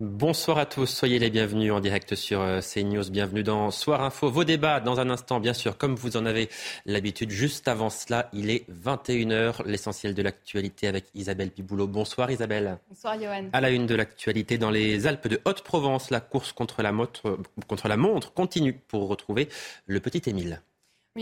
Bonsoir à tous, soyez les bienvenus en direct sur euh, CNews. Bienvenue dans Soir Info. Vos débats dans un instant, bien sûr, comme vous en avez l'habitude. Juste avant cela, il est 21h, l'essentiel de l'actualité avec Isabelle Piboulot. Bonsoir Isabelle. Bonsoir Johan. À la une de l'actualité, dans les Alpes de Haute-Provence, la course contre la, montre, contre la montre continue pour retrouver le petit Émile.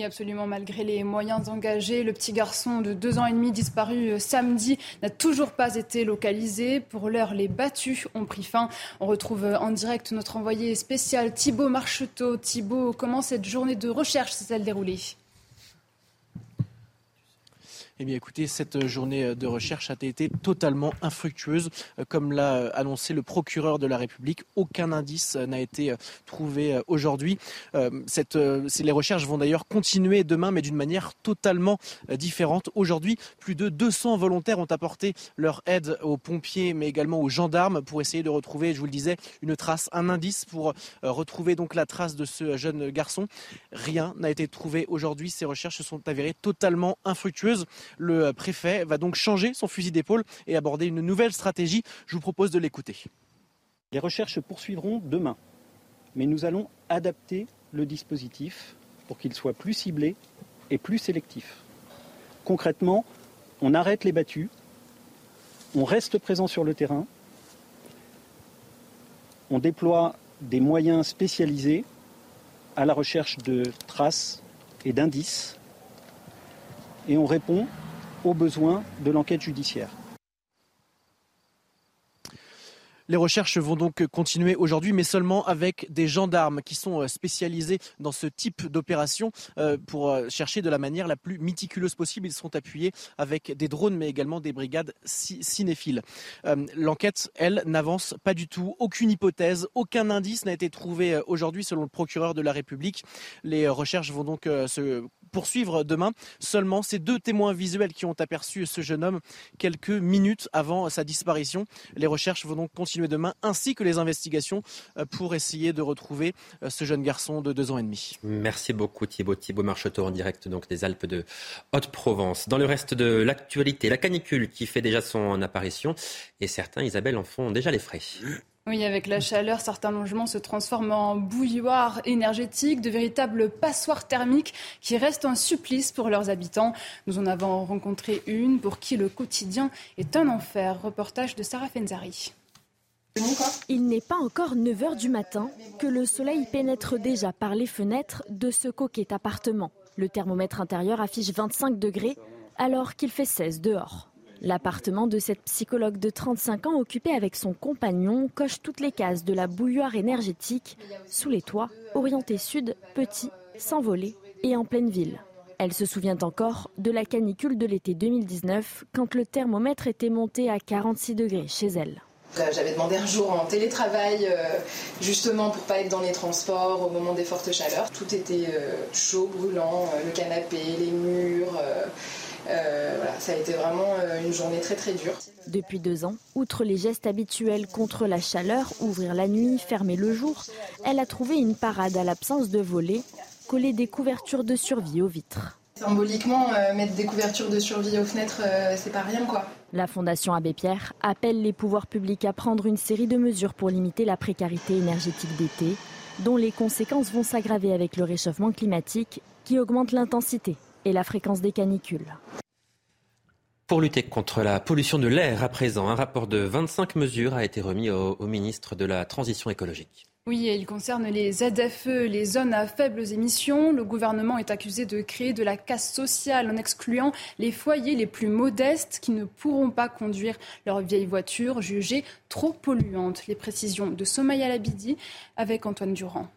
Absolument. Malgré les moyens engagés, le petit garçon de deux ans et demi disparu euh, samedi n'a toujours pas été localisé. Pour l'heure, les battus ont pris fin. On retrouve euh, en direct notre envoyé spécial Thibaut Marcheteau. Thibaut, comment cette journée de recherche s'est-elle déroulée? Eh bien, écoutez, cette journée de recherche a été totalement infructueuse. Comme l'a annoncé le procureur de la République, aucun indice n'a été trouvé aujourd'hui. Les recherches vont d'ailleurs continuer demain, mais d'une manière totalement différente. Aujourd'hui, plus de 200 volontaires ont apporté leur aide aux pompiers, mais également aux gendarmes pour essayer de retrouver, je vous le disais, une trace, un indice pour retrouver donc la trace de ce jeune garçon. Rien n'a été trouvé aujourd'hui. Ces recherches se sont avérées totalement infructueuses. Le préfet va donc changer son fusil d'épaule et aborder une nouvelle stratégie. Je vous propose de l'écouter. Les recherches se poursuivront demain, mais nous allons adapter le dispositif pour qu'il soit plus ciblé et plus sélectif. Concrètement, on arrête les battus, on reste présent sur le terrain, on déploie des moyens spécialisés à la recherche de traces et d'indices et on répond aux besoins de l'enquête judiciaire. Les recherches vont donc continuer aujourd'hui, mais seulement avec des gendarmes qui sont euh, spécialisés dans ce type d'opération euh, pour euh, chercher de la manière la plus méticuleuse possible. Ils sont appuyés avec des drones, mais également des brigades cinéphiles. L'enquête, elle, n'avance pas du tout. Aucune hypothèse, aucun indice n'a été trouvé aujourd'hui selon le procureur de la République. Les recherches vont donc se poursuivre demain. Seulement ces deux témoins visuels qui ont aperçu ce jeune homme quelques minutes avant sa disparition. Les recherches vont donc continuer demain, ainsi que les investigations euh, pour essayer de retrouver euh, ce jeune garçon de deux ans et demi. Merci beaucoup Thibaut. Thibaut Marcheteau en direct donc des Alpes de Haute-Provence. Dans le reste de l'actualité, la canicule qui fait déjà son apparition et certains, Isabelle, en font déjà les frais. Oui, avec la chaleur, certains logements se transforment en bouilloires énergétiques, de véritables passoires thermiques qui restent un supplice pour leurs habitants. Nous en avons rencontré une pour qui le quotidien est un enfer. Reportage de Sarah Fenzari. Il n'est pas encore 9 h du matin que le soleil pénètre déjà par les fenêtres de ce coquet appartement. Le thermomètre intérieur affiche 25 degrés alors qu'il fait 16 dehors. L'appartement de cette psychologue de 35 ans occupée avec son compagnon coche toutes les cases de la bouilloire énergétique, sous les toits, orienté sud, petit, sans voler et en pleine ville. Elle se souvient encore de la canicule de l'été 2019 quand le thermomètre était monté à 46 degrés chez elle. J'avais demandé un jour en télétravail, euh, justement pour pas être dans les transports au moment des fortes chaleurs. Tout était euh, chaud, brûlant, euh, le canapé, les murs. Euh, voilà, ça a été vraiment euh, une journée très très dure. Depuis deux ans, outre les gestes habituels contre la chaleur, ouvrir la nuit, fermer le jour, elle a trouvé une parade à l'absence de volets, coller des couvertures de survie aux vitres. Symboliquement, euh, mettre des couvertures de survie aux fenêtres, c'est pas rien quoi. La Fondation Abbé Pierre appelle les pouvoirs publics à prendre une série de mesures pour limiter la précarité énergétique d'été, dont les conséquences vont s'aggraver avec le réchauffement climatique qui augmente l'intensité et la fréquence des canicules. Pour lutter contre la pollution de l'air à présent, un rapport de 25 mesures a été remis au, ministre de la Transition écologique. Oui, il concerne les ZFE, les zones à faibles émissions. Le gouvernement est accusé de créer de la casse sociale en excluant les foyers les plus modestes qui ne pourront pas conduire leurs vieilles voitures jugées trop polluantes. Les précisions de Somaya Labidi avec Antoine Durand.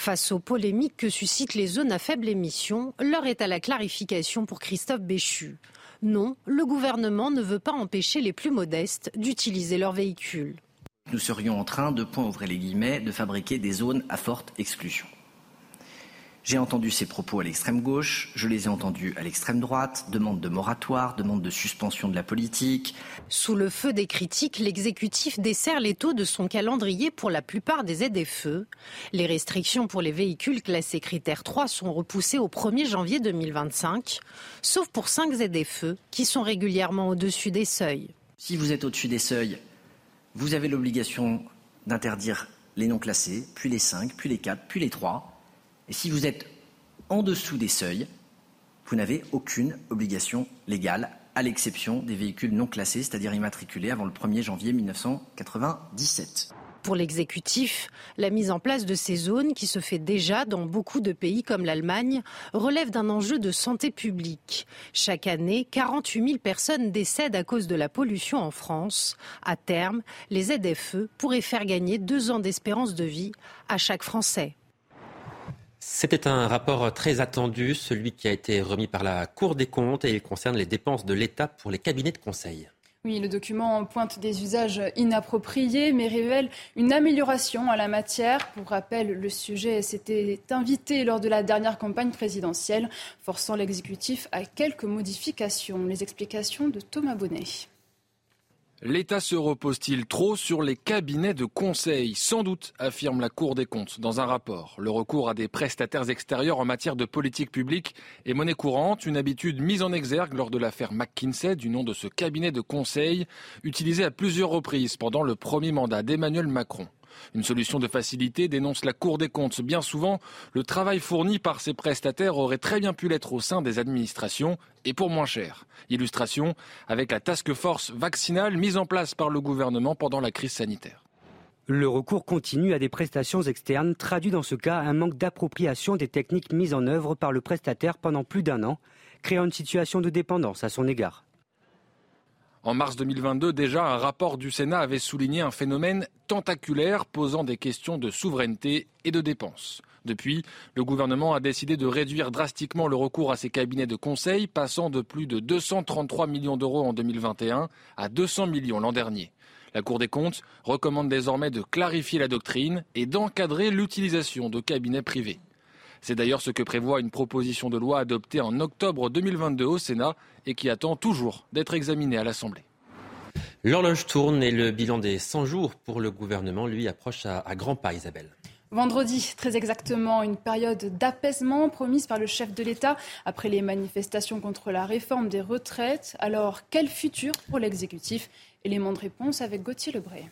Face aux polémiques que suscitent les zones à faible émission, l'heure est à la clarification pour Christophe Béchu. Non, le gouvernement ne veut pas empêcher les plus modestes d'utiliser leur véhicule. Nous serions en train de, de fabriquer des zones à forte exclusion. J'ai entendu ces propos à l'extrême gauche, je les ai entendus à l'extrême droite, demande de moratoire, demande de suspension de la politique. Sous le feu des critiques, l'exécutif dessert les taux de son calendrier pour la plupart des ZFE. Les restrictions pour les véhicules classés critères 3 sont repoussées au 1er janvier 2025, sauf pour 5 ZFE qui sont régulièrement au-dessus des seuils. Si vous êtes au-dessus des seuils, vous avez l'obligation d'interdire les non classés, puis les 5, puis les 4, puis les 3. Et si vous êtes en dessous des seuils, vous n'avez aucune obligation légale, à l'exception des véhicules non classés, c'est-à-dire immatriculés avant le 1er janvier 1997. Pour l'exécutif, la mise en place de ces zones, qui se fait déjà dans beaucoup de pays comme l'Allemagne, relève d'un enjeu de santé publique. Chaque année, 48 000 personnes décèdent à cause de la pollution en France. À terme, les ZFE pourraient faire gagner deux ans d'espérance de vie à chaque Français. C'était un rapport très attendu, celui qui a été remis par la Cour des comptes et il concerne les dépenses de l'État pour les cabinets de conseil. Oui, le document pointe des usages inappropriés, mais révèle une amélioration à la matière. Pour rappel, le sujet s'était invité lors de la dernière campagne présidentielle, forçant l'exécutif à quelques modifications. Les explications de Thomas Bonnet. L'État se repose-t-il trop sur les cabinets de conseil? Sans doute, affirme la Cour des comptes dans un rapport. Le recours à des prestataires extérieurs en matière de politique publique est monnaie courante, une habitude mise en exergue lors de l'affaire McKinsey du nom de ce cabinet de conseil, utilisé à plusieurs reprises pendant le premier mandat d'Emmanuel Macron. Une solution de facilité dénonce la Cour des comptes. Bien souvent, le travail fourni par ces prestataires aurait très bien pu l'être au sein des administrations et pour moins cher. Illustration avec la task force vaccinale mise en place par le gouvernement pendant la crise sanitaire. Le recours continu à des prestations externes traduit dans ce cas un manque d'appropriation des techniques mises en œuvre par le prestataire pendant plus d'un an, créant une situation de dépendance à son égard. En mars 2022, déjà, un rapport du Sénat avait souligné un phénomène tentaculaire posant des questions de souveraineté et de dépenses. Depuis, le gouvernement a décidé de réduire drastiquement le recours à ces cabinets de conseil, passant de plus de 233 millions d'euros en 2021 à 200 millions l'an dernier. La Cour des comptes recommande désormais de clarifier la doctrine et d'encadrer l'utilisation de cabinets privés. C'est d'ailleurs ce que prévoit une proposition de loi adoptée en octobre 2022 au Sénat et qui attend toujours d'être examinée à l'Assemblée. L'horloge tourne et le bilan des 100 jours pour le gouvernement, lui, approche à, grands pas, Isabelle. Vendredi, très exactement, une période d'apaisement promise par le chef de l'État après les manifestations contre la réforme des retraites. Alors, quel futur pour l'exécutif? Élément de réponse avec Gauthier Lebray.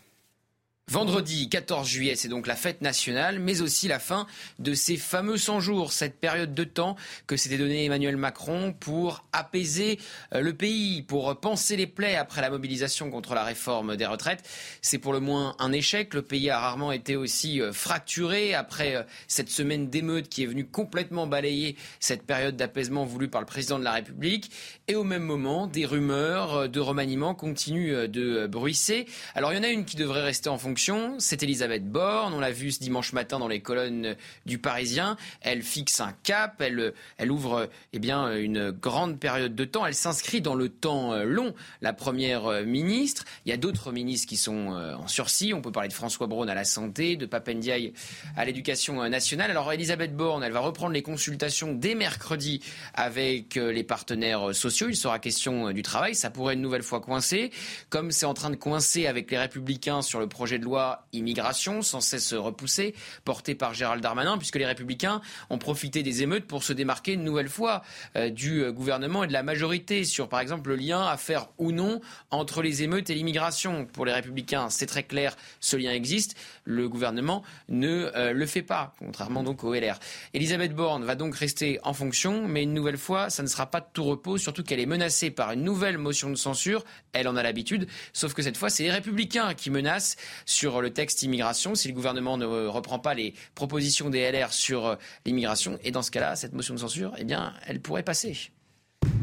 Vendredi 14 juillet, c'est donc la fête nationale, mais aussi la fin de ces fameux 100 jours, cette période de temps que s'était donné Emmanuel Macron pour apaiser euh, le pays, pour penser les plaies après la mobilisation contre la réforme des retraites. C'est pour le moins un échec. Le pays a rarement été aussi euh, fracturé après euh, cette semaine d'émeute qui est venue complètement balayer cette période d'apaisement voulue par le président de la République. Et au même moment, des rumeurs de remaniement continuent de bruisser. Alors il y en a une qui devrait rester en fonction c'est Elisabeth Borne. On l'a vu ce dimanche matin dans les colonnes du Parisien. Elle fixe un cap. Elle, ouvre eh bien, une grande période de temps. Elle s'inscrit dans le temps euh, long. La première euh, ministre. Il y a d'autres ministres qui sont euh, en sursis. On peut parler de François Braun à la santé, de Papendiaï à l'éducation nationale. Alors Elisabeth Borne, elle va reprendre les consultations dès mercredi avec les partenaires sociaux. Il sera question du travail. Ça pourrait une nouvelle fois coincer, comme c'est en train de coincer avec les Républicains sur le projet de loi immigration sans cesse repoussée, portée par Gérald Darmanin, puisque les Républicains ont profité des émeutes pour se démarquer une nouvelle fois euh, du euh, gouvernement et de la majorité sur, par exemple, le lien à faire ou non entre les émeutes et l'immigration. Pour les Républicains, c'est très clair, ce lien existe. Le gouvernement ne euh, le fait pas, contrairement donc au LR. Elisabeth Borne va donc rester en fonction, mais une nouvelle fois, ça ne sera pas de tout repos, surtout qu'elle est menacée par une nouvelle motion de censure. Elle en a l'habitude, sauf que cette fois, c'est les Républicains qui menacent le texte immigration si le gouvernement ne reprend pas les propositions des LR sur euh, l'immigration. Et dans ce cas-là, cette motion de censure, eh elle pourrait passer.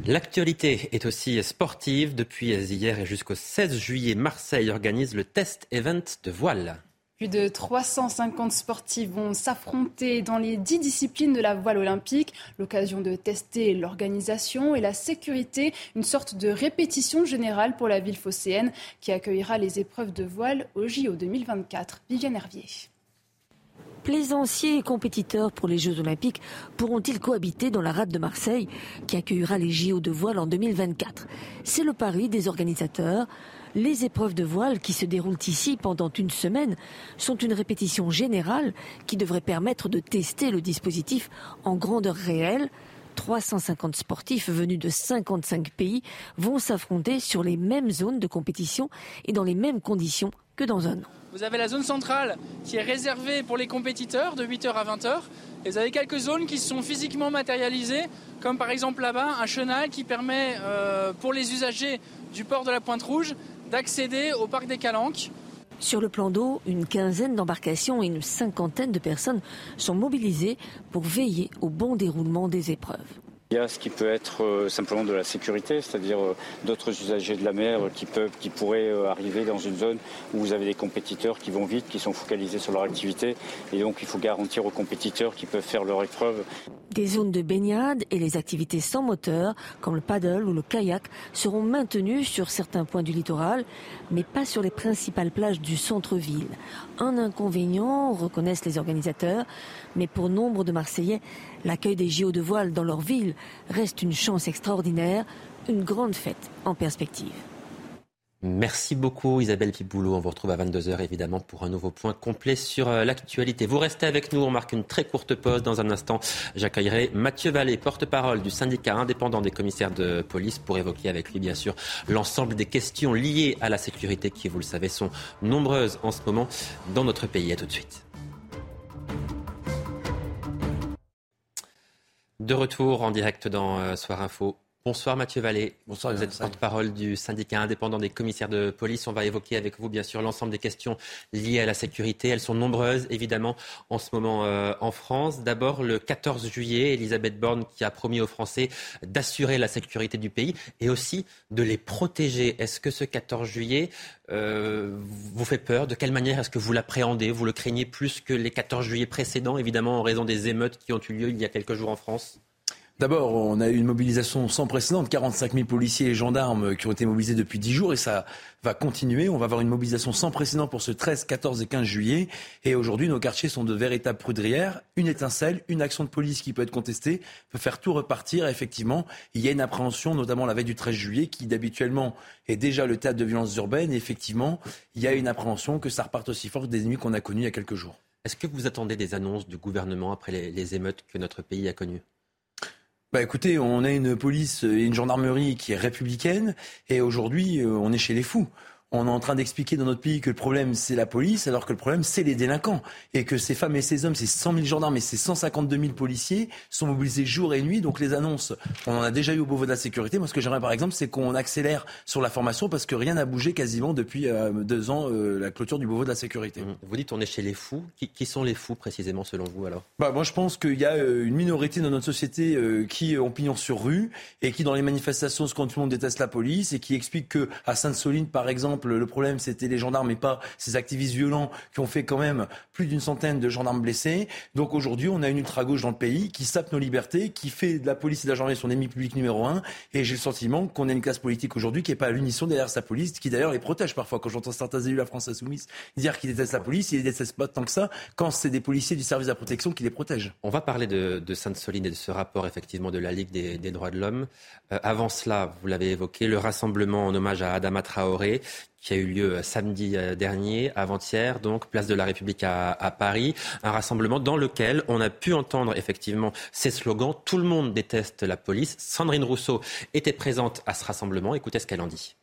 L'actualité est aussi sportive. Depuis hier et jusqu'au 16 juillet, Marseille organise le test event de voile. Plus de 350 sportifs vont s'affronter dans les 10 disciplines de la voile olympique. L'occasion de tester l'organisation et la sécurité, une sorte de répétition générale pour la ville phocéenne qui accueillera les épreuves de voile au JO 2024. Viviane Hervier. Plaisanciers et compétiteurs pour les Jeux Olympiques pourront-ils cohabiter dans la rade de Marseille qui accueillera les JO de voile en 2024 C'est le pari des organisateurs. Les épreuves de voile qui se déroulent ici pendant une semaine sont une répétition générale qui devrait permettre de tester le dispositif en grandeur réelle. 350 sportifs venus de 55 pays vont s'affronter sur les mêmes zones de compétition et dans les mêmes conditions que dans un. Vous avez la zone centrale qui est réservée pour les compétiteurs de 8h à 20h. Et vous avez quelques zones qui sont physiquement matérialisées, comme par exemple là-bas un chenal qui permet euh, pour les usagers du port de la Pointe Rouge d'accéder au parc des Calanques. Sur le plan d'eau, une quinzaine d'embarcations et une cinquantaine de personnes sont mobilisées pour veiller au bon déroulement des épreuves. Il y a ce qui peut être euh, simplement de la sécurité, c'est-à-dire euh, d'autres usagers de la mer qui, peuvent, qui pourraient euh, arriver dans une zone où vous avez des compétiteurs qui vont vite, qui sont focalisés sur leur activité. Et donc il faut garantir aux compétiteurs qui peuvent faire leur épreuve. Des zones de baignade et les activités sans moteur, comme le paddle ou le kayak, seront maintenues sur certains points du littoral, mais pas sur les principales plages du centre-ville. Un inconvénient, reconnaissent les organisateurs, mais pour nombre de Marseillais, l'accueil des JO de voile dans leur ville reste une chance extraordinaire, une grande fête en perspective. Merci beaucoup Isabelle Piboulot. On vous retrouve à 22h évidemment pour un nouveau point complet sur euh, l'actualité. Vous restez avec nous, on marque une très courte pause. Dans un instant, j'accueillerai Mathieu Vallée, porte-parole du syndicat indépendant des commissaires de police pour évoquer avec lui bien sûr l'ensemble des questions liées à la sécurité qui, vous le savez, sont nombreuses en ce moment dans notre pays. À tout de suite. De retour en direct dans euh, Soir Info. Bonsoir Mathieu Vallée. Bonsoir. Vous êtes porte-parole du syndicat indépendant des commissaires de police. On va évoquer avec vous, bien sûr, l'ensemble des questions liées à la sécurité. Elles sont nombreuses, évidemment, en ce moment euh, en France. D'abord, le 14 juillet, Elisabeth Borne qui a promis aux Français d'assurer la sécurité du pays et aussi de les protéger. Est-ce que ce 14 juillet euh, vous fait peur? De quelle manière est-ce que vous l'appréhendez? Vous le craignez plus que les 14 juillet précédents, évidemment, en raison des émeutes qui ont eu lieu il y a quelques jours en France? D'abord, on a eu une mobilisation sans précédent, 45 000 policiers et gendarmes qui ont été mobilisés depuis 10 jours et ça va continuer. On va avoir une mobilisation sans précédent pour ce 13, 14 et 15 juillet. Et aujourd'hui, nos quartiers sont de véritables prudrières. Une étincelle, une action de police qui peut être contestée, peut faire tout repartir. effectivement, il y a une appréhension, notamment la veille du 13 juillet, qui d'habituellement est déjà le théâtre de violences urbaines. Effectivement, il y a une appréhension que ça reparte aussi fort des ennemis qu'on a connus il y a quelques jours. Est-ce que vous attendez des annonces du gouvernement après les émeutes que notre pays a connues? Bah écoutez, on a une police et une gendarmerie qui est républicaine et aujourd'hui euh, on est chez les fous on est en train d'expliquer dans notre pays que le problème c'est la police, alors que le problème c'est les délinquants. Et que ces femmes et ces hommes, ces 100 000 gendarmes et ces 152 000 policiers sont mobilisés jour et nuit. Donc les annonces, on en a déjà eu au Beauvau de la sécurité. Moi ce que j'aimerais par exemple, c'est qu'on accélère sur la formation parce que rien n'a bougé quasiment depuis euh, deux ans euh, la clôture du Beauvau de la sécurité. Mmh. Vous dites on est chez les fous. Qui, sont les fous précisément selon vous alors? Bah, Moi je pense qu'il y a euh, une minorité dans notre société qui ont pignon sur rue et qui dans les manifestations se compte tout le monde déteste la police et qui explique que à Sainte-Soline par exemple, le problème, c'était les gendarmes et pas ces activistes violents qui ont fait quand même plus d'une centaine de gendarmes blessés. Donc aujourd'hui, on a une ultra-gauche dans le pays qui sape nos libertés, qui fait de la police et de la gendarmerie son ennemi public numéro un. Et j'ai le sentiment qu'on a une classe politique aujourd'hui qui n'est pas à l'unisson derrière sa police, qui d'ailleurs les protège parfois. Quand j'entends certains élus de la France insoumise dire qu'ils détestent la police, ils ne détestent pas tant que ça quand c'est des policiers du service de la protection qui les protègent. On va parler de, Sainte-Soline et de ce rapport effectivement de la Ligue des, droits de l'homme. Euh, avant cela, vous l'avez évoqué, le rassemblement en hommage à Adama Traoré qui a eu lieu euh, samedi euh, dernier, avant-hier, donc place de la République à, Paris, un rassemblement dans lequel on a pu entendre effectivement ces slogans Tout le monde déteste la police. Sandrine Rousseau était présente à ce rassemblement. Écoutez ce qu'elle en dit.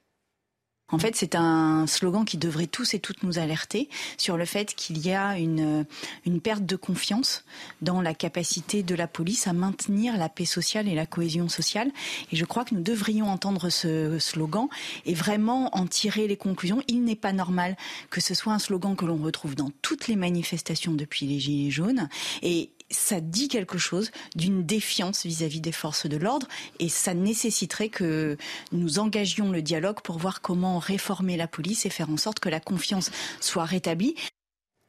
En fait, c'est un slogan qui devrait tous et toutes nous alerter sur le fait qu'il y a une, une perte de confiance dans la capacité de la police à maintenir la paix sociale et la cohésion sociale. Et je crois que nous devrions entendre ce slogan et vraiment en tirer les conclusions. Il n'est pas normal que ce soit un slogan que l'on retrouve dans toutes les manifestations depuis les Gilets jaunes. Et ça dit quelque chose d'une défiance vis-à-vis des forces de l'ordre et ça nécessiterait que nous engagions le dialogue pour voir comment réformer la police et faire en sorte que la confiance soit rétablie.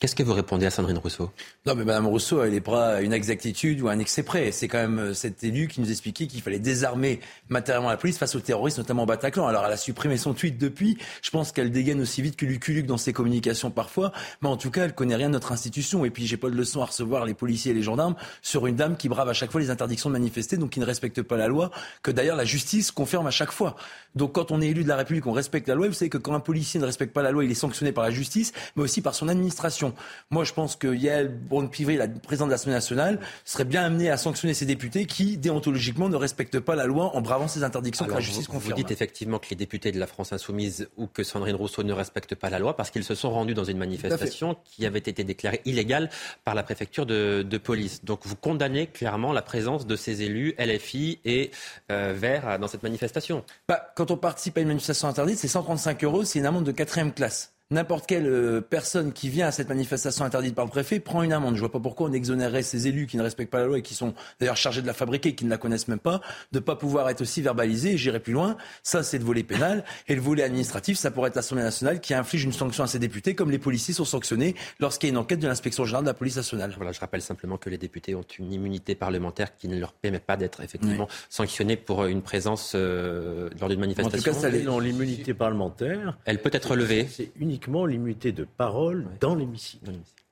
Qu'est-ce que vous répondez à Sandrine Rousseau? Non, mais Mme Rousseau, elle n'est pas une exactitude ou un excès près. C'est quand même euh, cet élu qui nous expliquait qu'il fallait désarmer matériellement la police face aux terroristes, notamment au Bataclan. Alors, elle a supprimé son tweet depuis. Je pense qu'elle dégaine aussi vite que Luc dans ses communications parfois. Mais en tout cas, elle connaît rien de notre institution. Et puis, j'ai pas de leçon à recevoir les policiers et les gendarmes sur une dame qui brave à chaque fois les interdictions de manifester, donc qui ne respecte pas la loi, que d'ailleurs la justice confirme à chaque fois. Donc, quand on est élu de la République, on respecte la loi. Vous savez que quand un policier ne respecte pas la loi, il est sanctionné par la justice, mais aussi par son administration. Moi, je pense que Yael Braun-Pivet, la présidente de l'Assemblée nationale, serait bien amenée à sanctionner ces députés qui, déontologiquement, ne respectent pas la loi en bravant ces interdictions que la justice vous, confirme. Vous dites effectivement que les députés de la France insoumise ou que Sandrine Rousseau ne respectent pas la loi parce qu'ils se sont rendus dans une manifestation qui avait été déclarée illégale par la préfecture de, police. Donc vous condamnez clairement la présence de ces élus LFI et euh, Vert dans cette manifestation. Bah, quand on participe à une manifestation interdite, c'est 135 euros, c'est une amende de quatrième classe n'importe quelle euh, personne qui vient à cette manifestation interdite par le préfet prend une amende. Je vois pas pourquoi on exonérerait ces élus qui ne respectent pas la loi et qui sont d'ailleurs chargés de la fabriquer, qui ne la connaissent même pas, de pas pouvoir être aussi verbalisés. J'irai plus loin. Ça, c'est le volet pénal. Et le volet administratif, ça pourrait être l'Assemblée nationale qui inflige une sanction à ses députés, comme les policiers sont sanctionnés lorsqu'il y a une enquête de l'inspection générale de la police nationale. Voilà, je rappelle simplement que les députés ont une immunité parlementaire qui ne leur permet pas d'être effectivement sanctionnés pour une présence euh, lors d'une manifestation. En tout cas, ça, l'immunité parlementaire. Elle peut être levée. C'est uniquement l'immunité de parole dans l'hémicycle.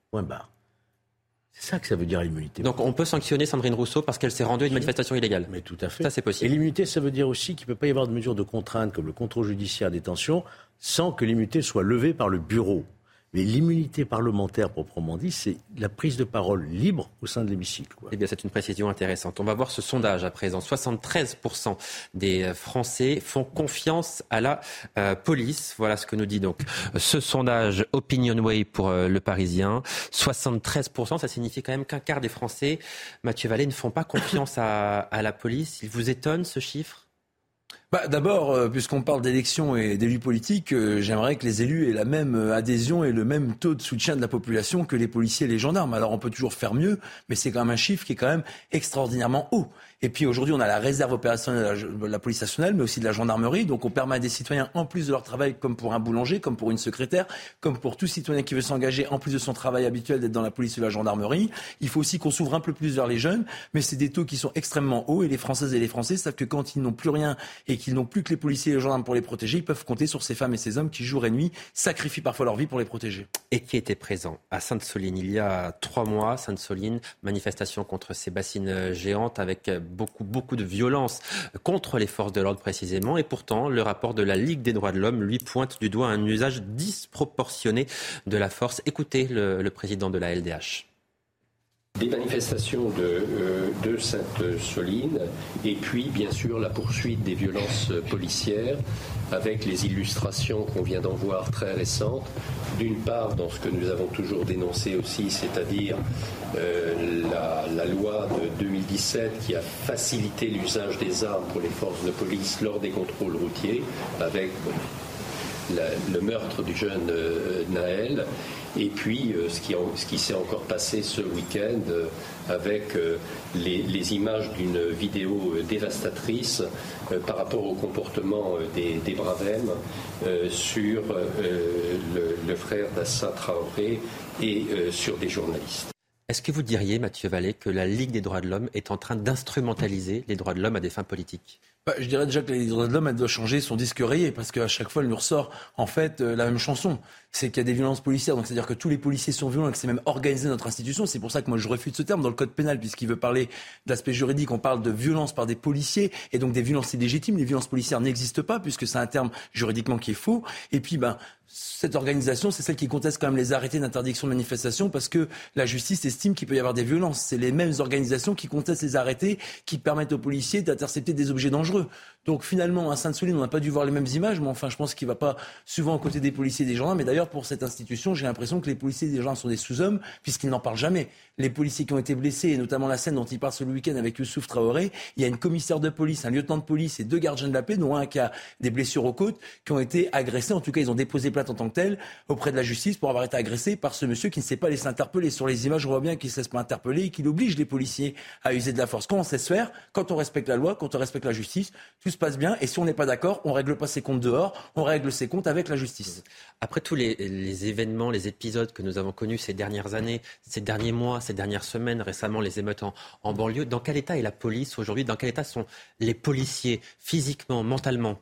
Point barre. C'est ça que ça veut dire l'immunité. Donc on peut sanctionner Sandrine Rousseau parce qu'elle s'est rendue à une manifestation illégale. Mais tout à fait. Ça c'est possible. Et l'immunité, ça veut dire aussi qu'il ne peut pas y avoir de mesures de contrainte comme le contrôle judiciaire détention sans que l'immunité soit levée par le bureau. Mais l'immunité parlementaire, proprement dit, c'est la prise de parole libre au sein de l'hémicycle. Eh bien, c'est une précision intéressante. On va voir ce sondage à présent. 73% des Français font confiance à la euh, police. Voilà ce que nous dit donc ce sondage Opinionway pour euh, le Parisien. 73%, ça signifie quand même qu'un quart des Français, Mathieu Vallée, ne font pas confiance à la police. Il vous étonne ce chiffre? Bah, D'abord, euh, puisqu'on parle d'élections et d'élus politiques, euh, j'aimerais que les élus aient la même euh, adhésion et le même taux de soutien de la population que les policiers et les gendarmes. Alors on peut toujours faire mieux, mais c'est quand même un chiffre qui est quand même extraordinairement haut. Et puis aujourd'hui, on a la réserve opérationnelle de la, police nationale, mais aussi de la gendarmerie. Donc on permet à des citoyens, en plus de leur travail, comme pour un boulanger, comme pour une secrétaire, comme pour tout citoyen qui veut s'engager, en plus de son travail habituel d'être dans la police ou la gendarmerie. Il faut aussi qu'on s'ouvre un peu plus vers les jeunes, mais c'est des taux qui sont extrêmement hauts. Et les Françaises et les Français savent que quand ils n'ont plus rien qu'ils n'ont plus que les policiers et les gendarmes pour les protéger, ils peuvent compter sur ces femmes et ces hommes qui, jour et nuit, sacrifient parfois leur vie pour les protéger. Et qui était présent à Sainte-Soline il y a trois mois, Sainte-Soline, manifestation contre ces bassines géantes avec beaucoup, beaucoup de violence contre les forces de l'ordre précisément. Et pourtant, le rapport de la Ligue des droits de l'homme lui pointe du doigt un usage disproportionné de la force. Écoutez le président de la LDH des manifestations de, euh, Sainte-Soline et puis bien sûr la poursuite des violences policières avec les illustrations qu'on vient d'en voir très récentes. D'une part dans ce que nous avons toujours dénoncé aussi, c'est-à-dire euh, la, la, loi de 2017 qui a facilité l'usage des armes pour les forces de police lors des contrôles routiers avec le meurtre du jeune euh, Naël et puis, euh, ce qui, s'est encore passé ce week-end euh, avec les, images d'une vidéo dévastatrice par rapport au comportement des, Bravem sur le, le, frère d'Assa Traoré et sur des journalistes. Est-ce que vous diriez, Mathieu Vallée, que la Ligue des droits de l'homme est en train d'instrumentaliser les droits de l'homme à des fins politiques? Bah, je dirais déjà que les droits de l'homme, elle doit changer son disque rayé, parce qu'à chaque fois, elle nous ressort, en fait, la même chanson c'est qu'il y a des violences policières. Donc c'est-à-dire que tous les policiers sont violents et que c'est même organisé notre institution. C'est pour ça que moi je refuse ce terme dans le code pénal puisqu'il veut parler d'aspect juridique. On parle de violence par des policiers et donc des violences illégitimes. Les violences policières n'existent pas puisque c'est un terme juridiquement qui est faux. Et puis ben cette organisation, c'est celle qui conteste quand même les arrêtés d'interdiction de manifestation parce que la justice estime qu'il peut y avoir des violences. C'est les mêmes organisations qui contestent les arrêtés qui permettent aux policiers d'intercepter des objets dangereux. Donc finalement, à Sainte-Soline, on n'a pas dû voir les mêmes images, mais enfin, je pense qu'il ne va pas souvent aux côtés des policiers et des gendarmes. Mais d'ailleurs, pour cette institution, j'ai l'impression que les policiers et les gendarmes sont des sous-hommes, puisqu'ils n'en parlent jamais. Les policiers qui ont été blessés, et notamment la scène dont il parle ce week-end avec Youssouf Traoré, il y a une commissaire de police, un lieutenant de police et deux gardiens de la paix, dont un qui a des blessures aux côtes, qui ont été agressés. En tout cas, ils ont déposé plainte en tant que tel auprès de la justice pour avoir été agressés par ce monsieur qui ne sait pas laisser interpeller. Sur les images, on voit bien qu'il ne se laisse pas interpeller et qu'il oblige les policiers à user de la force. Quand on sait se faire, quand on respecte la loi, quand on respecte la justice, se passe bien. Et si on n'est pas d'accord, on règle pas ses comptes dehors, on règle ses comptes avec la justice. Après tous les, événements, les épisodes que nous avons connus ces dernières années, ces derniers mois, ces dernières semaines, récemment les émeutes en banlieue, dans quel état est la police aujourd'hui? Dans quel état sont les policiers physiquement, mentalement?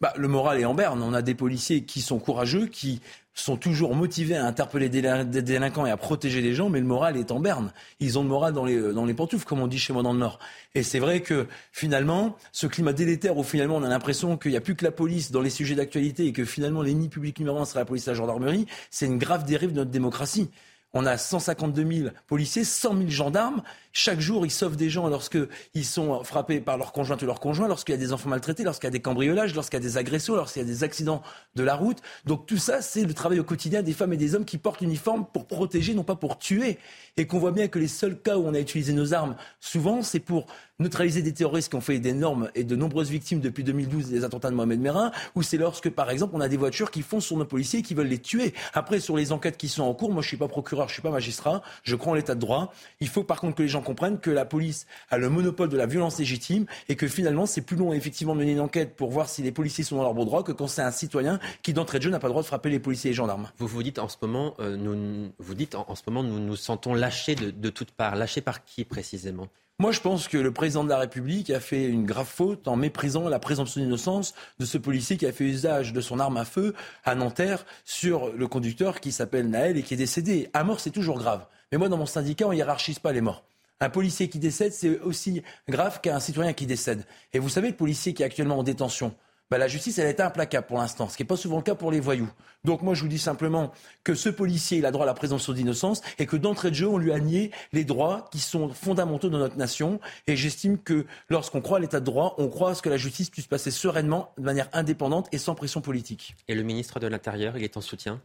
Bah, le moral est en berne. On a des policiers qui sont courageux, qui sont toujours motivés à interpeller des délinquants et à protéger les gens, mais le moral est en berne. Ils ont le moral dans les, euh, dans les pantoufles, comme on dit chez moi dans le Nord. Et c'est vrai que finalement, ce climat délétère où finalement on a l'impression qu'il n'y a plus que la police dans les sujets d'actualité et que finalement l'ennemi public numéro un serait la police et la gendarmerie, c'est une grave dérive de notre démocratie. On a 152 000 policiers, 100 000 gendarmes. Chaque jour, ils sauvent des gens lorsqu'ils sont frappés par leur conjointe ou leur conjoint, lorsqu'il y a des enfants maltraités, lorsqu'il y a des cambriolages, lorsqu'il y a des agressions, lorsqu'il y a des accidents de la route. Donc tout ça, c'est le travail au quotidien des femmes et des hommes qui portent l'uniforme pour protéger, non pas pour tuer. Et qu'on voit bien que les seuls cas où on a utilisé nos armes, souvent, c'est pour neutraliser des terroristes qui ont fait d'énormes et de nombreuses victimes depuis 2012 des attentats de Mohamed Merah, ou c'est lorsque, par exemple, on a des voitures qui foncent sur nos policiers et qui veulent les tuer. Après, sur les enquêtes qui sont en cours, moi je suis pas procureur, je suis pas magistrat, je crois en l'état de droit. Il faut par contre que les gens comprennent que la police a le monopole de la violence légitime et que finalement c'est plus long effectivement de mener une enquête pour voir si les policiers sont dans leur bon droit que quand c'est un citoyen qui d'entrée de jeu n'a pas le droit de frapper les policiers et les gendarmes. Vous vous dites en ce moment, euh, nous, vous dites en, ce moment, nous nous sentons lâchés de, de toutes parts. Lâchés par qui précisément? Moi, je pense que le président de la République a fait une grave faute en méprisant la présomption d'innocence de ce policier qui a fait usage de son arme à feu à Nanterre sur le conducteur qui s'appelle Naël et qui est décédé. À mort, c'est toujours grave. Mais moi, dans mon syndicat, on hiérarchise pas les morts. Un policier qui décède, c'est aussi grave qu'un citoyen qui décède. Et vous savez, le policier qui est actuellement en détention, bah, la justice, elle est implacable pour l'instant, ce qui n'est pas souvent le cas pour les voyous. Donc moi, je vous dis simplement que ce policier, il a droit à la présomption d'innocence et que d'entrée de jeu, on lui a nié les droits qui sont fondamentaux dans notre nation. Et j'estime que lorsqu'on croit à l'état de droit, on croit à ce que la justice puisse passer sereinement, de manière indépendante et sans pression politique. Et le ministre de l'Intérieur, il est en soutien?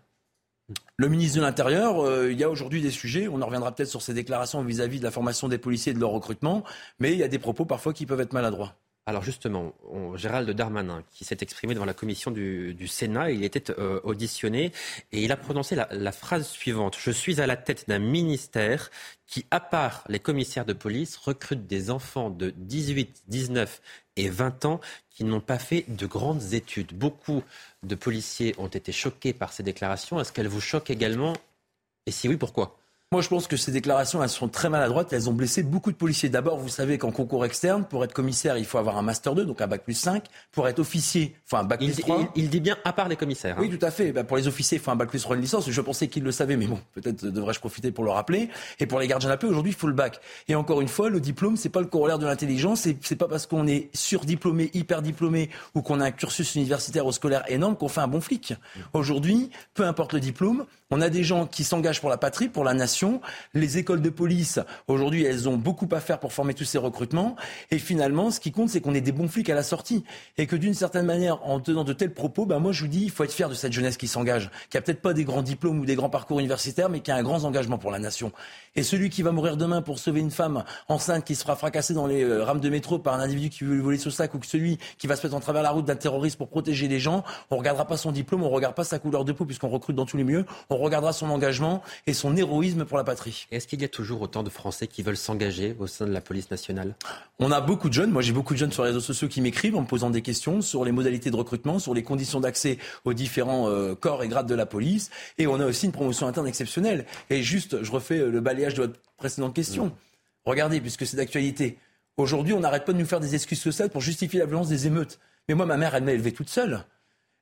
Le ministre de l'Intérieur, euh, il y a aujourd'hui des sujets, on en reviendra peut-être sur ses déclarations vis-à-vis -vis de la formation des policiers et de leur recrutement, mais il y a des propos parfois qui peuvent être maladroits. Alors justement, Gérald Darmanin, qui s'est exprimé devant la commission du, Sénat, il était euh, auditionné et il a prononcé la, la, phrase suivante. Je suis à la tête d'un ministère qui, à part les commissaires de police, recrute des enfants de 18, 19 et 20 ans qui n'ont pas fait de grandes études. Beaucoup de policiers ont été choqués par ces déclarations. Est-ce qu'elles vous choquent également? Et si oui, pourquoi? Moi, je pense que ces déclarations, elles sont très maladroites. Elles ont blessé beaucoup de policiers. D'abord, vous savez qu'en concours externe, pour être commissaire, il faut avoir un master 2, donc un bac plus 5. Pour être officier, il faut un bac plus 3. Il, dit bien à part les commissaires. Oui, hein. tout à fait. Bah, pour les officiers, il faut un bac plus 3 une licence. Je pensais qu'ils le savaient, mais bon, peut-être devrais-je profiter pour le rappeler. Et pour les gardiens de la paix, aujourd'hui, il faut le bac. Et encore une fois, le diplôme, c'est pas le corollaire de l'intelligence. C'est, c'est pas parce qu'on est surdiplômé, hyper diplômé, ou qu'on a un cursus universitaire ou scolaire énorme qu'on fait un bon flic. Aujourd'hui, peu importe le diplôme, on a des gens qui s'engagent pour la patrie, pour la nation. Les écoles de police, aujourd'hui, elles ont beaucoup à faire pour former tous ces recrutements. Et finalement, ce qui compte, c'est qu'on ait des bons flics à la sortie. Et que d'une certaine manière, en tenant de tels propos, ben moi, je vous dis, il faut être fier de cette jeunesse qui s'engage, qui a peut-être pas des grands diplômes ou des grands parcours universitaires, mais qui a un grand engagement pour la nation. Et celui qui va mourir demain pour sauver une femme enceinte qui sera fracassée dans les euh, rames de métro par un individu qui veut lui voler son sac ou que celui qui va se mettre en travers la route d'un terroriste pour protéger les gens, on regardera pas son diplôme, on regarde pas sa couleur de peau puisqu'on recrute dans tous les milieux, on regardera son engagement et son héroïsme pour la patrie. Est-ce qu'il y a toujours autant de Français qui veulent s'engager au sein de la police nationale? On a beaucoup de jeunes, moi j'ai beaucoup de jeunes sur les réseaux sociaux qui m'écrivent en me posant des questions sur les modalités de recrutement, sur les conditions d'accès aux différents euh, corps et grades de la police et on a aussi une promotion interne exceptionnelle. Et juste, je refais le balayage de votre précédente question. Regardez, puisque c'est d'actualité. Aujourd'hui, on n'arrête pas de nous faire des excuses sociales pour justifier la violence des émeutes. Mais moi, ma mère, elle m'a élevé toute seule.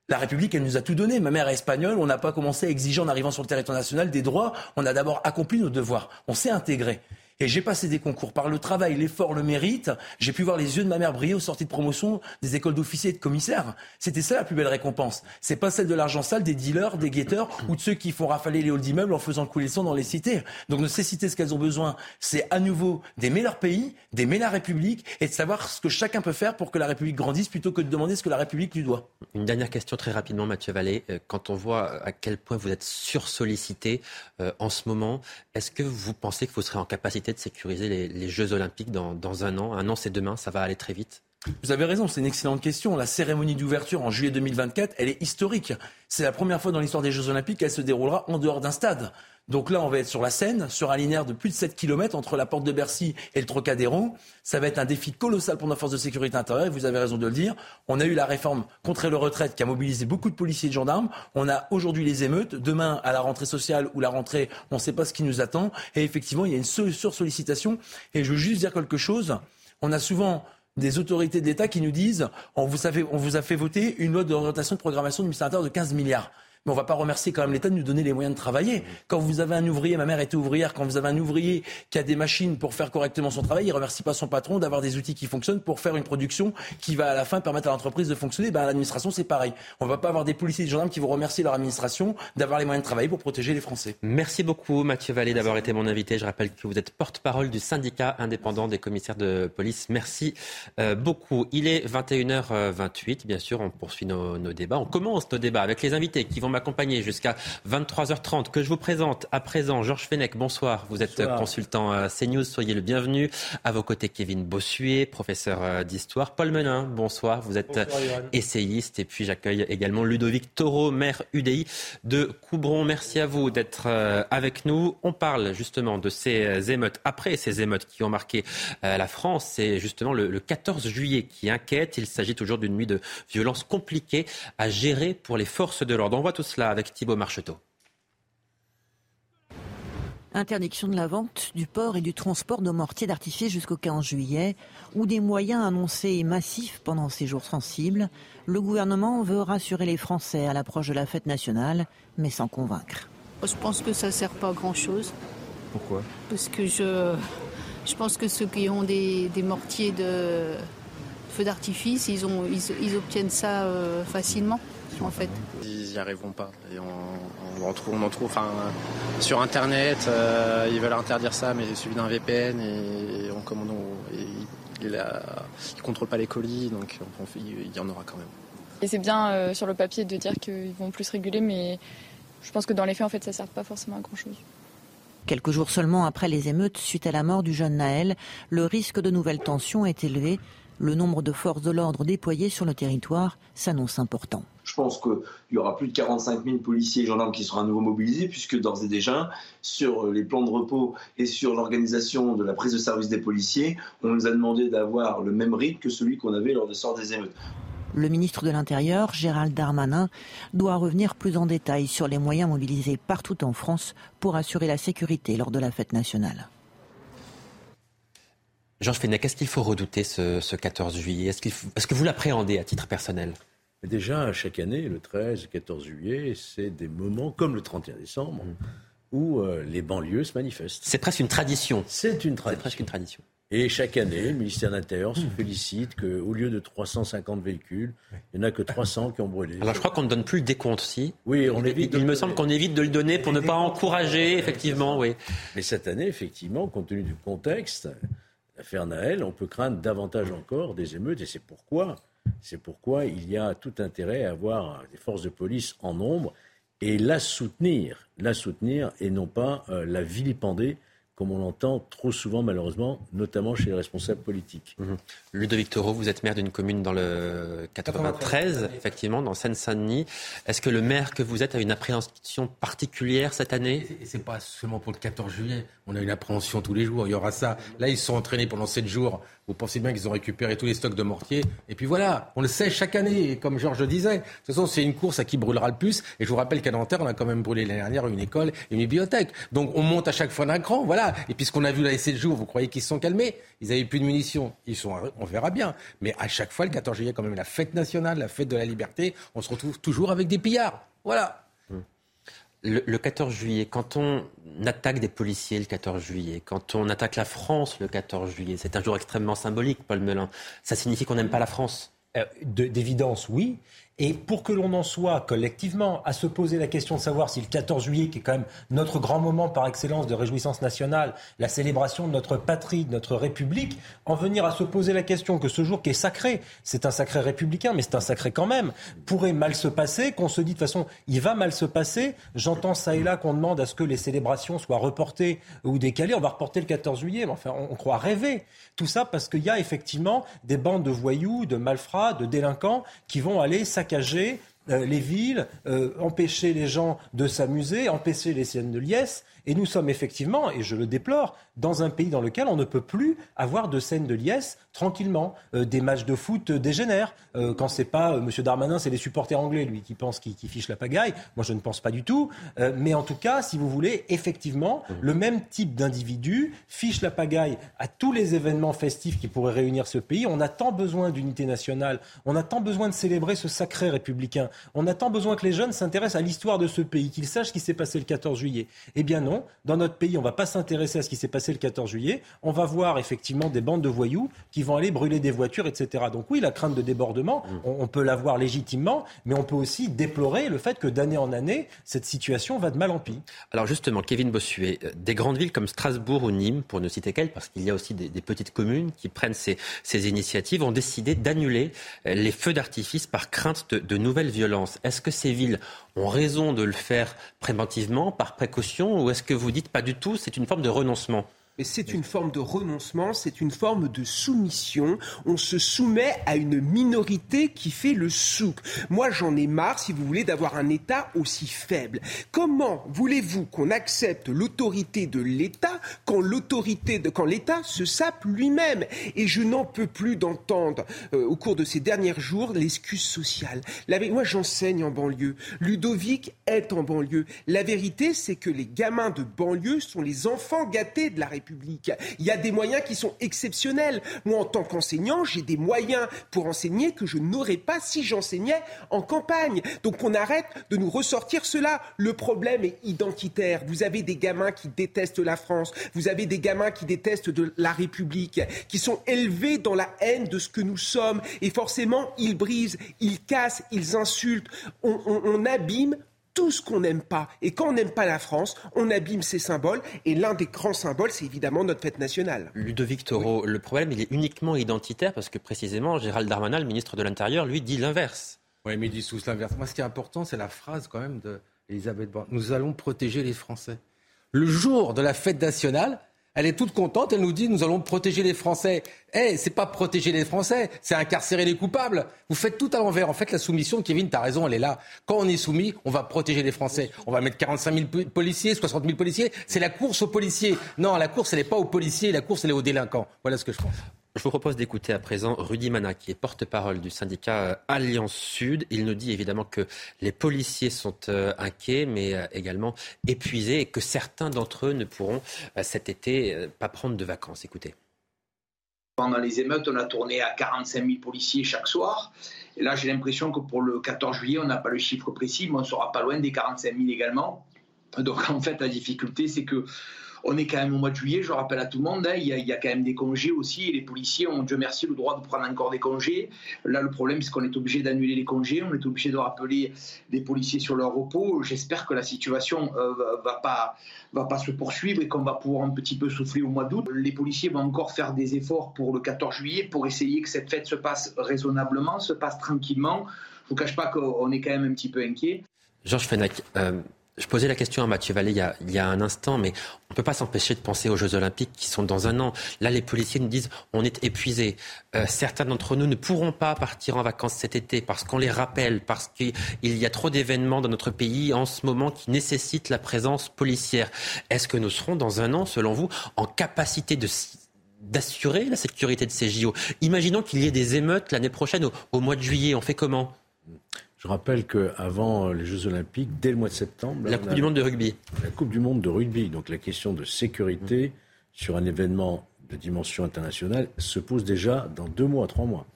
La République, elle nous a tout donné. Ma mère est espagnole. On n'a pas commencé à exiger en arrivant sur le territoire national des droits. On a d'abord accompli nos devoirs. On s'est intégré. Et j'ai passé des concours par le travail, l'effort, le mérite. J'ai pu voir les yeux de ma mère briller aux sorties de promotion des écoles d'officiers et de commissaires. C'était ça la plus belle récompense. C'est pas celle de l'argent sale des dealers, des guetteurs ou de ceux qui font rafaler les halls d'immeubles en faisant couler le sang dans les cités. Donc de ces cités, ce qu'elles ont besoin, c'est à nouveau d'aimer leur pays, d'aimer la République et de savoir ce que chacun peut faire pour que la République grandisse plutôt que de demander ce que la République lui doit. Une dernière question très rapidement, Mathieu Vallée. Euh, quand on voit à quel point vous êtes sursollicité euh, en ce moment, est-ce que vous pensez que vous serez en capacité sécuriser les, les Jeux Olympiques dans, un an. Un an, c'est demain, ça va aller très vite. Vous avez raison, c'est une excellente question. La cérémonie d'ouverture en juillet 2024, elle est historique. C'est la première fois dans l'histoire des Jeux Olympiques qu'elle se déroulera en dehors d'un stade. Donc là, on va être sur la Seine, sur un linéaire de plus de 7 km entre la porte de Bercy et le Trocadéro. Ça va être un défi colossal pour nos forces de sécurité intérieure, vous avez raison de le dire. On a eu la réforme contre le retraite qui a mobilisé beaucoup de policiers et de gendarmes. On a aujourd'hui les émeutes. Demain, à la rentrée sociale ou la rentrée, on ne sait pas ce qui nous attend. Et effectivement, il y a une sursollicitation. Et je veux juste dire quelque chose. On a souvent des autorités de l'État qui nous disent on vous, a fait, on vous a fait voter une loi d'orientation de programmation du ministère de 15 milliards mais on ne va pas remercier quand même l'État de nous donner les moyens de travailler. Quand vous avez un ouvrier, ma mère était ouvrière, quand vous avez un ouvrier qui a des machines pour faire correctement son travail, il ne remercie pas son patron d'avoir des outils qui fonctionnent pour faire une production qui va à la fin permettre à l'entreprise de fonctionner. Ben, l'administration, c'est pareil. On ne va pas avoir des policiers et des gendarmes qui vont remercier leur administration d'avoir les moyens de travailler pour protéger les Français. Merci beaucoup Mathieu Vallée d'avoir été mon invité. Je rappelle que vous êtes porte-parole du syndicat indépendant des commissaires de police. Merci euh, beaucoup. Il est 21h28. Bien sûr, on poursuit nos, nos débats. On commence nos débats avec les invités qui vont m'accompagner jusqu'à 23h30 que je vous présente à présent. Georges Fenech, bonsoir. Vous êtes consultant à CNews, soyez le bienvenu. À vos côtés, Kevin Bossuet, professeur euh, d'histoire. Paul Menin, bonsoir. Vous êtes essayiste. Et puis j'accueille également Ludovic Taureau, maire UDI de Coubron. Merci à vous d'être euh, avec nous. On parle justement de ces émeutes, après ces émeutes qui ont marqué euh, la France. C'est justement le, le 14 juillet qui inquiète. Il s'agit toujours d'une nuit de violence compliquée à gérer pour les forces de l'ordre. On voit tout cela avec Thibaut Marcheteau. Interdiction de la vente, du port et du transport de mortiers d'artifice jusqu'au 15 juillet, ou des moyens annoncés massifs pendant ces jours sensibles, le gouvernement veut rassurer les Français à l'approche de la fête nationale, mais sans convaincre. Je pense que ça ne sert pas à grand-chose. Pourquoi? Parce que je, je pense que ceux qui ont des, des mortiers de feu d'artifice, ils, ont, ils, ils, obtiennent ça euh, facilement, en fait. Ils n'y arriveront pas. Et on, on, en trouve, on en trouve enfin, sur Internet, euh, ils veulent interdire ça, mais suivi d'un VPN, et on commande. Il ne contrôle pas les colis, donc on, il y en aura quand même. Et c'est bien euh, sur le papier de dire qu'ils vont plus réguler, mais je pense que dans les faits, en fait, ça ne sert pas forcément à grand-chose. Quelques jours seulement après les émeutes suite à la mort du jeune Naël, le risque de nouvelles tensions est élevé. Le nombre de forces de l'ordre déployées sur le territoire s'annonce important. Je pense qu'il y aura plus de 45 000 policiers et gendarmes qui seront à nouveau mobilisés, puisque d'ores et déjà, sur les plans de repos et sur l'organisation de la prise de service des policiers, on nous a demandé d'avoir le même rythme que celui qu'on avait lors de sort des émeutes. Le ministre de l'Intérieur, Gérald Darmanin, doit revenir plus en détail sur les moyens mobilisés partout en France pour assurer la sécurité lors de la fête nationale. Georges Fenech, est-ce qu'il faut redouter ce, ce 14 juillet? Est-ce est que vous l'appréhendez à titre personnel? Déjà, chaque année, le 13 et 14 juillet, c'est des moments comme le 31 décembre mmh. où euh, les banlieues se manifestent. C'est presque une tradition. C'est une tradition. presque une tradition. Et chaque année, le ministère de l'Intérieur se félicite qu'au lieu de 350 véhicules, il n'y en a que 300 qui ont brûlé. Alors je crois qu'on ne donne plus le décompte, si. Oui, on il, évite. Il, il me semble qu'on évite de le donner pour ne pas encourager, effectivement, oui. Mais cette année, effectivement, compte tenu du contexte, l'affaire Naël, on peut craindre davantage encore des émeutes, et c'est pourquoi, c'est pourquoi il y a tout intérêt à avoir des forces de police en nombre et la soutenir, la soutenir et non pas euh, la vilipender comme on l'entend trop souvent malheureusement, notamment chez les responsables politiques. Mmh. Ludovic Taureau, vous êtes maire d'une commune dans le 93, effectivement, dans Seine-Saint-Denis. Est-ce que le maire que vous êtes a une appréhension particulière cette année? C'est pas seulement pour le 14 juillet. On a une appréhension tous les jours. Il y aura ça. Là, ils sont entraînés pendant 7 jours. Vous pensez bien qu'ils ont récupéré tous les stocks de mortiers. Et puis voilà, on le sait chaque année. Et comme Georges disait, de toute façon, c'est une course à qui brûlera le plus. Et je vous rappelle qu'à Nanterre, on a quand même brûlé l'année dernière une école et une bibliothèque. Donc on monte à chaque fois d'un cran. Voilà. Et puis ce qu'on a vu là les 7 jours, vous croyez qu'ils se sont calmés Ils avaient plus de munitions. Ils sont, on verra bien. Mais à chaque fois, le 14 juillet, quand même, la fête nationale, la fête de la liberté, on se retrouve toujours avec des pillards. Voilà. Le, le, 14 juillet, quand on attaque des policiers le 14 juillet, quand on attaque la France le 14 juillet, c'est un jour extrêmement symbolique, Paul Melun. Ça signifie qu'on n'aime pas la France euh, D'évidence, oui. Et pour que l'on en soit collectivement à se poser la question de savoir si le 14 juillet, qui est quand même notre grand moment par excellence de réjouissance nationale, la célébration de notre patrie, de notre République, en venir à se poser la question que ce jour qui est sacré, c'est un sacré républicain, mais c'est un sacré quand même, pourrait mal se passer, qu'on se dit de toute façon, il va mal se passer. J'entends ça et là qu'on demande à ce que les célébrations soient reportées ou décalées. On va reporter le 14 juillet, mais enfin, on, croit rêver. Tout ça parce qu'il y a effectivement des bandes de voyous, de malfrats, de délinquants qui vont aller saccager euh, les villes, euh, empêcher les gens de s'amuser, empêcher les scènes de liesse. Et nous sommes effectivement, et je le déplore, dans un pays dans lequel on ne peut plus avoir de scènes de liesse tranquillement. Euh, des matchs de foot dégénèrent. Euh, quand c'est pas euh, M. Darmanin, c'est les supporters anglais, lui, qui pensent qu'il fiche la pagaille. Moi, je ne pense pas du tout. mais en tout cas, si vous voulez, effectivement, le même type d'individu fiche la pagaille à tous les événements festifs qui pourraient réunir ce pays. On a tant besoin d'unité nationale. On a tant besoin de célébrer ce sacré républicain. On a tant besoin que les jeunes s'intéressent à l'histoire de ce pays, qu'ils sachent ce qui s'est passé le 14 juillet. Eh bien non, dans notre pays, on ne va pas s'intéresser à ce qui s'est passé le 14 juillet. On va voir effectivement des bandes de voyous qui vont aller brûler des voitures, etc. Donc oui, la crainte de débordement, mm. on, peut l'avoir légitimement, mais on peut aussi déplorer le fait que d'année en année, cette situation va de mal en pis. Alors justement, Kevin Bossuet, euh, des grandes villes comme Strasbourg ou Nîmes, pour ne citer qu'elles, parce qu'il y a aussi des, petites communes qui prennent ces, initiatives, ont décidé d'annuler euh, les feux d'artifice par crainte de, de nouvelles violences. Est-ce que ces villes ont raison de le faire préventivement, par précaution, ou est-ce que vous dites pas du tout, c'est une forme de renoncement? Mais c'est une forme de renoncement, c'est une forme de soumission. On se soumet à une minorité qui fait le souk. Moi, j'en ai marre, si vous voulez, d'avoir un État aussi faible. Comment voulez-vous qu'on accepte l'autorité de l'État quand l'autorité de, quand l'État se sape lui-même? Et je n'en peux plus d'entendre euh, au cours de ces derniers jours l'excuse sociale. moi, j'enseigne en banlieue. Ludovic est en banlieue. La vérité, c'est que les gamins de banlieue sont les enfants gâtés de la République. Il y a des moyens qui sont exceptionnels. Moi, en tant qu'enseignant, j'ai des moyens pour enseigner que je n'aurais pas si j'enseignais en campagne. Donc on arrête de nous ressortir cela. Le problème est identitaire. Vous avez des gamins qui détestent la France. Vous avez des gamins qui détestent la République, qui sont élevés dans la haine de ce que nous sommes. Et forcément, ils brisent, ils cassent, ils insultent. on, on abîme tout ce qu'on n'aime pas. Et quand on n'aime pas la France, on abîme ses symboles. Et l'un des grands symboles, c'est évidemment notre fête nationale. Ludovic Toro, le problème, il est uniquement identitaire parce que précisément, Gérald Darmanin, le ministre de l'Intérieur, lui dit l'inverse. Oui, mais il dit tous l'inverse. Moi, ce qui est important, c'est la phrase quand même d'Elisabeth Borne. Nous allons protéger les Français. Le jour de la fête nationale, elle est toute contente, elle nous dit nous allons protéger les Français. Eh, c'est pas protéger les Français, c'est incarcérer les coupables. Vous faites tout à l'envers. En fait, la soumission, Kevin, tu as raison, elle est là. Quand on est soumis, on va protéger les Français. On va mettre 45 000 policiers, 60 000 policiers. C'est la course aux policiers. Non, la course, elle n'est pas aux policiers, la course, elle est aux délinquants. Voilà ce que je pense. Je vous propose d'écouter à présent Rudy Mana, qui est porte-parole du syndicat euh, Alliance Sud. Il nous dit évidemment que les policiers sont euh, inquiets, mais euh, également épuisés, et que certains d'entre eux ne pourront cet été pas prendre de vacances. Écoutez. Pendant les émeutes, on a tourné à 45 000 policiers chaque soir. Et là, j'ai l'impression que pour le 14 juillet, on n'a pas le chiffre précis, mais on sera pas loin des 45 000 également. Donc en fait, la difficulté, c'est que on est quand même au mois de juillet, je rappelle à tout le monde, hein, il, y a, quand même des congés aussi, et les policiers ont, Dieu merci, le droit de prendre encore des congés. Là, le problème, c'est qu'on est obligé d'annuler les congés, on est obligé de rappeler des policiers sur leur repos. J'espère que la situation ne euh, va, pas, va pas se poursuivre et qu'on va pouvoir un petit peu souffler au mois d'août. Les policiers vont encore faire des efforts pour le 14 juillet pour essayer que cette fête se passe raisonnablement, se passe tranquillement. Je ne vous cache pas qu'on est quand même un petit peu inquiet. Georges Fenech, euh, je posais la question à Mathieu Vallée il y a, un instant, mais on ne peut pas s'empêcher de penser aux Jeux Olympiques qui sont dans un an. Là, les policiers nous disent on est épuisés. Euh, certains d'entre nous ne pourront pas partir en vacances cet été parce qu'on les rappelle, parce qu'il y a trop d'événements dans notre pays en ce moment qui nécessitent la présence policière. Est-ce que nous serons dans un an, selon vous, en capacité d'assurer la sécurité de ces JO Imaginons qu'il y ait des émeutes l'année prochaine au mois de juillet. On fait comment? Je rappelle qu'avant les Jeux Olympiques, dès le mois de septembre. La Coupe du Monde de rugby. La Coupe du Monde de rugby. Donc la question de sécurité sur un événement de dimension internationale se pose déjà dans deux mois, trois mois.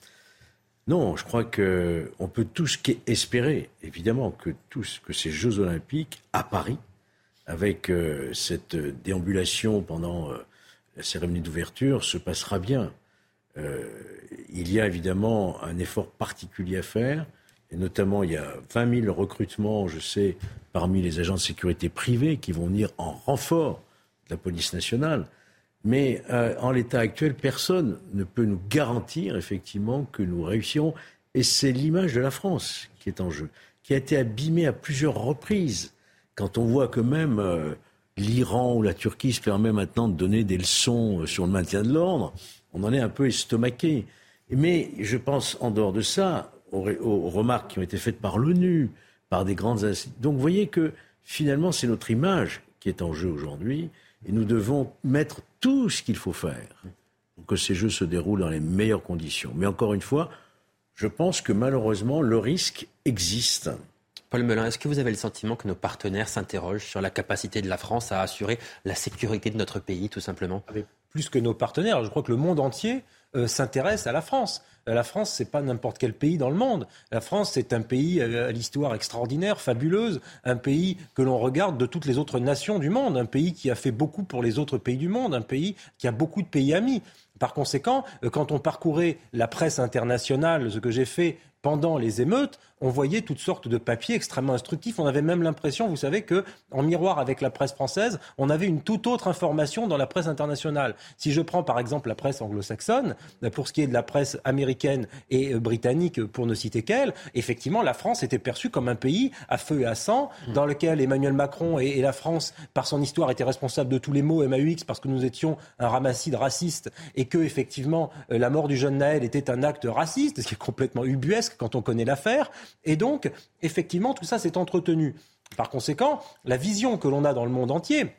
Non, je crois qu'on peut tous espérer, évidemment, que, tous, que ces Jeux Olympiques à Paris, avec euh, cette déambulation pendant euh, la cérémonie d'ouverture, se passera bien. Euh, il y a évidemment un effort particulier à faire Et notamment, il y a 20 000 recrutements, je sais, parmi les agents de sécurité privés qui vont venir en renfort de la police nationale. Mais euh, en l'état actuel, personne ne peut nous garantir effectivement que nous réussirons. Et c'est l'image de la France qui est en jeu, qui a été abîmée à plusieurs reprises. Quand on voit que même euh, l'Iran ou la Turquie se permet maintenant de donner des leçons euh, sur le maintien de l'ordre, on en est un peu estomaqué. Mais je pense, en dehors de ça, aux, aux remarques qui ont été faites par l'ONU, par des grandes institutions. Donc vous voyez que finalement, c'est notre image qui est en jeu aujourd'hui. Et nous devons mettre tout ce qu'il faut faire pour que ces jeux se déroulent dans les meilleures conditions. Mais encore une fois, je pense que malheureusement, le risque existe. Paul Melun, est-ce que vous avez le sentiment que nos partenaires s'interrogent sur la capacité de la France à assurer la sécurité de notre pays, tout simplement? Plus que nos partenaires, je crois que le monde entier euh, s'intéresse à la France. Euh, la France, c'est pas n'importe quel pays dans le monde. La France, c'est un pays à l'histoire extraordinaire, fabuleuse, un pays que l'on regarde de toutes les autres nations du monde, un pays qui a fait beaucoup pour les autres pays du monde, un pays qui a beaucoup de pays amis. Par conséquent, euh, quand on parcourait la presse internationale, ce que j'ai fait pendant les émeutes, on voyait toutes sortes de papiers extrêmement instructifs. On avait même l'impression, vous savez, que en miroir avec la presse française, on avait une toute autre information dans la presse internationale. Si je prends par exemple la presse anglo-saxonne, pour ce qui est de la presse américaine et euh, britannique, pour ne citer qu'elle, effectivement, la France était perçue comme un pays à feu et à sang, mmh. dans lequel Emmanuel Macron et, la France, par son histoire, étaient responsables de tous les maux MAUX parce que nous étions un ramassis de racistes et que effectivement euh, la mort du jeune Naël était un acte raciste, ce qui est complètement ubuesque quand on connaît l'affaire. Et donc, effectivement, tout ça s'est entretenu. Par conséquent, la vision que l'on a dans le monde entier,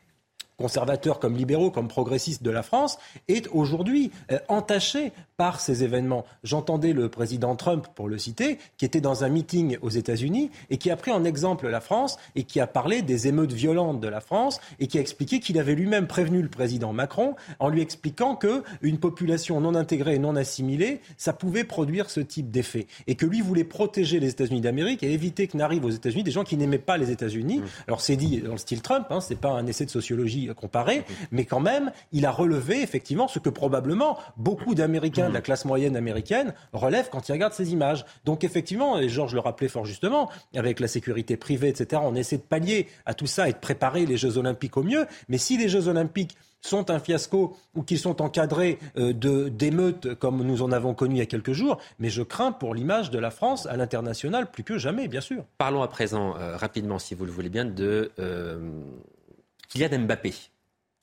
conservateurs comme libéraux, comme progressistes de la France, est aujourd'hui euh, entachée par ces événements. J'entendais le président Trump, pour le citer, qui était dans un meeting aux États-Unis et qui a pris en exemple la France et qui a parlé des émeutes violentes de la France et qui a expliqué qu'il avait lui-même prévenu le président Macron en lui expliquant que une population non intégrée et non assimilée, ça pouvait produire ce type d'effet et que lui voulait protéger les États-Unis d'Amérique et éviter que n'arrivent aux États-Unis des gens qui n'aimaient pas les États-Unis. Mmh. Alors c'est dit dans le style Trump, hein, c'est pas un essai de sociologie comparé, mmh. mais quand même, il a relevé effectivement ce que probablement beaucoup d'Américains la classe moyenne américaine relève quand il regarde ces images. Donc effectivement, et Georges le rappelait fort justement, avec la sécurité privée, etc., on essaie de pallier à tout ça et de préparer les Jeux olympiques au mieux. Mais si les Jeux olympiques sont un fiasco ou qu'ils sont encadrés euh, d'émeutes comme nous en avons connu il y a quelques jours, mais je crains pour l'image de la France à l'international plus que jamais, bien sûr. Parlons à présent euh, rapidement, si vous le voulez bien, de euh, Kylian Mbappé.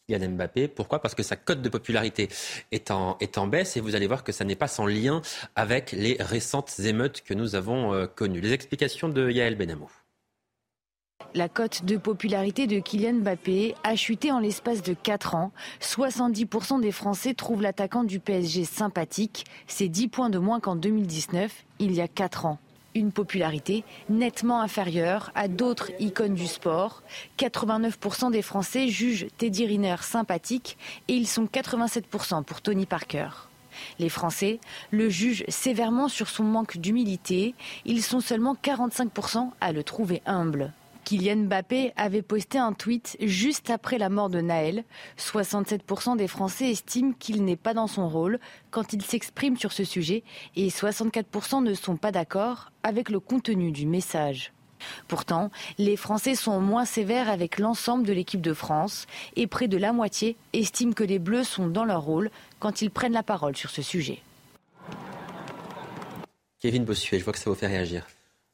Yann Mbappé. Pourquoi? Parce que sa cote de popularité est en, est en baisse et vous allez voir que ça n'est pas sans lien avec les récentes émeutes que nous avons euh, connues. Les explications de Yael Benamou. La cote de popularité de Kylian Mbappé a chuté en l'espace de 4 ans. 70% des Français trouvent l'attaquant du PSG sympathique. C'est 10 points de moins qu'en 2019, il y a 4 ans une popularité nettement inférieure à d'autres icônes du sport. 89% des Français jugent Teddy Riner sympathique et ils sont 87% pour Tony Parker. Les Français le jugent sévèrement sur son manque d'humilité. Ils sont seulement 45% à le trouver humble. Kylian Mbappé avait posté un tweet juste après la mort de Naël. 67% des Français estiment qu'il n'est pas dans son rôle quand il s'exprime sur ce sujet et 64% ne sont pas d'accord avec le contenu du message. Pourtant, les Français sont moins sévères avec l'ensemble de l'équipe de France et près de la moitié estiment que les Bleus sont dans leur rôle quand ils prennent la parole sur ce sujet. Kevin Bossuet, je vois que ça vous fait réagir.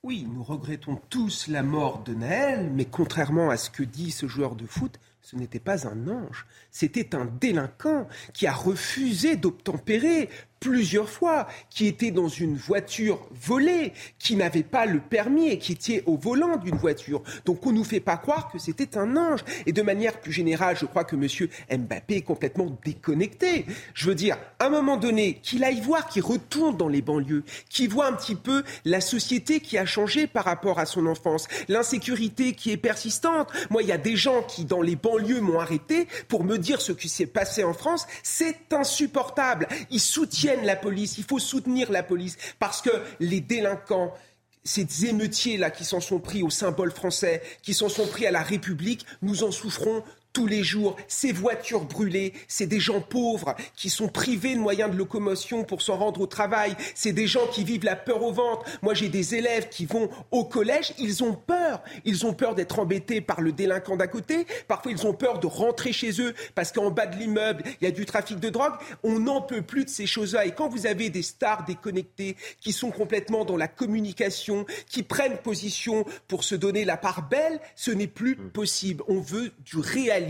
Oui, nous regrettons tous la mort de Naël, mais contrairement à ce que dit ce joueur de foot, ce n'était pas un ange, c'était un délinquant qui a refusé d'obtempérer plusieurs fois, qui était dans une voiture volée, qui n'avait pas le permis et qui était au volant d'une voiture. Donc on ne nous fait pas croire que c'était un ange. Et de manière plus générale, je crois que M. Mbappé est complètement déconnecté. Je veux dire, à un moment donné, qu'il aille voir, qu'il retourne dans les banlieues, qu'il voit un petit peu la société qui a changé par rapport à son enfance, l'insécurité qui est persistante. Moi, il y a des gens qui, dans les banlieues, m'ont arrêté pour me dire ce qui s'est passé en France. C'est insupportable. Ils soutiennent la police, il faut soutenir la police, parce que les délinquants, ces émeutiers-là qui s'en sont pris au symbole français, qui s'en sont pris à la République, nous en souffrons tous les jours, ces voitures brûlées, c'est des gens pauvres qui sont privés de moyens de locomotion pour s'en rendre au travail, c'est des gens qui vivent la peur au ventre. Moi, j'ai des élèves qui vont au collège, ils ont peur. Ils ont peur d'être embêtés par le délinquant d'à côté. Parfois, ils ont peur de rentrer chez eux parce qu'en bas de l'immeuble, il y a du trafic de drogue. On n'en peut plus de ces choses-là. Et quand vous avez des stars déconnectées qui sont complètement dans la communication, qui prennent position pour se donner la part belle, ce n'est plus possible. On veut du réalisme,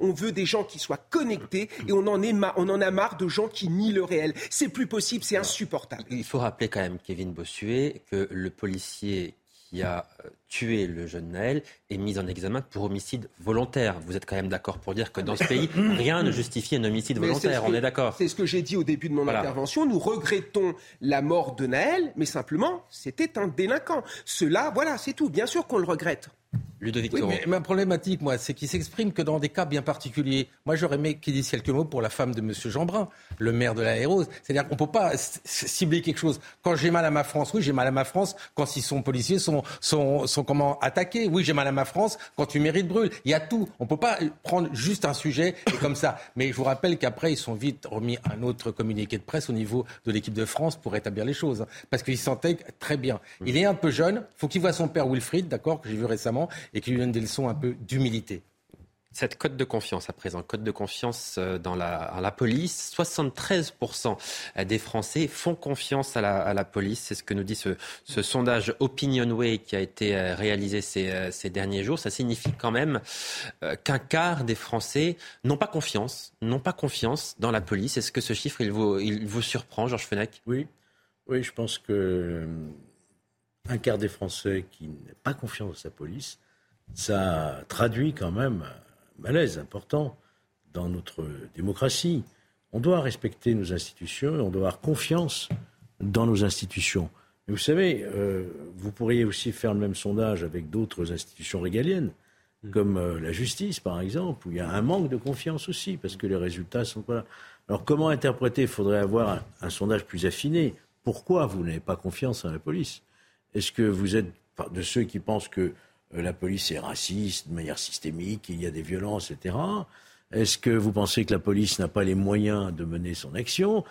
on veut des gens qui soient connectés et on en, on en a marre de gens qui nient le réel. C'est plus possible, c'est insupportable. Il faut rappeler quand même, Kevin Bossuet, que le policier qui a euh, tué le jeune Naël est mis en examen pour homicide volontaire. Vous êtes quand même d'accord pour dire que dans ce pays, rien ne justifie un homicide volontaire. on est d'accord. C'est ce que j'ai dit au début de mon intervention. Nous regrettons la mort de Naël, mais simplement, c'était un délinquant. Cela, voilà, c'est tout. Bien sûr qu'on le regrette. Oui, mais ma problématique, moi, c'est qu'il s'exprime que dans des cas bien particuliers. Moi, j'aurais aimé qu'il dise quelques mots pour la femme de M. Jeanbrun, le maire de la Hérose. C'est-à-dire qu'on ne peut pas cibler quelque chose. Quand j'ai mal à ma France, oui, j'ai mal à ma France quand si son policiers sont, sont, sont comment attaqués. Oui, j'ai mal à ma France quand tu mérites brûle. Il y a tout. On ne peut pas prendre juste un sujet et comme ça. Mais je vous rappelle qu'après, ils sont vite remis un autre communiqué de presse au niveau de l'équipe de France pour établir les choses. Parce qu'ils s'intègrent très bien. Il est un peu jeune. faut qu'il voit son père Wilfried, d'accord, que j'ai vu récemment et qui lui donne des leçons un peu d'humilité. Cette cote de confiance, à présent, cote de confiance euh, dans la, police. 73% des Français font confiance à la, police. C'est ce que nous dit ce, sondage Opinionway qui a été euh, réalisé ces, ces derniers jours. Ça signifie quand même euh, qu'un quart des Français n'ont pas confiance, n'ont pas confiance dans la police. Est-ce que ce chiffre, il vous, surprend, Georges Fenech? Oui. Oui, je pense que un quart des Français qui n'ont pas confiance dans sa police ça traduit quand même malaise important dans notre démocratie. On doit respecter nos institutions et on doit avoir confiance dans nos institutions. Mais vous savez, euh, vous pourriez aussi faire le même sondage avec d'autres institutions régaliennes, mm. comme euh, la justice par exemple, où il y a un manque de confiance aussi, parce que les résultats sont pas là. Alors comment interpréter? Il faudrait avoir un, un sondage plus affiné. Pourquoi vous n'avez pas confiance en la police? Est-ce que vous êtes de ceux qui pensent que la police est raciste de manière systémique, il y a des violences, etc. Est-ce que vous pensez que la police n'a pas les moyens de mener son action?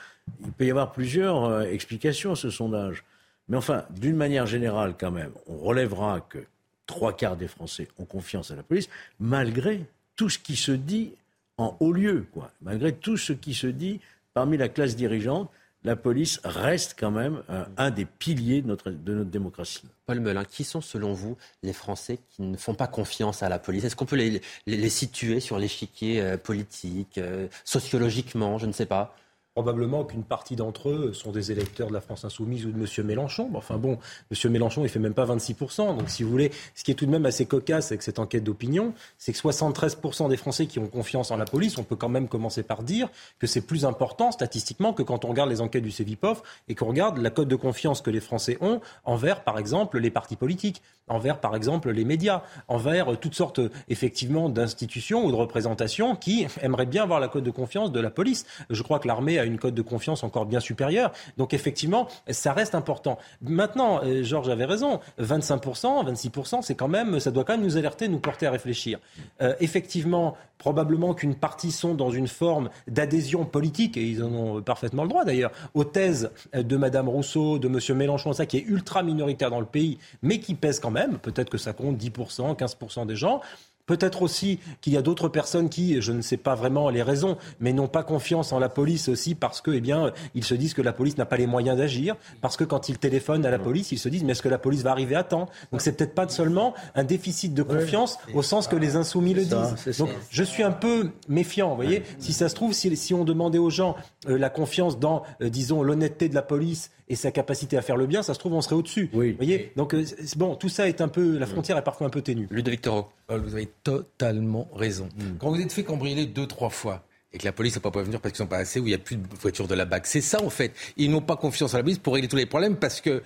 Il peut y avoir plusieurs euh, explications à ce sondage. Mais enfin, d'une manière générale, quand même, on relèvera que trois quarts des Français ont confiance à la police, malgré tout ce qui se dit en haut lieu, quoi. Malgré tout ce qui se dit parmi la classe dirigeante, la police reste quand même euh, un des piliers de notre, démocratie. Paul Melun, qui sont selon vous les Français qui ne font pas confiance à la police? Est-ce qu'on peut les, les, situer sur l'échiquier euh, politique, euh, sociologiquement, je ne sais pas Probablement qu'une partie d'entre eux sont des électeurs de la France Insoumise ou de M. Mélenchon. Enfin bon, M. Mélenchon, il fait même pas 26%. Donc si vous voulez, ce qui est tout de même assez cocasse avec cette enquête d'opinion, c'est que 73% des Français qui ont confiance en la police, on peut quand même commencer par dire que c'est plus important statistiquement que quand on regarde les enquêtes du CEVIPOF et qu'on regarde la cote de confiance que les Français ont envers, par exemple, les partis politiques, envers, par exemple, les médias, envers toutes sortes, effectivement, d'institutions ou de représentations qui aimeraient bien avoir la cote de confiance de la police. Je crois que l'armée une cote de confiance encore bien supérieure. Donc effectivement, ça reste important. Maintenant, euh, Georges avait raison, 25%, 26%, c'est quand même, ça doit quand même nous alerter, nous porter à réfléchir. Euh, effectivement, probablement qu'une partie sont dans une forme d'adhésion politique, et ils en ont parfaitement le droit d'ailleurs, aux thèses de Mme Rousseau, de M. Mélenchon, ça qui est ultra minoritaire dans le pays, mais qui pèse quand même, peut-être que ça compte 10%, 15% des gens. Peut-être aussi qu'il y a d'autres personnes qui, je ne sais pas vraiment les raisons, mais n'ont pas confiance en la police aussi parce que, eh bien, ils se disent que la police n'a pas les moyens d'agir, parce que quand ils téléphonent à la police, ils se disent mais est-ce que la police va arriver à temps? Donc c'est peut-être pas seulement un déficit de confiance au sens que les insoumis le disent. Donc je suis un peu méfiant, vous voyez. Si ça se trouve, si, on demandait aux gens euh, la confiance dans, euh, disons, l'honnêteté de la police et sa capacité à faire le bien, ça se trouve, on serait au-dessus. Oui. Vous voyez Donc, euh, bon, tout ça est un peu. La frontière est parfois un peu ténue. Ludovic Toro. Vous avez totalement raison. Mm. Quand vous êtes fait cambrioler deux, trois fois, et que la police n'a pas pu venir parce qu'ils sont pas assez, ou il n'y a plus de voitures de la BAC. C'est ça, en fait. Ils n'ont pas confiance en la police pour régler tous les problèmes parce qu'ils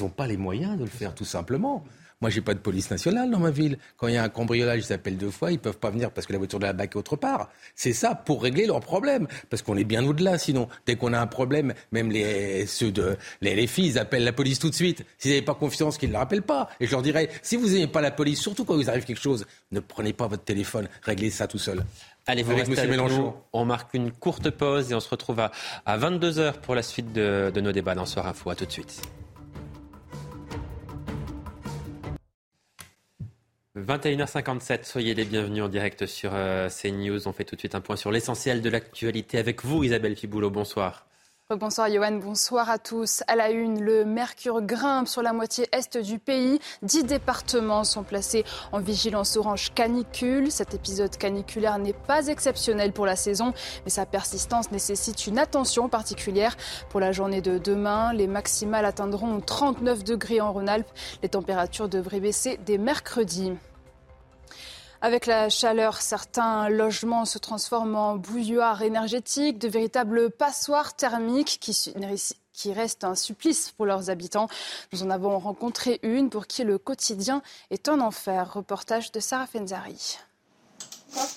n'ont pas les moyens de le faire, tout simplement. Moi, j'ai pas de police nationale dans ma ville. Quand il y a un cambriolage, ils s'appellent deux fois, ils peuvent pas venir parce que la voiture de la BAC est autre part. C'est ça pour régler leurs problèmes. Parce qu'on est bien au-delà, sinon. Dès qu'on a un problème, même les, ceux de, les, filles, ils appellent la police tout de suite. S'ils n'avaient pas confiance, qu'ils ne le rappellent pas. Et je leur dirais, si vous n'aimez pas la police, surtout quand vous arrive quelque chose, ne prenez pas votre téléphone, réglez ça tout seul. Allez, vous restez avec nous. On marque une courte pause et on se retrouve à, à 22h pour la suite de, de nos débats dans Soir Info. À tout de suite. 21h57, soyez les bienvenus en direct sur euh, CNews. On fait tout de suite un point sur l'essentiel de l'actualité avec vous, Isabelle Fiboulot. Bonsoir. Bonsoir Johan, bonsoir à tous. À la une, le mercure grimpe sur la moitié est du pays. Dix départements sont placés en vigilance orange canicule. Cet épisode caniculaire n'est pas exceptionnel pour la saison, mais sa persistance nécessite une attention particulière. Pour la journée de demain, les maximales atteindront 39 degrés en Rhône-Alpes. Les températures devraient baisser dès mercredi. Avec la chaleur, certains logements se transforment en bouilloires énergétiques, de véritables passoires thermiques qui, restent un supplice pour leurs habitants. Nous en avons rencontré une pour qui le quotidien est un enfer. Reportage de Sarah Fenzari.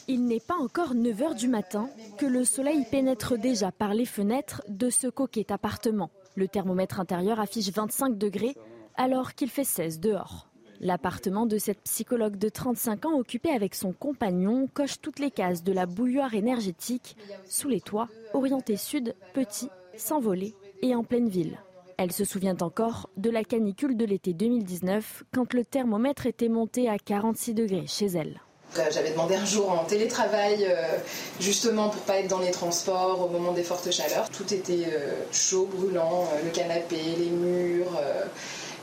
Il n'est pas encore 9 h du matin que le soleil pénètre déjà par les fenêtres de ce coquet appartement. Le thermomètre intérieur affiche 25 degrés alors qu'il fait 16 dehors. L'appartement de cette psychologue de 35 ans occupé avec son compagnon coche toutes les cases de la bouilloire énergétique, sous les toits, orienté sud, petit, sans voler et en pleine ville. Elle se souvient encore de la canicule de l'été 2019 quand le thermomètre était monté à 46 degrés chez elle. J'avais demandé un jour en télétravail, euh, justement pour pas être dans les transports au moment des fortes chaleurs. Tout était euh, chaud, brûlant, euh, le canapé, les murs.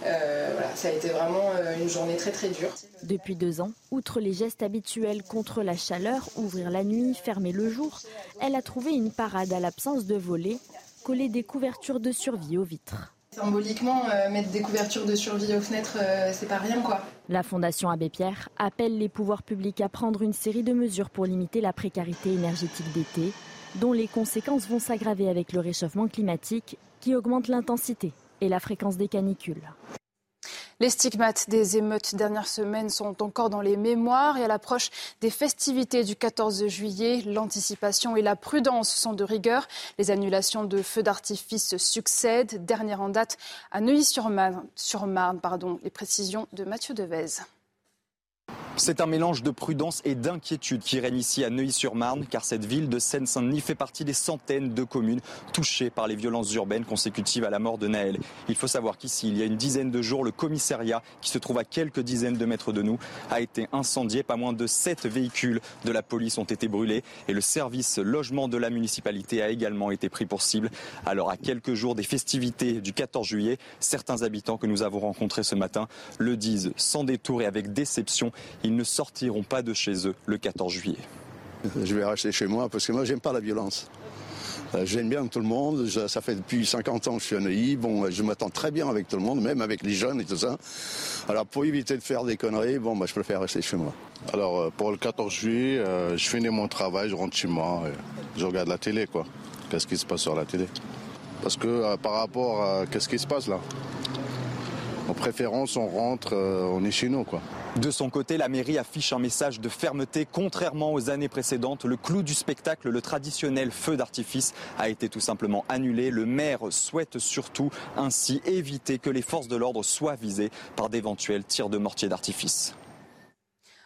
Euh, voilà, ça a été vraiment euh, une journée très très dure. Depuis deux ans, outre les gestes habituels contre la chaleur, ouvrir la nuit, fermer le jour, elle a trouvé une parade à l'absence de volets, coller des couvertures de survie aux vitres. Symboliquement, euh, mettre des couvertures de survie aux fenêtres, c'est pas rien quoi. La Fondation Abbé Pierre appelle les pouvoirs publics à prendre une série de mesures pour limiter la précarité énergétique d'été, dont les conséquences vont s'aggraver avec le réchauffement climatique qui augmente l'intensité et la fréquence des canicules. Les stigmates des émeutes dernières semaines sont encore dans les mémoires et à l'approche des festivités du 14 juillet, l'anticipation et la prudence sont de rigueur. Les annulations de feux d'artifice succèdent. Dernière en date à Neuilly-sur-Marne. Les précisions de Mathieu Devez. C'est un mélange de prudence et d'inquiétude qui règne ici à Neuilly-sur-Marne, car cette ville de Seine-Saint-Denis fait partie des centaines de communes touchées par les violences urbaines consécutives à la mort de Naël. Il faut savoir qu'ici, il y a une dizaine de jours, le commissariat, qui se trouve à quelques dizaines de mètres de nous, a été incendié. Pas moins de sept véhicules de la police ont été brûlés et le service logement de la municipalité a également été pris pour cible. Alors, à quelques jours des festivités du 14 juillet, certains habitants que nous avons rencontrés ce matin le disent sans détour et avec déception ils ne sortiront pas de chez eux le 14 juillet. Je vais rester chez moi parce que moi, j'aime pas la violence. Euh, j'aime bien tout le monde. Ça fait depuis 50 ans que je suis à Neuilly. Bon, je m'attends très bien avec tout le monde, même avec les jeunes et tout ça. Alors, pour éviter de faire des conneries, bon, bah, je préfère rester chez moi. Alors, euh, pour le 14 juillet, euh, je finis mon travail, je rentre chez moi, je regarde la télé, quoi. Qu'est-ce qui se passe sur la télé? Parce que par rapport à qu'est-ce qui se passe là? En préférence, on rentre, on est chez nous. De son côté, la mairie affiche un message de fermeté. Contrairement aux années précédentes, le clou du spectacle, le traditionnel feu d'artifice, a été tout simplement annulé. Le maire souhaite surtout ainsi éviter que les forces de l'ordre soient visées par d'éventuels tirs de mortier d'artifice.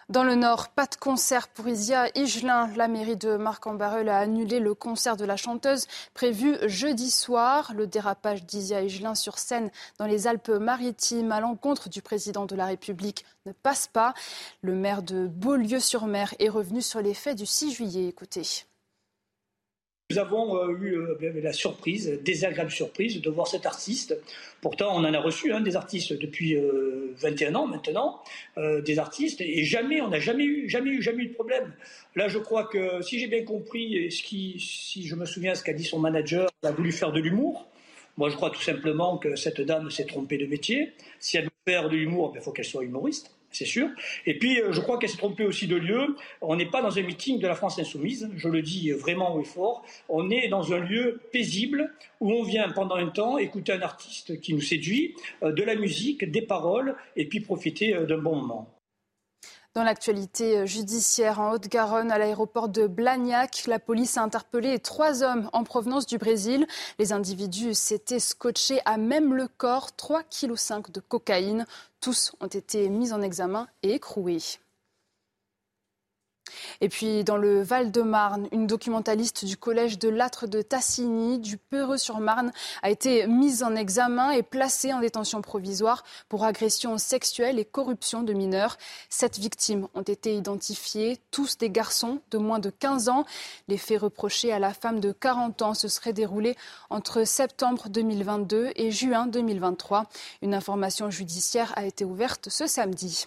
Dans le Nord, pas de concert pour Isia Higelin. La mairie de Marc-en-Barœul a annulé le concert de la chanteuse prévu jeudi soir. Le dérapage d'Isia Higelin sur scène dans les Alpes-Maritimes à l'encontre du président de la République ne passe pas. Le maire de Beaulieu-sur-Mer est revenu sur les faits du 6 juillet. Écoutez. Nous avons euh, eu euh, la surprise, désagréable surprise, de voir cet artiste. Pourtant, on en a reçu hein, des artistes depuis 21 euh, ans maintenant, des artistes, et jamais, on n'a jamais eu, jamais eu, jamais eu de problème. Là, je crois que, si j'ai bien compris, et ce qui, si je me souviens ce qu'a dit son manager, elle a voulu faire de l'humour. Moi, je crois tout simplement que cette dame s'est trompée de métier. Si elle veut faire de l'humour, il ben, faut qu'elle soit humoriste c'est sûr. Et puis, euh, je crois qu'elle s'est trompée aussi de lieu. On n'est pas dans un meeting de la France insoumise, je le dis vraiment et fort. On est dans un lieu paisible où on vient pendant un temps écouter un artiste qui nous séduit, euh, de la musique, des paroles, et puis profiter euh, d'un bon moment. Dans l'actualité judiciaire en Haute-Garonne, à l'aéroport de Blagnac, la police a interpellé trois hommes en provenance du Brésil. Les individus s'étaient scotchés à même le corps 3,5 kg de cocaïne. Tous ont été mis en examen et écroués. Et puis, dans le Val-de-Marne, une documentaliste du collège de Lâtre de Tassigny, du Peureux-sur-Marne, a été mise en examen et placée en détention provisoire pour agression sexuelle et corruption de mineurs. Sept victimes ont été identifiées, tous des garçons de moins de 15 ans. Les faits reprochés à la femme de 40 ans se seraient déroulés entre septembre 2022 et juin 2023. Une information judiciaire a été ouverte ce samedi.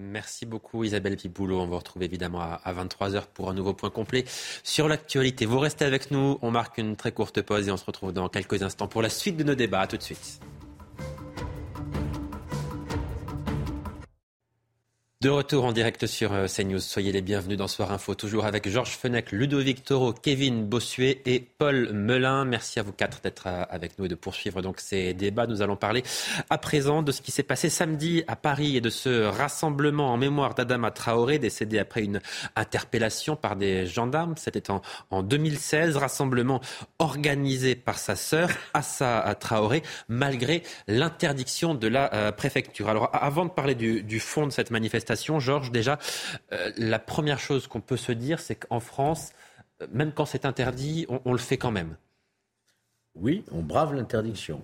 Merci beaucoup Isabelle Piboulot. On vous retrouve évidemment à 23h pour un nouveau point complet sur l'actualité. Vous restez avec nous, on marque une très courte pause et on se retrouve dans quelques instants pour la suite de nos débats. A tout de suite. De retour en direct sur euh, CNews. Soyez les bienvenus dans Soir Info, toujours avec Georges Fenech, Ludovic Toro, Kevin Bossuet et Paul Melun. Merci à vous quatre d'être euh, avec nous et de poursuivre donc ces débats. Nous allons parler à présent de ce qui s'est passé samedi à Paris et de ce rassemblement en mémoire d'Adama Traoré, décédé après une interpellation par des gendarmes. C'était en, en 2016. Rassemblement organisé par sa sœur, Assa Traoré, malgré l'interdiction de la euh, préfecture. Alors, avant de parler du fond de cette manifestation, Georges, déjà, euh, la première chose qu'on peut se dire, c'est qu'en France, euh, même quand c'est interdit, on, le fait quand même. Oui, on brave l'interdiction.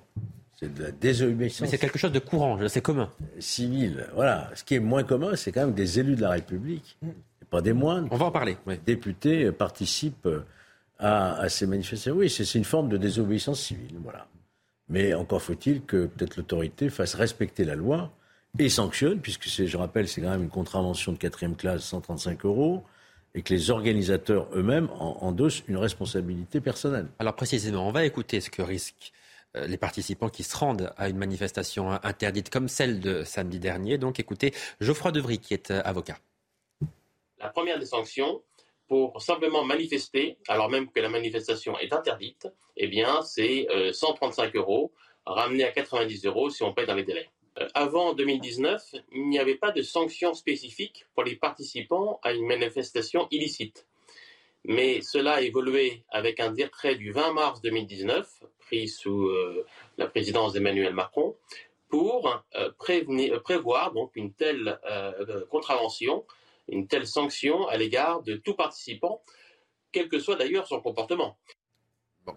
C'est de la désobéissance. Mais c'est quelque chose de courant, c'est commun. Civil, voilà. Ce qui est moins commun, c'est quand même des élus de la République, et pas des moindres. On va en parler. Députés participent à, à ces manifestations. Oui, c'est une forme de désobéissance civile, voilà. Mais encore faut-il que peut-être l'autorité fasse respecter la loi et sanctionne, puisque je rappelle, c'est quand même une contravention de quatrième classe, 135 euros, et que les organisateurs eux-mêmes endossent une responsabilité personnelle. Alors précisément, on va écouter ce que risquent euh, les participants qui se rendent à une manifestation interdite comme celle de samedi dernier. Donc écoutez Geoffroy Devry, qui est euh, avocat. La première des sanctions, pour simplement manifester, alors même que la manifestation est interdite, eh bien, c'est 135 euh, euros, ramené à 90 euros si on paie dans les délais. Euh, avant 2019, il n'y avait pas de sanctions spécifiques pour les participants à une manifestation illicite. Mais cela a évolué avec un décret du 20 mars 2019, pris sous euh, la présidence d'Emmanuel Macron, pour euh, prévoir donc une telle contravention, une telle sanction à l'égard de tout participant, quel que soit d'ailleurs son comportement.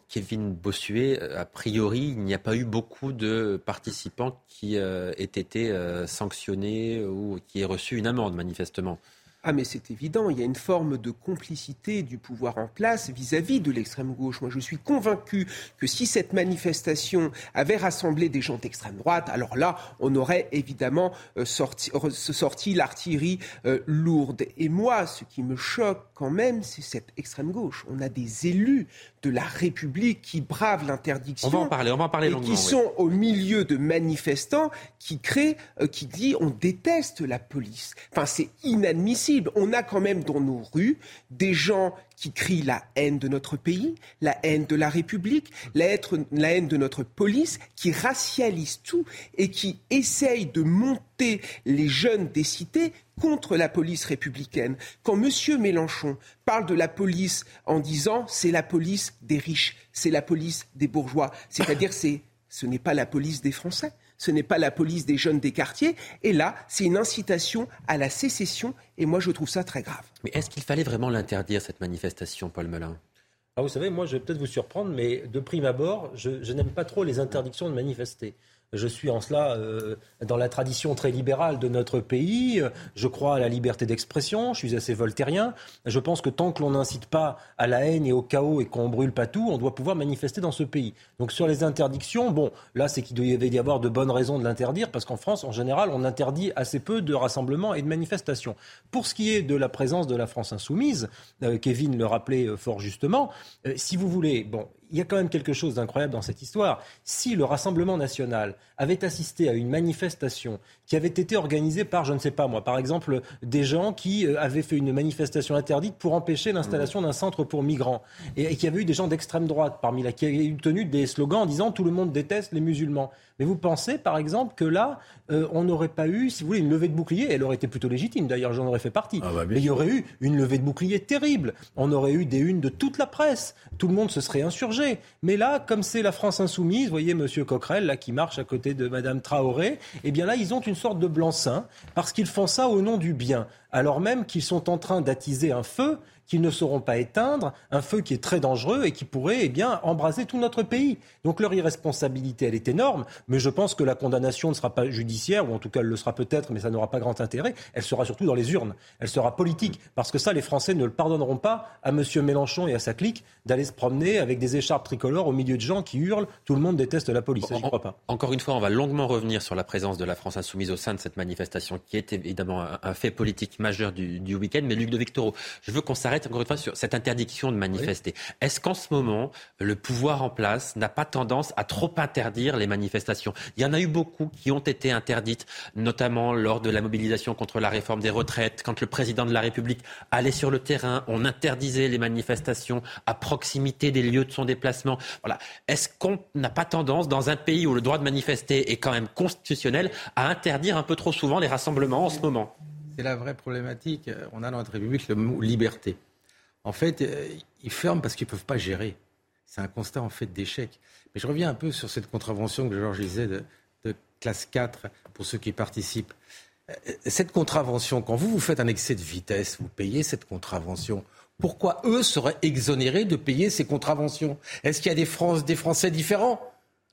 Kevin Bossuet, euh, a priori, il n'y a pas eu beaucoup de participants qui euh, aient été euh, sanctionnés ou qui aient reçu une amende, manifestement. Ah mais c'est évident, il y a une forme de complicité du pouvoir en place vis-à-vis de l'extrême gauche. Moi je suis convaincu que si cette manifestation avait rassemblé des gens d'extrême droite, alors là on aurait évidemment sorti, sorti l'artillerie lourde. Et moi ce qui me choque quand même c'est cette extrême gauche. On a des élus de la République qui bravent l'interdiction. On va en parler, on va en parler et qui sont au milieu de manifestants qui créent, euh, qui disent on déteste la police. Enfin, c'est inadmissible. On a quand même dans nos rues des gens qui crient la haine de notre pays, la haine de la République, la, haine de notre police, qui racialisent tout et qui essayent de monter les jeunes des cités contre la police républicaine. Quand M. Mélenchon parle de la police en disant c'est la police des riches, c'est la police des bourgeois, c'est-à-dire c'est ce n'est pas la police des Français ce n'est pas la police des jeunes des quartiers. Et là, c'est une incitation à la sécession. Et moi, je trouve ça très grave. Mais est-ce qu'il fallait vraiment l'interdire, cette manifestation, Paul Melun? Ah, Vous savez, moi, je vais peut-être vous surprendre, mais de prime abord, je n'aime pas trop les interdictions de manifester. Je suis en cela euh, dans la tradition très libérale de notre pays. Je crois à la liberté d'expression. Je suis assez voltairien. Je pense que tant que l'on n'incite pas à la haine et au chaos et qu'on brûle pas tout, on doit pouvoir manifester dans ce pays. Donc sur les interdictions, bon, là c'est qu'il devait y avoir de bonnes raisons de l'interdire parce qu'en France, en général, on interdit assez peu de rassemblements et de manifestations. Pour ce qui est de la présence de la France insoumise, euh, Kevin le rappelait euh, fort justement, si vous voulez, bon, il y a quand même quelque chose d'incroyable dans cette histoire. Si le Rassemblement national avait assisté à une manifestation qui avait été organisée par, je ne sais pas moi, par exemple, des gens qui euh, avaient fait une manifestation interdite pour empêcher l'installation d'un centre pour migrants, et, qui avait eu des gens d'extrême droite parmi là, qui avaient eu tenu des slogans en disant tout le monde déteste les musulmans. Mais vous pensez, par exemple, que là, euh, on n'aurait pas eu, si vous voulez, une levée de bouclier, elle aurait été plutôt légitime, d'ailleurs j'en aurais fait partie, ah bah, mais il y aurait eu une levée de bouclier terrible, on aurait eu des unes de toute la presse, tout le monde se serait insurgé. Mais là, comme c'est la France insoumise, vous voyez Monsieur Coquerel, là, qui marche à côté de Madame Traoré, eh bien là, ils ont une sorte de blanc-seing, parce qu'ils font ça au nom du bien, alors même qu'ils sont en train d'attiser un feu qu'ils ne sauront pas éteindre, un feu qui est très dangereux et qui pourrait eh bien, embraser tout notre pays. Donc leur irresponsabilité, elle est énorme, mais je pense que la condamnation ne sera pas judiciaire, ou en tout cas elle le sera peut-être, mais ça n'aura pas grand intérêt. Elle sera surtout dans les urnes. Elle sera politique, parce que ça, les Français ne le pardonneront pas à M. Mélenchon et à sa clique d'aller se promener avec des écharpes tricolores au milieu de gens qui hurlent tout le monde déteste la police. Je crois pas. Encore une fois, on va longuement revenir sur la présence de la France insoumise au sein de cette manifestation, qui est évidemment un, fait politique majeur du, du week-end. Mais Luc de Victoro, je veux qu'on s'arrête encore une fois sur cette interdiction de manifester. Est-ce qu'en ce moment, le pouvoir en place n'a pas tendance à trop interdire les manifestations? Il y en a eu beaucoup qui ont été interdites, notamment lors de la mobilisation contre la réforme des retraites, quand le président de la République allait sur le terrain, on interdisait les manifestations à proximité des lieux de son déplacement. Voilà. Est-ce qu'on n'a pas tendance, dans un pays où le droit de manifester est quand même constitutionnel, à interdire un peu trop souvent les rassemblements en ce moment? C'est la vraie problématique. On a dans notre République le mot liberté. En fait, euh, ils ferment parce qu'ils ne peuvent pas gérer. C'est un constat en fait d'échec. Mais je reviens un peu sur cette contravention que Georges disait de, classe 4 pour ceux qui participent. Euh, cette contravention, quand vous vous faites un excès de vitesse, vous payez cette contravention. Pourquoi eux seraient exonérés de payer ces contraventions? Est-ce qu'il y a des Français différents?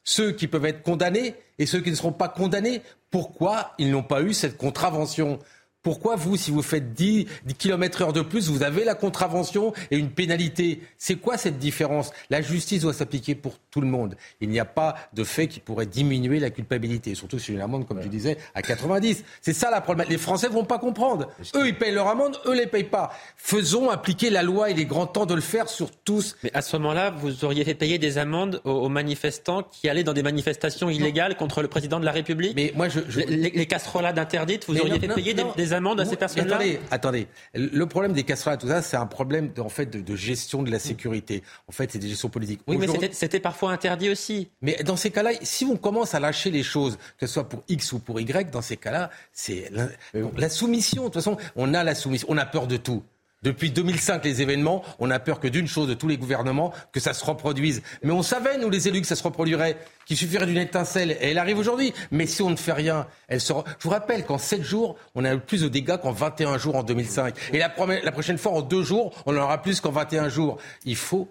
Ceux qui peuvent être condamnés et ceux qui ne seront pas condamnés Pourquoi ils n'ont pas eu cette contravention? Pourquoi vous, si vous faites 10, 10 km heure de plus, vous avez la contravention et une pénalité? C'est quoi cette différence? La justice doit s'appliquer pour tout le monde. Il n'y a pas de fait qui pourrait diminuer la culpabilité, surtout sur une amende, comme tu disais, à 90. C'est ça la problématique. Les Français vont pas comprendre. Eux, ils payent leur amende, eux les payent pas. Faisons appliquer la loi. Il est grand temps de le faire sur tous. Mais à ce moment-là, vous auriez fait payer des amendes aux, manifestants qui allaient dans des manifestations illégales contre le président de la République? Mais moi, je, Les, les, casserolades interdites, vous auriez fait payer des amende à ces personnes-là Attendez, attendez. Le problème des casseroles, tout ça, c'est un problème de, en fait, de, gestion de la sécurité. En fait, c'est des gestions politiques. Oui, mais c'était parfois interdit aussi. Mais dans ces cas-là, si on commence à lâcher les choses, que ce soit pour X ou pour Y, dans ces cas-là, c'est la, la soumission. De toute façon, on a la soumission. On a peur de tout. Depuis 2005, les événements, on a peur que d'une chose de tous les gouvernements, que ça se reproduise. Mais on savait, nous les élus, que ça se reproduirait, qu'il suffirait d'une étincelle. Et elle arrive aujourd'hui. Mais si on ne fait rien, elle sera... Je vous rappelle qu'en 7 jours, on a eu plus de dégâts qu'en 21 jours en 2005. Et la, la, prochaine fois, en 2 jours, on en aura plus qu'en 21 jours. Il faut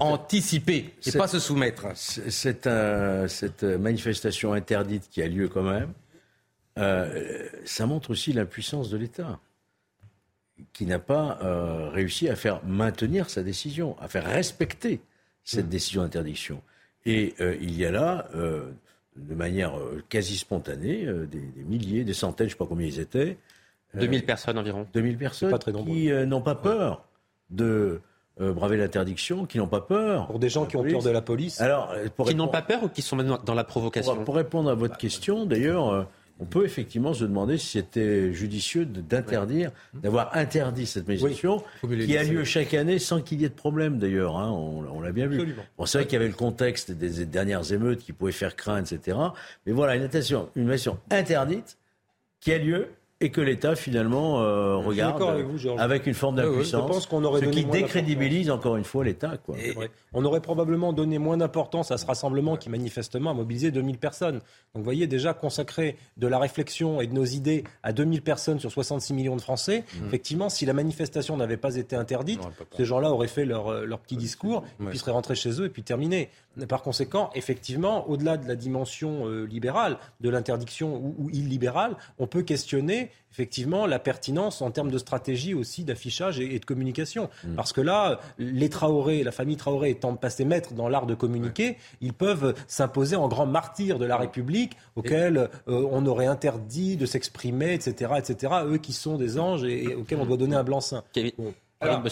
anticiper et pas se soumettre. Cette, cette manifestation interdite qui a lieu quand même, euh, ça montre aussi l'impuissance de l'État qui n'a pas euh, réussi à faire maintenir sa décision, à faire respecter cette mmh. décision d'interdiction. Et euh, il y a là, euh, de manière quasi spontanée, des, milliers, des centaines, je ne sais pas combien ils étaient. 2000 personnes environ. 2000 personnes qui n'ont pas peur de braver l'interdiction, qui n'ont pas peur. Pour des gens qui ont peur de la police. Alors, qui n'ont pas peur ou qui sont maintenant dans la provocation pour répondre à votre question, d'ailleurs on peut effectivement se demander si c'était judicieux d'interdire, d'avoir interdit cette manifestation, qui a lieu chaque année sans qu'il y ait de problème d'ailleurs, hein, on, l'a bien vu. Bon, c'est vrai qu'il y avait le contexte des dernières émeutes qui pouvaient faire craindre, etc. Mais voilà, une une manifestation interdite qui a lieu et que l'État finalement euh, regarde avec, une forme d'impuissance, ce qui décrédibilise encore une fois l'État. On aurait probablement donné moins d'importance à ce rassemblement qui manifestement a mobilisé 2000 personnes. Donc vous voyez déjà consacrer de la réflexion et de nos idées à 2000 personnes sur 66 millions de Français, mmh. effectivement si la manifestation n'avait pas été interdite, ces gens-là auraient fait leur, euh, leur petit discours, puis seraient rentrés chez eux et puis terminé. Par conséquent, effectivement, au-delà de la dimension euh, libérale, de l'interdiction ou, ou, illibérale, on peut questionner effectivement la pertinence en termes de stratégie aussi d'affichage et, de communication. Mm. Parce que là, les Traoré, la famille Traoré étant passés maîtres dans l'art de communiquer, ils peuvent s'imposer en grands martyrs de la République auxquels euh, on aurait interdit de s'exprimer, etc., etc. Eux qui sont des anges et, auxquels on doit donner un blanc-seing. Alors,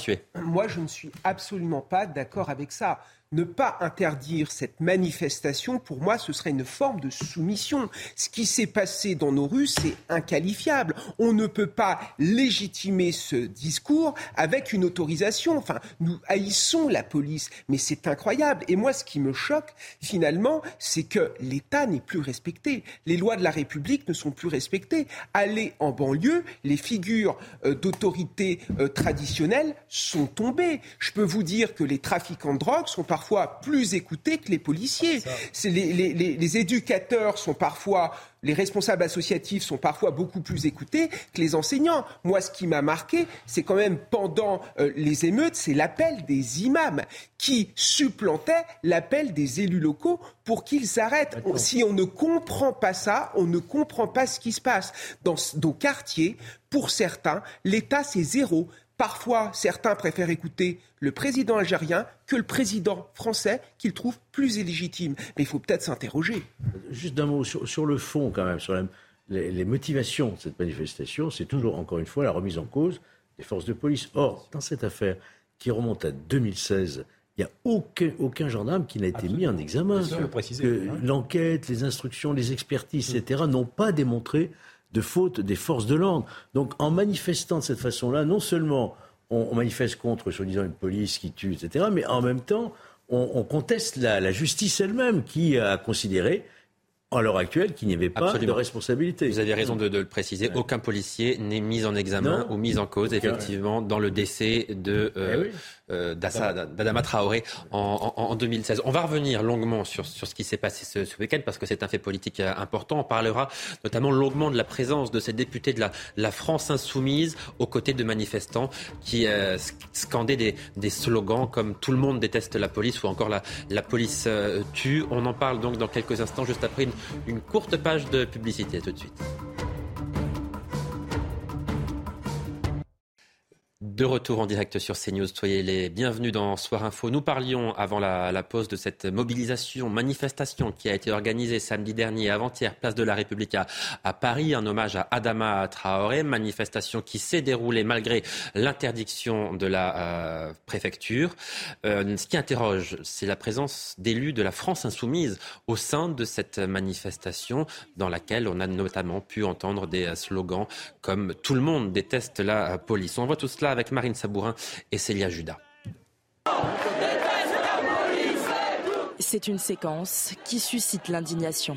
moi, je ne suis absolument pas d'accord avec ça. Ne pas interdire cette manifestation, pour moi, ce serait une forme de soumission. Ce qui s'est passé dans nos rues, c'est inqualifiable. On ne peut pas légitimer ce discours avec une autorisation. Enfin, nous haïssons la police, mais c'est incroyable. Et moi, ce qui me choque, finalement, c'est que l'État n'est plus respecté. Les lois de la République ne sont plus respectées. Aller en banlieue, les figures euh, d'autorité euh, traditionnelles sont tombées. Je peux vous dire que les trafiquants de drogue sont parfois plus écoutés que les policiers. Les, les, les, les éducateurs sont parfois les responsables associatifs sont parfois beaucoup plus écoutés que les enseignants. Moi, ce qui m'a marqué, c'est quand même pendant euh, les émeutes, c'est l'appel des imams qui supplantait l'appel des élus locaux pour qu'ils arrêtent. Si on ne comprend pas ça, on ne comprend pas ce qui se passe. Dans nos quartiers, pour certains, l'État, c'est zéro. Parfois, certains préfèrent écouter le président algérien que le président français qu'ils trouvent plus illégitime. Mais il faut peut-être s'interroger. Juste d'un mot sur, le fond, quand même, sur les, les, motivations de cette manifestation. C'est toujours, encore une fois, la remise en cause des forces de police. Or, dans cette affaire qui remonte à 2016, il n'y a aucun, aucun gendarme qui n'a été mis en examen. L'enquête, les instructions, les expertises, etc., n'ont pas démontré de faute des forces de l'ordre. Donc en manifestant de cette façon-là, non seulement on, manifeste contre, soi-disant, une police qui tue, etc., mais en même temps, on, conteste la justice elle-même qui a considéré à l'heure actuelle qu'il n'y avait pas de responsabilité. Vous avez raison de, le préciser. Aucun policier n'est mis en examen ou mis en cause, effectivement, dans le décès de euh, eh euh d'Adama Traoré en, 2016. On va revenir longuement sur, sur ce qui s'est passé ce, week-end parce que c'est un fait politique euh, important. On parlera notamment longuement de la présence de ces députés de la, la France insoumise aux côtés de manifestants qui euh, scandaient des, des, slogans comme tout le monde déteste la police ou encore la, la police tue. On en parle donc dans quelques instants, juste après une une courte page de publicité tout de suite. De retour en direct sur CNews, soyez les bienvenus dans Soir Info. Nous parlions avant la, pause de cette mobilisation, manifestation qui a été organisée samedi dernier, avant-hier, place de la République à, Paris, un hommage à Adama Traoré, manifestation qui s'est déroulée malgré l'interdiction de la euh, préfecture. Euh, ce qui interroge, c'est la présence d'élus de la France insoumise au sein de cette manifestation dans laquelle on a notamment pu entendre des slogans comme Tout le monde déteste la police. On voit tout cela avec Marine Sabourin et Célia Judas. C'est une séquence qui suscite l'indignation.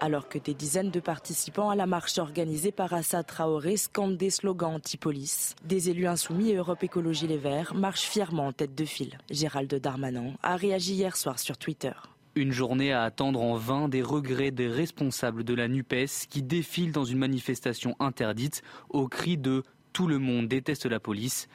Alors que des dizaines de participants à la marche organisée par Assad Traoré scandent des slogans anti-police, des élus insoumis et Europe Écologie Les Verts marchent fièrement en tête de file. Gérald Darmanin a réagi hier soir sur Twitter. Une journée à attendre en vain des regrets des responsables de la NUPES qui défilent dans une manifestation interdite au cri de Tout le monde déteste la police.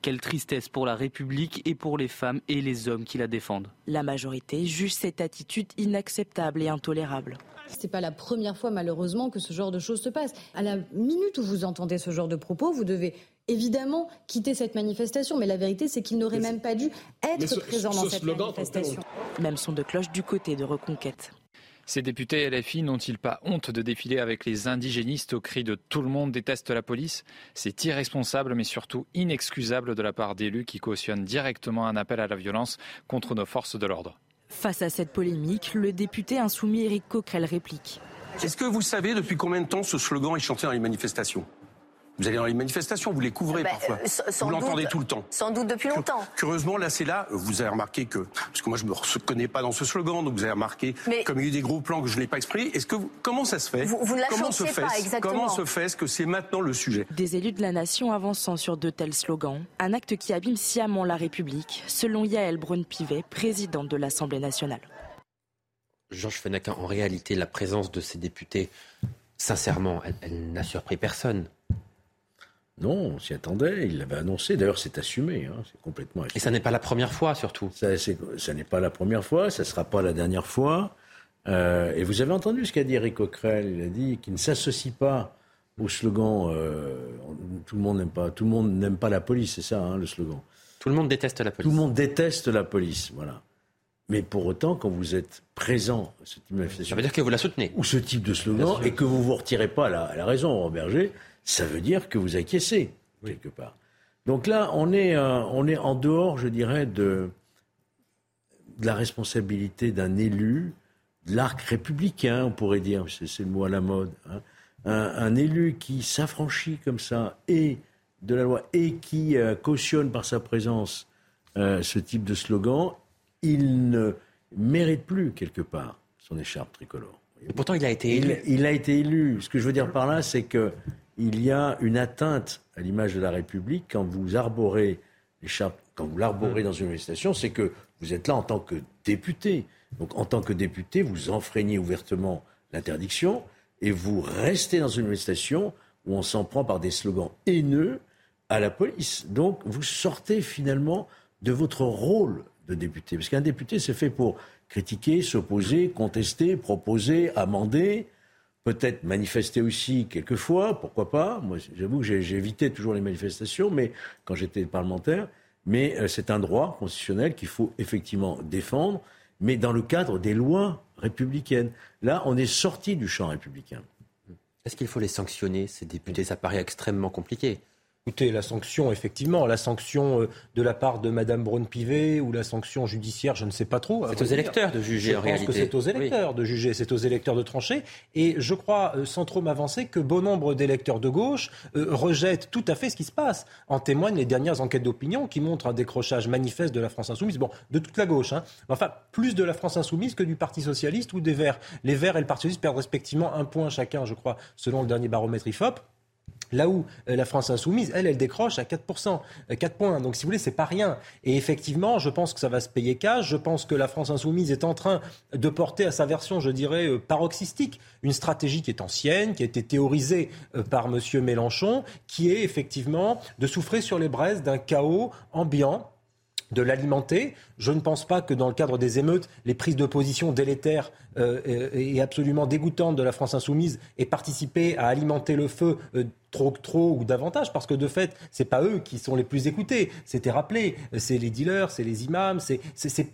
Quelle tristesse pour la République et pour les femmes et les hommes qui la défendent. La majorité juge cette attitude inacceptable et intolérable. Ce n'est pas la première fois, malheureusement, que ce genre de choses se passe. À la minute où vous entendez ce genre de propos, vous devez évidemment quitter cette manifestation. Mais la vérité, c'est qu'il n'aurait même pas dû être présent dans cette manifestation. Même son de cloche du côté de Reconquête. Ces députés LFI n'ont-ils pas honte de défiler avec les indigénistes au cri de tout le monde déteste la police? C'est irresponsable mais surtout inexcusable de la part d'élus qui cautionnent directement un appel à la violence contre nos forces de l'ordre. Face à cette polémique, le député insoumis Éric Coquerel réplique. Est-ce que vous savez depuis combien de temps ce slogan est chanté dans les manifestations? Vous allez dans les manifestations, vous les couvrez bah, parfois. Euh, vous l'entendez tout le temps. Sans doute depuis longtemps. Curieusement, là, c'est là, vous avez remarqué que, parce que moi, je me reconnais pas dans ce slogan, donc vous avez remarqué, comme il y a eu des gros plans que je n'ai pas exprimés. Est-ce que comment ça se fait? Vous, ne la comment se fait, pas exactement. Comment se fait ce que c'est maintenant le sujet? Des élus de la nation avançant sur de tels slogans, un acte qui abîme sciemment la République, selon Yael Braun-Pivet, présidente de l'Assemblée nationale. Georges Fenech, en réalité, la présence de ces députés, sincèrement, elle n'a surpris personne. Non, on s'y attendait, il l'avait annoncé. D'ailleurs, c'est assumé, hein, c'est complètement assumé. Et ça n'est pas la première fois, surtout. Ça, n'est pas la première fois, ça ne sera pas la dernière fois. Euh, et vous avez entendu ce qu'a dit Eric Coquerel. Il a dit qu'il ne s'associe pas au slogan euh, tout le monde n'aime pas, tout le monde n'aime pas la police, c'est ça hein, le slogan. Tout le monde déteste la police. Tout le monde déteste la police, voilà. Mais pour autant, quand vous êtes présent à ce type de manifestation, ça veut dire que vous la soutenez. Ou ce type de slogan et que vous vous retirez pas à la, à la raison, Berger, ça veut dire que vous acquiescez, quelque part. Donc là, on est, euh, on est en dehors, je dirais, de, de la responsabilité d'un élu, de l'arc républicain, on pourrait dire, c'est le mot à la mode. Hein. Un, élu qui s'affranchit comme ça et de la loi et qui euh, cautionne par sa présence euh, ce type de slogan, il ne mérite plus quelque part son écharpe tricolore. Et pourtant, il a été élu. Il, a été élu. Ce que je veux dire par là, c'est que il y a une atteinte à l'image de la République quand vous arborez l'écharpe, quand vous l'arborez dans une manifestation, c'est que vous êtes là en tant que député. Donc, en tant que député, vous enfreignez ouvertement l'interdiction et vous restez dans une manifestation où on s'en prend par des slogans haineux à la police. Donc, vous sortez finalement de votre rôle de député. Parce qu'un député, c'est fait pour critiquer, s'opposer, contester, proposer, amender, peut-être manifester aussi quelquefois, pourquoi pas. Moi, j'avoue que j'ai toujours les manifestations, mais quand j'étais parlementaire, mais euh, c'est un droit constitutionnel qu'il faut effectivement défendre, mais dans le cadre des lois républicaines. Là, on est sorti du champ républicain. Est-ce qu'il faut les sanctionner, ces députés? Ça paraît extrêmement compliqué. Écoutez, la sanction, effectivement, la sanction euh, de la part de Mme Braun-Pivet ou la sanction judiciaire, je ne sais pas trop. C'est aux électeurs de juger, en réalité. Je pense que c'est aux électeurs de juger, c'est aux électeurs de trancher. Et je crois, euh, sans trop m'avancer, que bon nombre d'électeurs de gauche euh, rejettent tout à fait ce qui se passe. En témoignent les dernières enquêtes d'opinion qui montrent un décrochage manifeste de la France insoumise. Bon, de toute la gauche, hein. Enfin, plus de la France insoumise que du Parti socialiste ou des Verts. Les Verts et le Parti socialiste perdent respectivement un point chacun, je crois, selon le dernier baromètre IFOP. Là où euh, la France insoumise, elle, elle décroche à 4%, 4 euh, points. Donc, si vous voulez, c'est pas rien. Et effectivement, je pense que ça va se payer cash. Je pense que la France insoumise est en train de porter à sa version, je dirais, euh, paroxystique, une stratégie qui est ancienne, qui a été théorisée par M. Mélenchon, qui est effectivement de souffrir sur les braises d'un chaos ambiant de l'alimenter. Je ne pense pas que dans le cadre des émeutes, les prises de position délétères et absolument dégoûtantes de la France insoumise aient participé à alimenter le feu trop, trop ou davantage, parce que de fait, c'est pas eux qui sont les plus écoutés. C'était rappelé, c'est les dealers, c'est les imams, c'est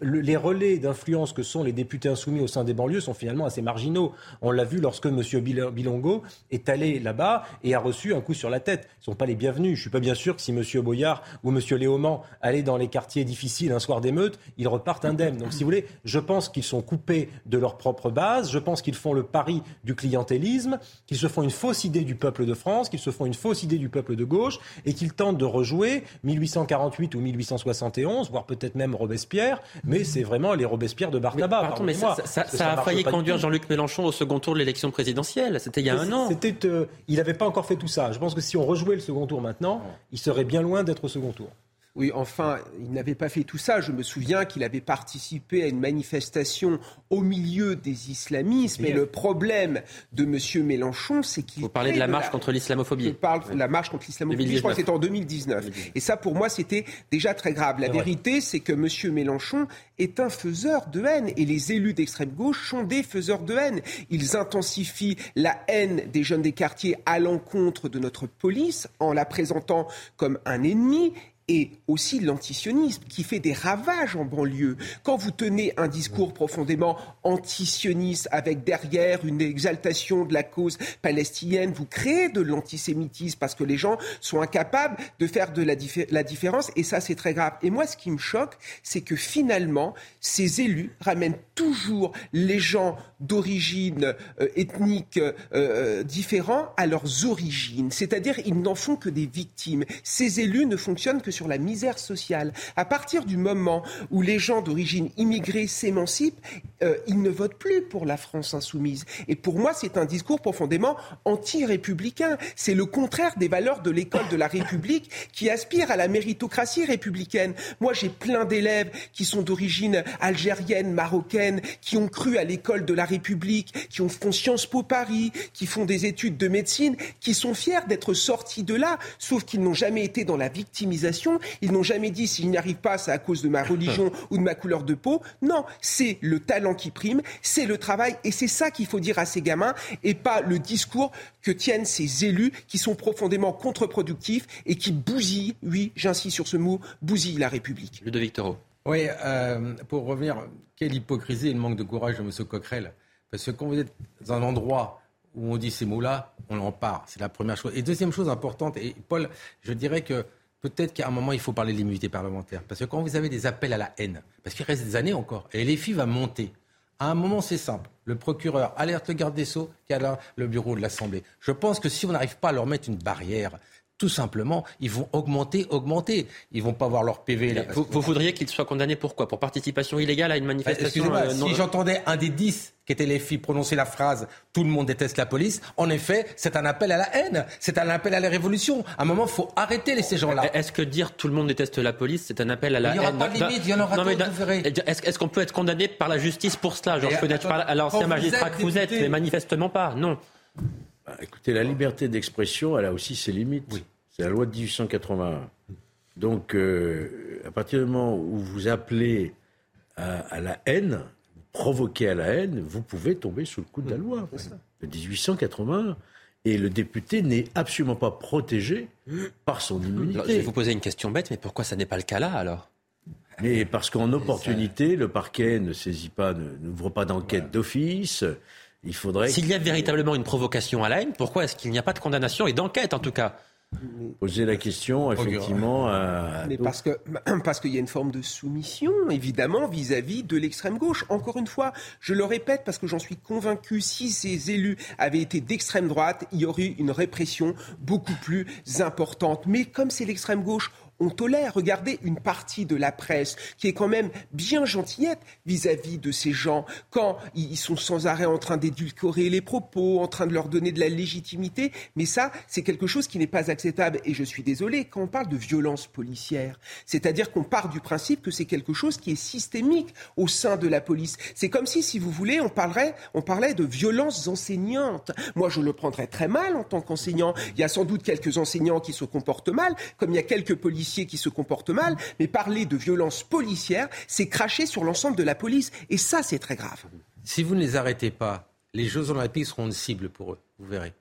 les relais d'influence que sont les députés insoumis au sein des banlieues sont finalement assez marginaux. On l'a vu lorsque M. Bilongo est allé là-bas et a reçu un coup sur la tête. Ils sont pas les bienvenus. Je suis pas bien sûr que si M. Boyard ou M. Léaumont allaient dans les quartiers difficiles un soir d'émeute, ils repartent indemnes. Donc, si vous voulez, je pense qu'ils sont coupés de leur propre base. Je pense qu'ils font le pari du clientélisme, qu'ils se font une fausse idée du peuple de France, qu'ils se font une fausse idée du peuple de gauche et qu'ils tentent de rejouer 1848 ou 1871, voire peut-être même Robespierre, mais c'est vraiment les Robespierre de Bartaba. Mais, ça, a failli conduire Jean-Luc Mélenchon au second tour de l'élection présidentielle. C'était il y a un an. Euh, il n'avait pas encore fait tout ça. Je pense que si on rejouait le second tour maintenant, il serait bien loin d'être au second tour. Oui, enfin, il n'avait pas fait tout ça. Je me souviens qu'il avait participé à une manifestation au milieu des islamistes. Mais le problème de M. Mélenchon, c'est qu'il. Vous parlez de la marche contre l'islamophobie. Je parle de la marche contre l'islamophobie. Je crois que c'était en 2019. Et ça, pour moi, c'était déjà très grave. La vérité, c'est que M. Mélenchon est un faiseur de haine. Et les élus d'extrême gauche sont des faiseurs de haine. Ils intensifient la haine des jeunes des quartiers à l'encontre de notre police en la présentant comme un ennemi et aussi l'antisionisme qui fait des ravages en banlieue. Quand vous tenez un discours profondément antisioniste avec derrière une exaltation de la cause palestinienne, vous créez de l'antisémitisme parce que les gens sont incapables de faire de la, différence et ça c'est très grave. Et moi ce qui me choque, c'est que finalement ces élus ramènent toujours les gens d'origine euh, ethnique euh, euh, à leurs origines. C'est-à-dire ils n'en font que des victimes. Ces élus ne fonctionnent que sur la misère sociale. À partir du moment où les gens d'origine immigrée s'émancipent, euh, ils ne votent plus pour la France insoumise. Et pour moi, c'est un discours profondément anti-républicain. C'est le contraire des valeurs de l'école de la République qui aspire à la méritocratie républicaine. Moi, j'ai plein d'élèves qui sont d'origine algérienne, marocaine, qui ont cru à l'école de la République, qui ont fait Sciences Po Paris, qui font des études de médecine, qui sont fiers d'être sortis de là, sauf qu'ils n'ont jamais été dans la victimisation ils n'ont jamais dit s'ils n'y arrivent pas, c'est à cause de ma religion ou de ma couleur de peau. Non, c'est le talent qui prime, c'est le travail et c'est ça qu'il faut dire à ces gamins et pas le discours que tiennent ces élus qui sont profondément contre-productifs et qui bousillent, oui, j'insiste sur ce mot, bousillent la République. Le de Victoro. Oui, euh, pour revenir, quelle hypocrisie et le manque de courage de M. Coquerel. Parce que quand vous êtes dans un endroit où on dit ces mots-là, on en part. C'est la première chose. Et deuxième chose importante, et Paul, je dirais que peut-être qu'à un moment, il faut parler de l'immunité parlementaire. Parce que quand vous avez des appels à la haine, parce qu'il reste des années encore, et les va monter. À un moment, c'est simple. Le procureur alerte le garde des Sceaux qui a le bureau de l'Assemblée. Je pense que si on n'arrive pas à leur mettre une barrière, tout simplement, ils vont augmenter, augmenter. Ils vont pas voir leur PV. vous, voudriez qu'ils soient condamnés pour quoi Pour participation illégale à une manifestation euh, Si j'entendais un des dix qui étaient les filles prononcer la phrase « tout le monde déteste la police », en effet, c'est un appel à la haine, c'est un appel à la révolution. À un moment, il faut arrêter ces gens-là. Est-ce que dire « tout le monde déteste la police », c'est un appel à la haine Il n'y aura pas de limite, il y en aura Est-ce qu'on peut être condamné par la justice pour cela? Genre, je être à l'ancien magistrat que vous êtes, mais manifestement pas, non. Bah, écoutez, la liberté d'expression, elle a aussi ses limites. Oui. C'est la loi de 1881. Donc, euh, à partir du moment où vous appelez à, la haine, vous provoquez à la haine, vous pouvez tomber sous le coup de la loi. De 1881. Et le député n'est absolument pas protégé par son immunité. je vais vous poser une question bête, mais pourquoi ça n'est pas le cas là alors? Mais parce qu'en opportunité, le parquet ne saisit pas, n'ouvre pas d'enquête d'office. Il faudrait. S'il y a véritablement une provocation à la haine, pourquoi est-ce qu'il n'y a pas de condamnation et d'enquête en tout cas? Poser la question, effectivement. À... Mais parce que parce qu'il y a une forme de soumission, évidemment, vis-à-vis de l'extrême gauche. Encore une fois, je le répète parce que j'en suis convaincu. Si ces élus avaient été d'extrême droite, il y aurait eu une répression beaucoup plus importante. Mais comme c'est l'extrême gauche, on tolère. Regardez une partie de la presse qui est quand même bien gentillette vis-à-vis de ces gens quand ils sont sans arrêt en train d'édulcorer les propos, en train de leur donner de la légitimité. Mais ça, c'est quelque chose qui n'est pas acceptable. Et je suis désolé, quand on parle de violence policière, c'est-à-dire qu'on part du principe que c'est quelque chose qui est systémique au sein de la police. C'est comme si, si vous voulez, on parlerait, on parlait de violences enseignantes. Moi, je le prendrais très mal en tant qu'enseignant. Il y a sans doute quelques enseignants qui se comportent mal, comme il y a quelques policiers qui se comportent mal, mais parler de violence policière, c'est cracher sur l'ensemble de la police. Et ça, c'est très grave. Si vous ne les arrêtez pas, les Jeux Olympiques seront une cible pour eux, vous verrez.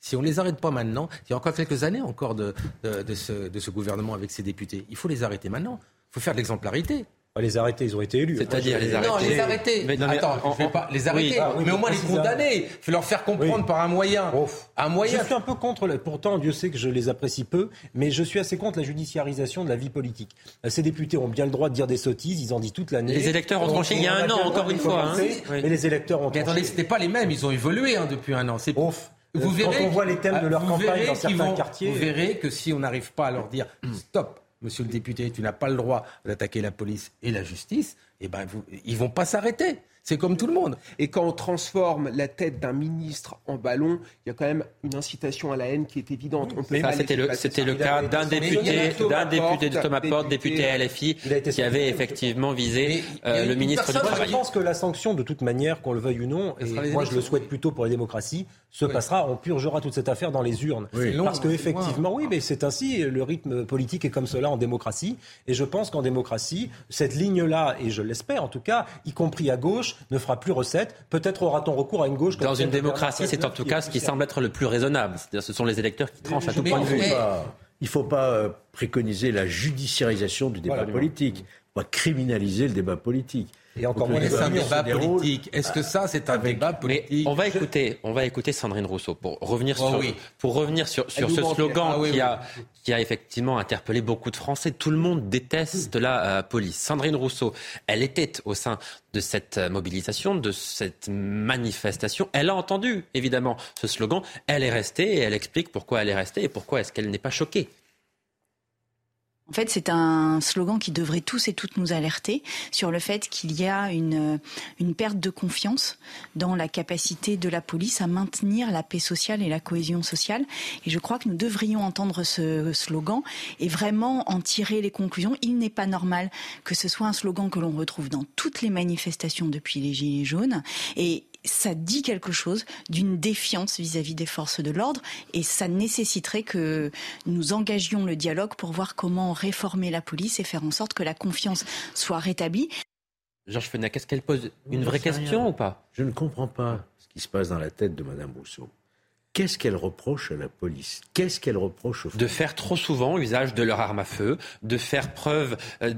Si on ne les arrête pas maintenant, il y a encore quelques années encore de, ce, de ce gouvernement avec ses députés. Il faut les arrêter maintenant. Il faut faire de l'exemplarité les arrêter, ils ont été élus. C'est-à-dire les arrêter. Non, les arrêter. Mais, Attends, je vais pas les arrêter, ah mais au moins les condamner. Il faut leur faire comprendre par un moyen. Un moyen. Je suis un peu contre. Pourtant, Dieu sait que je les apprécie peu, mais je suis assez contre la judiciarisation de la vie politique. Ces députés ont bien le droit de dire des sottises. Ils en disent toute l'année. Les électeurs ont tranché il y a un an, encore une fois. Hein. Mais les électeurs ont. Mais attendez, c'était pas les mêmes. Ils ont évolué hein, depuis un an. C'est ouf. Vous verrez, quand on voit les thèmes de leur campagne dans certains quartiers, vous verrez que si on n'arrive pas à leur dire stop, monsieur le député, tu n'as pas le droit d'attaquer la police et la justice, eh ben, vous, ils vont pas s'arrêter. C'est comme tout le monde. Et quand on transforme la tête d'un ministre en ballon, il y a quand même une incitation à la haine qui est évidente. c'était le, c'était le cas d'un député, d'un député de Thomas Porte, député LFI, qui avait effectivement visé euh, le ministre du Travail. Je pense que la sanction, de toute manière, qu'on le veuille ou non, et moi je le souhaite plutôt pour la démocratie, se passera, on purgera toute cette affaire dans les urnes. Parce que effectivement, oui, mais c'est ainsi, le rythme politique est comme cela en démocratie. Et je pense qu'en démocratie, cette ligne-là, et je l'espère en tout cas, y compris à gauche, ne fera plus recette. Peut-être aura-t-on recours à une gauche. Dans une démocratie, c'est en tout cas ce qui semble être le plus raisonnable. C'est-à-dire, ce sont les électeurs qui tranchent à tout point de vue. Il ne faut pas euh, préconiser la judiciarisation du débat politique. Il ne faut pas criminaliser le débat politique. Et encore moins un débat politique. Est-ce que ça, c'est un débat politique On va écouter, on va écouter Sandrine Rousseau pour revenir oh sur, pour revenir sur, sur ce slogan ah qui a qui a effectivement interpellé beaucoup de Français. Tout le monde déteste la euh, police. Sandrine Rousseau, elle était au sein de cette mobilisation, de cette manifestation. Elle a entendu évidemment ce slogan. Elle est restée et elle explique pourquoi elle est restée et pourquoi est-ce qu'elle n'est pas choquée. En fait, c'est un slogan qui devrait tous et toutes nous alerter sur le fait qu'il y a une, une perte de confiance dans la capacité de la police à maintenir la paix sociale et la cohésion sociale. Et je crois que nous devrions entendre ce slogan et vraiment en tirer les conclusions. Il n'est pas normal que ce soit un slogan que l'on retrouve dans toutes les manifestations depuis les Gilets jaunes. Et ça dit quelque chose d'une défiance vis-à-vis des forces de l'ordre et ça nécessiterait que nous engagions le dialogue pour voir comment réformer la police et faire en sorte que la confiance soit rétablie. Georges Fenech, est-ce qu'elle pose une vraie question ou pas? Je ne comprends pas ce qui se passe dans la tête de Mme Rousseau. Qu'est-ce qu'elle reproche à la police? Qu'est-ce qu'elle reproche aux De faire trop souvent usage de leur arme à feu, de faire preuve euh,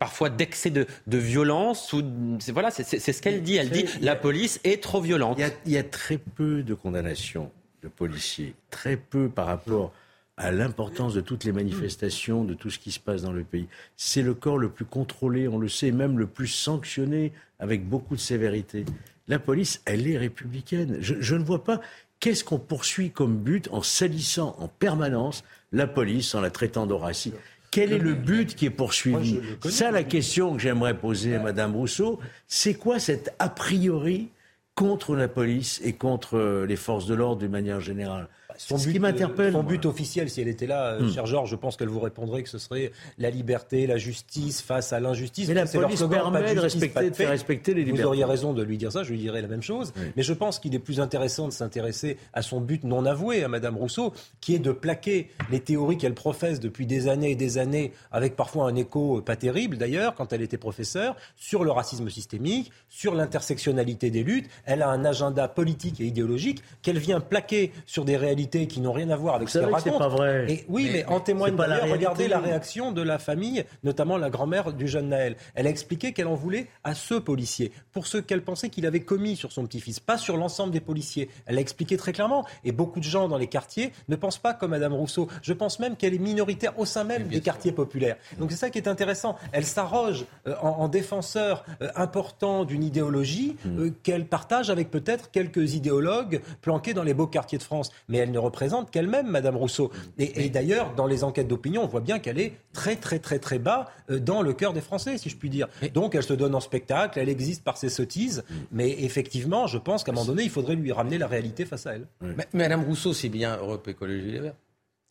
parfois d'excès de, violence. Ou, voilà, c'est ce qu'elle dit. Elle dit la police est trop violente. Il y, a, très peu de condamnations de policiers, très peu par rapport à l'importance de toutes les manifestations, de tout ce qui se passe dans le pays. C'est le corps le plus contrôlé, on le sait, même le plus sanctionné avec beaucoup de sévérité. La police, elle est républicaine. Je, ne vois pas qu'est-ce qu'on poursuit comme but en salissant en permanence la police, en la traitant d'Horacie. Quel est le but qui est poursuivi? Ça, la question que j'aimerais poser à Madame Rousseau, c'est quoi cet a priori contre la police et contre les forces de l'ordre d'une manière générale? Son but, qui m'interpelle. Son but officiel, si elle était là, euh, hmm. cher Georges, je pense qu'elle vous répondrait que ce serait la liberté, la justice face à l'injustice. Mais la police permet de, respecter, de faire respecter les libertés. Vous auriez raison de lui dire ça, je lui dirais la même chose. Mais je pense qu'il est plus intéressant de s'intéresser à son but non avoué, à Madame Rousseau, qui est de plaquer les théories qu'elle professe depuis des années et des années, avec parfois un écho pas terrible d'ailleurs, quand elle était professeure, sur le racisme systémique, sur l'intersectionnalité des luttes. Elle a un agenda politique et idéologique qu'elle vient plaquer sur des réalités qui n'ont rien à voir avec ce qu'elle raconte. pas vrai. Et oui, mais, en témoigne d'ailleurs, regardez la réaction de la famille, notamment la grand-mère du jeune Naël. Elle a expliqué qu'elle en voulait à ce policier, pour ce qu'elle pensait qu'il avait commis sur son petit-fils, pas sur l'ensemble des policiers. Elle l'a expliqué très clairement. Et beaucoup de gens dans les quartiers ne pensent pas comme Madame Rousseau. Je pense même qu'elle est minoritaire au sein même des quartiers populaires. Donc c'est ça qui est intéressant. Elle s'arroge euh, en, défenseur euh, important d'une idéologie hmm. euh, qu'elle partage avec peut-être quelques idéologues planqués dans les beaux quartiers de France. Mais elle ne représente qu'elle-même, Madame Rousseau. Et, d'ailleurs, dans les enquêtes d'opinion, on voit bien qu'elle est très, très, très, très bas euh, dans le cœur des Français, si je puis dire. Donc, elle se donne en spectacle, elle existe par ses sottises, mais effectivement, je pense qu'à un moment donné, il faudrait lui ramener la réalité face à elle. Mais, Madame Rousseau, c'est bien Europe Écologie Les Verts.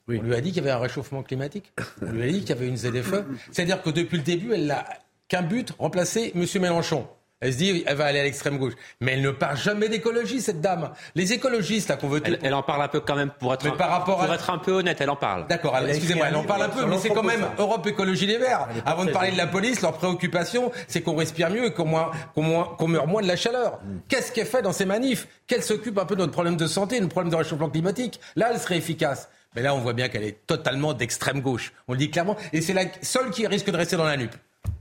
On lui a dit qu'il y avait un réchauffement climatique. On lui a dit qu'il y avait une ZFE. C'est-à-dire que depuis le début, elle n'a qu'un but, remplacer M. Mélenchon. Elle se dit, elle va aller à l'extrême gauche. Mais elle ne parle jamais d'écologie, cette dame. Les écologistes, là, qu'on veut... Elle, en parle un peu quand même, pour être, par rapport pour être un peu honnête, elle en parle. D'accord, excusez-moi, elle en parle un peu, mais c'est quand même Europe Écologie Les Verts. Avant de parler de la police, leur préoccupation, c'est qu'on respire mieux et qu'on qu meurt moins de la chaleur. Mm. Qu'est-ce qu'elle fait dans ces manifs Qu'elle s'occupe un peu de notre problème de santé, notre problème de réchauffement climatique. Là, elle serait efficace. Mais là, on voit bien qu'elle est totalement d'extrême gauche. On le dit clairement. Et c'est la seule qui risque de rester dans la nupe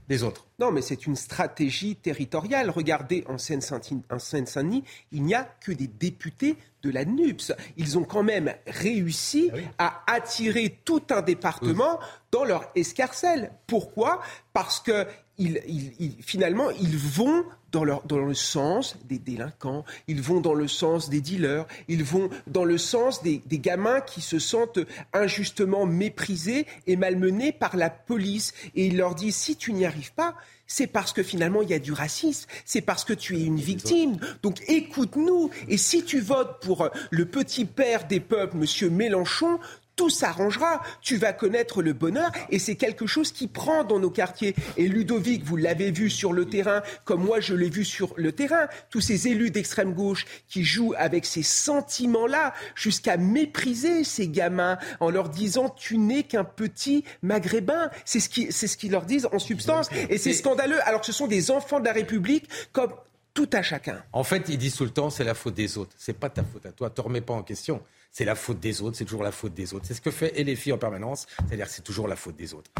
des autres. Non, mais c'est une stratégie territoriale. Regardez, en Seine-Saint-Denis, il n'y a que des députés de la NUPS. Ils ont quand même réussi ah à attirer tout un département dans leur escarcelle. Pourquoi? Parce que finalement, ils vont dans, le sens des délinquants, ils vont dans le sens des dealers, ils vont dans le sens des, gamins qui se sentent injustement méprisés et malmenés par la police. Et ils leur disent, si tu n'y arrives pas, c'est parce que finalement il y a du racisme, c'est parce que tu es une victime. Donc écoute-nous. Et si tu votes pour le petit père des peuples, Monsieur Mélenchon, tout s'arrangera. Tu vas connaître le bonheur et c'est quelque chose qui prend dans nos quartiers. Et Ludovic, vous l'avez vu sur le terrain, comme moi je l'ai vu sur le terrain. Tous ces élus d'extrême gauche qui jouent avec ces sentiments-là jusqu'à mépriser ces gamins en leur disant tu n'es qu'un petit maghrébin. C'est ce qu'ils ce qu'ils leur disent en substance. Et c'est scandaleux. Alors que ce sont des enfants de la République comme tout à chacun. En fait, ils disent tout le temps c'est la faute des autres. C'est pas ta faute à toi. Te remets pas en question c'est la faute des autres, c'est toujours la faute des autres. C'est ce que fait filles en permanence, c'est-à-dire c'est toujours la faute des autres.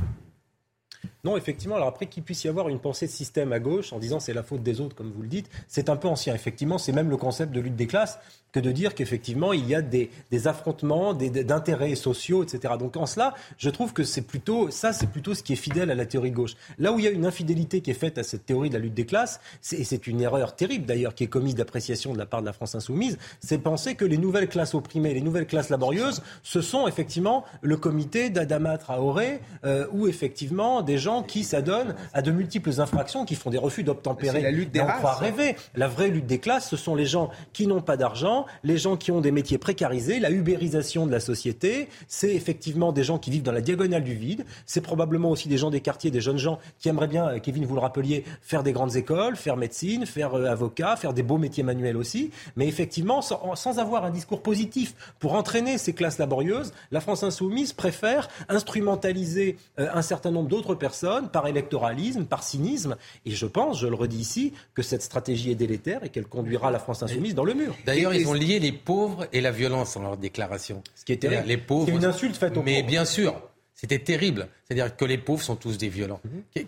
Non, effectivement. Alors après qu'il puisse y avoir une pensée de système à gauche en disant c'est la faute des autres, comme vous le dites, c'est un peu ancien. Effectivement, c'est même le concept de lutte des classes que de dire qu'effectivement il y a des, affrontements, d'intérêts sociaux, etc. Donc en cela, je trouve que c'est plutôt ça, c'est plutôt ce qui est fidèle à la théorie gauche. Là où il y a une infidélité qui est faite à cette théorie de la lutte des classes, et c'est une erreur terrible d'ailleurs qui est commise d'appréciation de la part de la France insoumise, c'est penser que les nouvelles classes opprimées, les nouvelles classes laborieuses, ce sont effectivement le comité d'Adama Traoré euh, ou effectivement des gens qui s'adonnent à de multiples infractions, qui font des refus d'obtempérer. La lutte des races. On rêver. La vraie lutte des classes, ce sont les gens qui n'ont pas d'argent les gens qui ont des métiers précarisés, la ubérisation de la société, c'est effectivement des gens qui vivent dans la diagonale du vide, c'est probablement aussi des gens des quartiers, des jeunes gens qui aimeraient bien, euh, Kevin, vous le rappeliez, faire des grandes écoles, faire médecine, faire euh, avocat, faire des beaux métiers manuels aussi, mais effectivement, sans, avoir un discours positif pour entraîner ces classes laborieuses, la France insoumise préfère instrumentaliser euh, un certain nombre d'autres personnes par électoralisme, par cynisme, et je pense, je le redis ici, que cette stratégie est délétère et qu'elle conduira la France insoumise dans le mur. D'ailleurs, ils ont lié les pauvres et la violence dans leur déclaration. Ce qui est terrible. Les pauvres. C'est une insulte faite aux Mais bien sûr, c'était terrible. C'est-à-dire que les pauvres sont tous des violents. Mhm.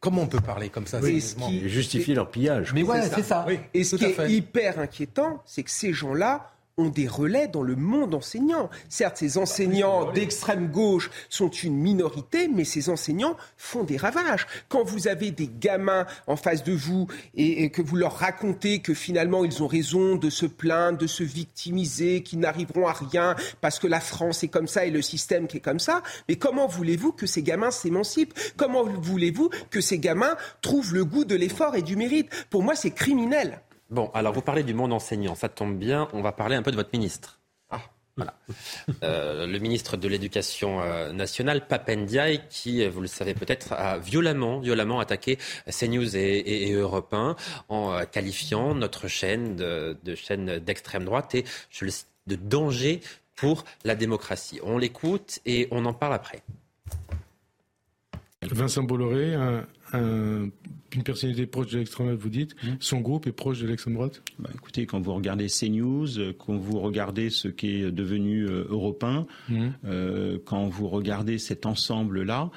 Comment on peut parler comme ça oui, qui... Justifier leur pillage. Mais voilà, c'est ça. Et ce qui est hyper inquiétant, c'est que ces gens-là ont des relais dans le monde enseignant. Certes, ces enseignants d'extrême gauche sont une minorité, mais ces enseignants font des ravages. Quand vous avez des gamins en face de vous et, que vous leur racontez que finalement ils ont raison de se plaindre, de se victimiser, qu'ils n'arriveront à rien parce que la France est comme ça et le système qui est comme ça, mais comment voulez-vous que ces gamins s'émancipent? Comment voulez-vous que ces gamins trouvent le goût de l'effort et du mérite? Pour moi, c'est criminel. Bon, alors vous parlez du monde enseignant, ça tombe bien, on va parler un peu de votre ministre. Ah. Voilà. Euh, le ministre de l'Éducation euh, nationale, Papendiaï, qui, euh, vous le savez peut-être, a violemment, violemment attaqué CNews et, et, Europe 1 en qualifiant notre chaîne de, de chaîne d'extrême droite et je le cite, de danger pour la démocratie. On l'écoute et on en parle après. Vincent Bolloré, un, une personnalité proche de l'extrême droite, vous dites, mmh. son groupe est proche de l'extrême droite? Bah, Écoutez, quand vous regardez CNews, euh, quand vous regardez ce qui est devenu euh, européen, mmh. euh, quand vous regardez cet ensemble-là,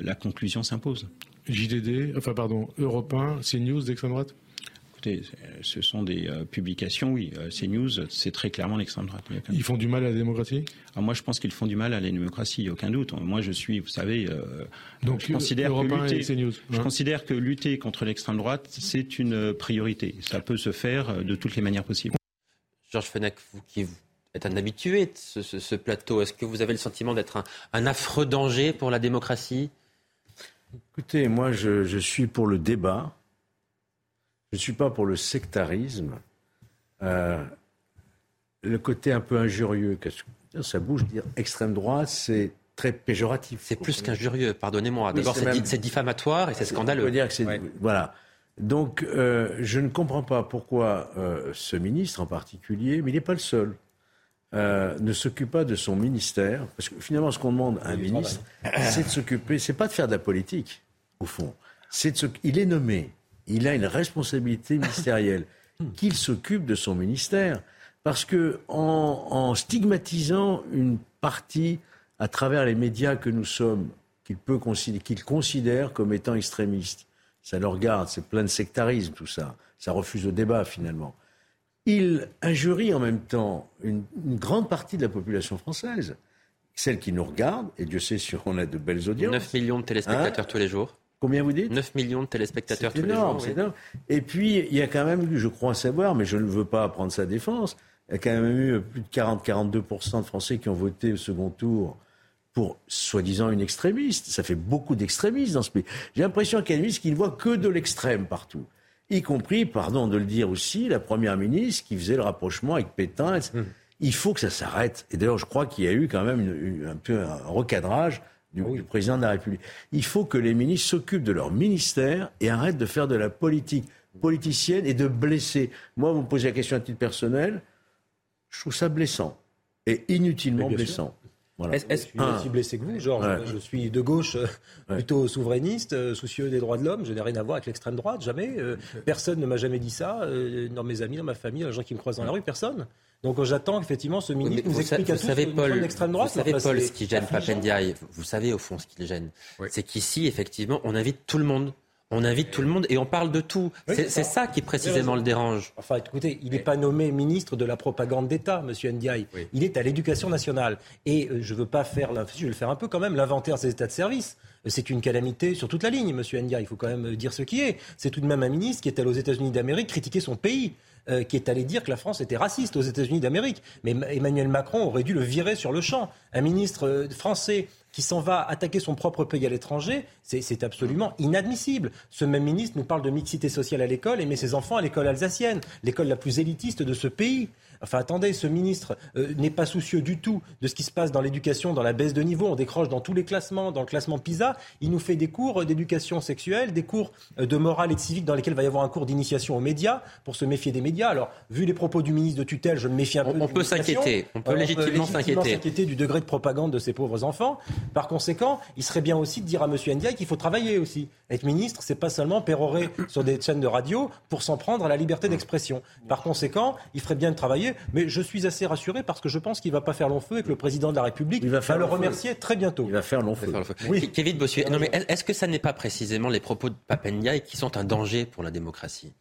la conclusion s'impose. JDD, enfin pardon, européen, CNews d'extrême droite? Écoutez, ce sont des euh, publications, oui. Euh, CNews, c'est très clairement l'extrême droite. Ils font du mal à la démocratie? Ah, Moi, je pense qu'ils font du mal à la démocratie, aucun doute. Moi, je suis, vous savez, euh, Donc, je, considère que lutter, CNews, je hein. considère que lutter contre l'extrême droite, c'est une priorité. Ça peut se faire de toutes les manières possibles. Georges Fenech, vous qui êtes un habitué de ce, plateau, est-ce que vous avez le sentiment d'être un, un affreux danger pour la démocratie? Écoutez, moi, je, je suis pour le débat. Je ne suis pas pour le sectarisme. Euh, le côté un peu injurieux, ça bouge, dire extrême droite, c'est très péjoratif. C'est plus qu'injurieux, pardonnez-moi. D'abord, c'est, diffamatoire et c'est scandaleux. Dire que Voilà. Donc, euh, je ne comprends pas pourquoi euh, ce ministre en particulier, mais il n'est pas le seul, ne s'occupe pas de son ministère. Parce que finalement, ce qu'on demande à un ministre, c'est de s'occuper, c'est pas de faire de la politique, au fond. C'est de Il est nommé il a une responsabilité ministérielle, qu'il s'occupe de son ministère. Parce que en, stigmatisant une partie à travers les médias que nous sommes, qu'il peut qu'il considère comme étant extrémistes, ça le regarde, c'est plein de sectarisme tout ça, ça refuse le débat finalement. Il injurie en même temps une, grande partie de la population française, celle qui nous regarde, et Dieu sait si on a de belles audiences. 9 millions de téléspectateurs hein tous les jours. Combien vous dites 9 millions de téléspectateurs tous les jours. C'est énorme. Et puis, il y a quand même eu, je crois savoir, mais je ne veux pas prendre sa défense, il y a quand même eu plus de 40-42% de Français qui ont voté au second tour pour soi-disant une extrémiste. Ça fait beaucoup d'extrémistes dans ce pays. J'ai l'impression qu'il y a une ministre qui ne voit que de l'extrême partout. Y compris, pardon de le dire aussi, la première ministre qui faisait le rapprochement avec Pétain. Hum. Il faut que ça s'arrête. Et d'ailleurs, je crois qu'il y a eu quand même un peu un recadrage du, président de la République. Il faut que les ministres s'occupent de leur ministère et arrêtent de faire de la politique politicienne et de blesser. Moi, vous me posez la question à titre personnel, je trouve ça blessant et inutilement blessant. Voilà. Est-ce que je suis blessé que vous, Georges Je suis de gauche, euh, plutôt souverainiste, euh, soucieux des droits de l'homme. Je n'ai rien à voir avec l'extrême droite, jamais. Euh, personne ne m'a jamais dit ça. dans mes amis, dans ma famille, dans les gens qui me croisent dans la rue, personne. Donc j'attends effectivement ce ministre nous explique à tous savez, Paul, l'extrême droite. Vous savez, Paul, ce qui gêne Papendiaï, vous savez au fond ce qui le gêne, c'est qu'ici, effectivement, on invite tout le monde. On invite tout le monde et on parle de tout. c'est ça qui précisément le dérange. Enfin, écoutez, il n'est pas nommé ministre de la propagande d'État, Monsieur Ndiaye. Il est à l'éducation nationale. Et euh, je ne veux pas faire, je vais le faire un peu quand même, l'inventaire des états de service. C'est une calamité sur toute la ligne, Monsieur Ndiaye. Il faut quand même dire ce qui est. C'est tout de même un ministre qui est allé aux États-Unis d'Amérique critiquer son pays. Euh, qui est allé dire que la France était raciste aux États-Unis d'Amérique. Mais Emmanuel Macron aurait dû le virer sur le champ. Un ministre euh, français qui s'en va attaquer son propre pays à l'étranger, c'est absolument inadmissible. Ce même ministre nous parle de mixité sociale à l'école et met ses enfants à l'école alsacienne, l'école la plus élitiste de ce pays. Enfin, attendez, ce ministre euh, n'est pas soucieux du tout de ce qui se passe dans l'éducation, dans la baisse de niveau. On décroche dans tous les classements, dans le classement PISA. Il nous fait des cours d'éducation sexuelle, des cours euh, de morale et de civique dans lesquels il va y avoir un cours d'initiation aux médias pour se méfier des médias. Alors, vu les propos du ministre de tutelle, je me méfie un peu. On, peut s'inquiéter. On peut légitimement s'inquiéter. du degré de propagande de ces pauvres enfants. Par conséquent, il serait bien aussi de dire à M. Ndiaye qu'il faut travailler aussi. Être ministre, c'est pas seulement pérorer sur des chaînes de radio pour s'en prendre à la liberté d'expression. Par conséquent, il ferait bien de travailler mais je suis assez rassuré parce que je pense qu'il ne va pas faire long feu et que le président de la République va, le remercier très bientôt. Il va faire long feu. Oui. Kevin Bossuet, non, mais est-ce que ça n'est pas précisément les propos de Papendiaï qui sont un danger pour la démocratie?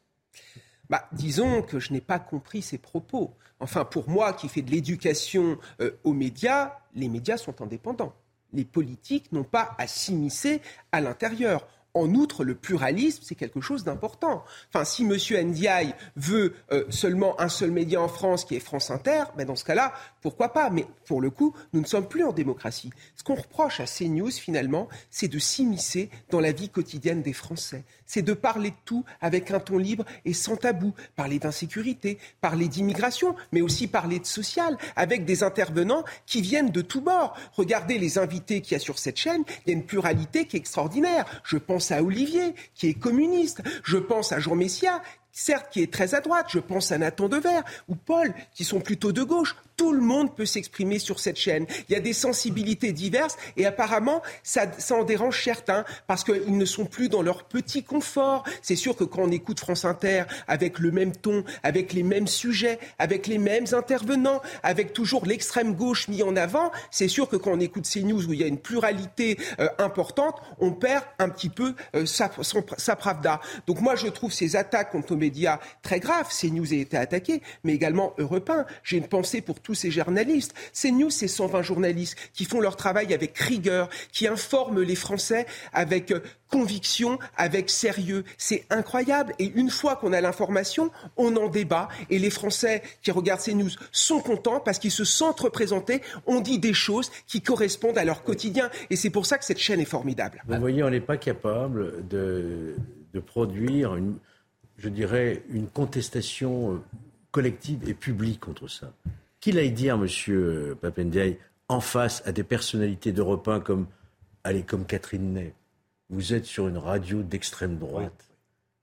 Bah, disons que je n'ai pas compris ses propos. Enfin, pour moi qui fais de l'éducation euh, aux médias, les médias sont indépendants. Les politiques n'ont pas à s'immiscer à l'intérieur. En outre, le pluralisme, c'est quelque chose d'important. Enfin, si M. Ndiaye veut euh, seulement un seul média en France, qui est France Inter, ben dans ce cas-là, pourquoi pas? Mais pour le coup, nous ne sommes plus en démocratie. Ce qu'on reproche à CNews, finalement, c'est de s'immiscer dans la vie quotidienne des Français. C'est de parler de tout avec un ton libre et sans tabou. Parler d'insécurité, parler d'immigration, mais aussi parler de social, avec des intervenants qui viennent de tous bords. Regardez les invités qu'il y a sur cette chaîne, il y a une pluralité qui est extraordinaire. Je pense à Olivier, qui est communiste. Je pense à Jean Messia, certes qui est très à droite, je pense à Nathan Dever ou Paul, qui sont plutôt de gauche. Tout le monde peut s'exprimer sur cette chaîne. Il y a des sensibilités diverses et apparemment, ça, en dérange certains parce qu'ils ne sont plus dans leur petit confort. C'est sûr que quand on écoute France Inter avec le même ton, avec les mêmes sujets, avec les mêmes intervenants, avec toujours l'extrême gauche mis en avant, c'est sûr que quand on écoute ces news où il y a une pluralité euh, importante, on perd un petit peu euh, sa, pravda. Donc moi, je trouve ces attaques contre médias très graves, ces news a été attaqué, mais également Europe 1. J'ai une pensée pour tous ces journalistes. Ces news, c'est 120 journalistes qui font leur travail avec rigueur, qui informent les Français avec euh, conviction, avec sérieux. C'est incroyable. Et une fois qu'on a l'information, on en débat. Et les Français qui regardent ces news sont contents parce qu'ils se sentent représentés. On dit des choses qui correspondent à leur quotidien. Et c'est pour ça que cette chaîne est formidable. Vous voyez, on n'est pas capable de produire, une, je dirais, une contestation euh, collective et publique contre ça qu'il aille dire, M. Papendiaï, en face à des personnalités d'Europe 1 comme, allez, comme Catherine Ney, vous êtes sur une radio d'extrême droite.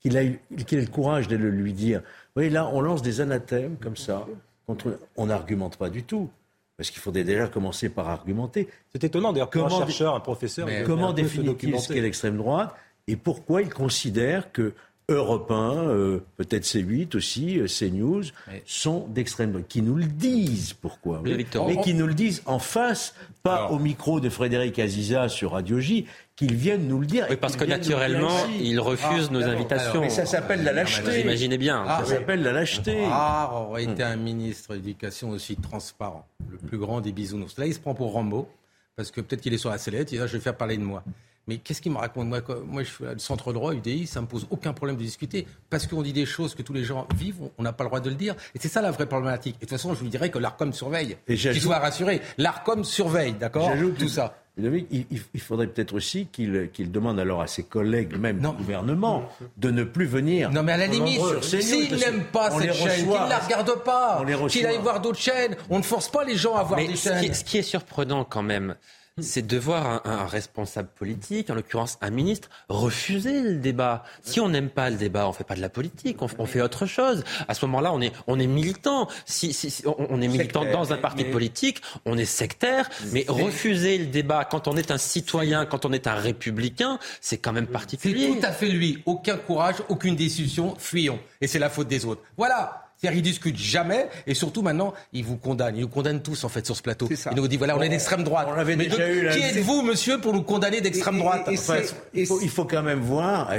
Qu'il ait, le courage de le lui dire. Vous voyez, là, on lance des anathèmes comme ça. Contre, on n'argumente pas du tout. Parce qu'il faudrait déjà commencer par argumenter. C'est étonnant d'ailleurs qu'un chercheur, un professeur. comment définit-il ce qu'est l'extrême droite et pourquoi il considère que Europe 1, euh, peut-être C8 aussi, euh, CNews, sont d'extrême droite, qui nous le disent pourquoi, mais qui nous le disent en face, pas au micro de Frédéric Aziza sur Radio J, qu'ils viennent nous le dire. Oui, parce que naturellement, ils refusent nos ah, invitations. mais ça s'appelle la lâcheté. Vous imaginez bien. ça s'appelle la lâcheté. Ah, aurait été un ministre de l'Éducation aussi transparent, le plus grand des bisounours. Là, il se prend pour Rambo, parce que peut-être qu'il est sur la sellette, il dit, là, je vais faire parler de moi. Mais qu'est-ce qu'il me raconte moi, moi, je suis le centre droit, UDI, ça me pose aucun problème de discuter. Parce qu'on dit des choses que tous les gens vivent, on n'a pas le droit de le dire. Et c'est ça la vraie problématique. Et de toute façon, je lui dirais que l'ARCOM surveille. Qu'il soit rassuré. L'ARCOM surveille, d'accord J'ajoute tout ça. Il, il, faudrait peut-être aussi qu'il demande alors à ses collègues, même du gouvernement, de ne plus venir. Non, mais à la limite, s'il n'aime pas cette chaîne, qu'il ne la regarde pas, qu'il aille voir d'autres chaînes. On ne force pas les gens à voir des chaînes. ce qui est surprenant quand même, c'est de voir un, responsable politique, en l'occurrence un ministre, refuser le débat. Si on n'aime pas le débat, on fait pas de la politique, on, fait autre chose. À ce moment-là, on est, on est militant. Si, si, on, est militant dans un parti politique, on est sectaire, mais refuser le débat quand on est un citoyen, quand on est un républicain, c'est quand même particulier. C'est tout à fait lui. Aucun courage, aucune décision, fuyons. Et c'est la faute des autres. Voilà. C'est-à-dire, ils discutent jamais, et surtout maintenant, ils vous condamnent. Ils nous condamnent tous, en fait, sur ce plateau. Ils nous disent, voilà, on, est d'extrême droite. On l'avait déjà eu, Qui êtes-vous, monsieur, pour nous condamner d'extrême droite il, faut, quand même voir,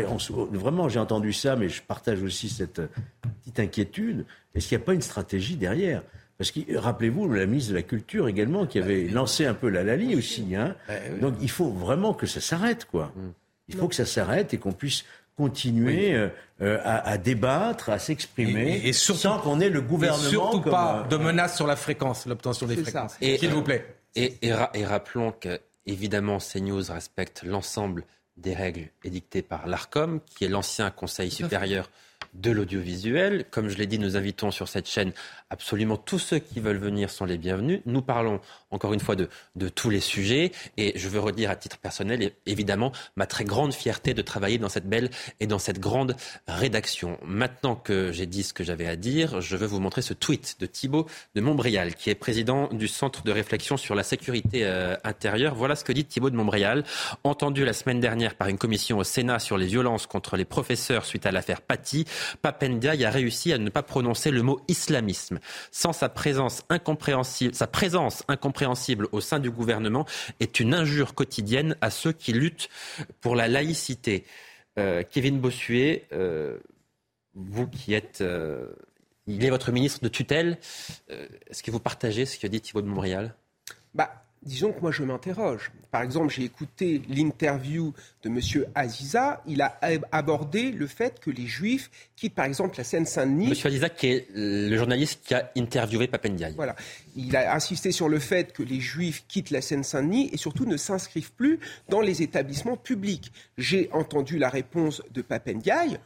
vraiment, j'ai entendu ça, mais je partage aussi cette petite inquiétude. Est-ce qu'il n'y a pas une stratégie derrière? Parce que rappelez-vous, la ministre de la Culture également, qui avait lancé un peu la Lali aussi. Hein. Donc il faut vraiment que ça s'arrête, quoi. Mm. Il faut que ça s'arrête et qu'on puisse continuer euh, euh, à, débattre, à s'exprimer, et, sans qu'on ait le gouvernement. Et surtout pas euh, de menaces sur la fréquence, l'obtention des fréquences. S'il vous plaît. Et, et, rappelons que, évidemment, CNews respecte l'ensemble des règles édictées par l'ARCOM, qui est l'ancien Conseil supérieur de l'audiovisuel. Comme je l'ai dit, nous invitons sur cette chaîne absolument tous ceux qui veulent venir sont les bienvenus. Nous parlons encore une fois de, tous les sujets et je veux redire à titre personnel, évidemment, ma très grande fierté de travailler dans cette belle et dans cette grande rédaction. Maintenant que j'ai dit ce que j'avais à dire, je veux vous montrer ce tweet de Thibault de Montbrial, qui est président du Centre de réflexion sur la sécurité euh, intérieure. Voilà ce que dit Thibault de Montbrial, entendu la semaine dernière par une commission au Sénat sur les violences contre les professeurs suite à l'affaire Paty. Papendia a réussi à ne pas prononcer le mot islamisme sans sa présence incompréhensible, sa présence incompréhensible au sein du gouvernement est une injure quotidienne à ceux qui luttent pour la laïcité. Euh, Kevin Bossuet, euh, vous qui êtes... il est votre ministre de tutelle. Est-ce que vous partagez ce que dit Thibault de Montréal? Bah, disons que moi je m'interroge. Par exemple, j'ai écouté l'interview de M. Aziza. Il a abordé le fait que les Juifs quittent par exemple la Seine-Saint-Denis. M. Aziza, qui est le journaliste qui a interviewé Papendiaï. Voilà. Il a insisté sur le fait que les Juifs quittent la Seine-Saint-Denis et surtout ne s'inscrivent plus dans les établissements publics. J'ai entendu la réponse de Papendiaï.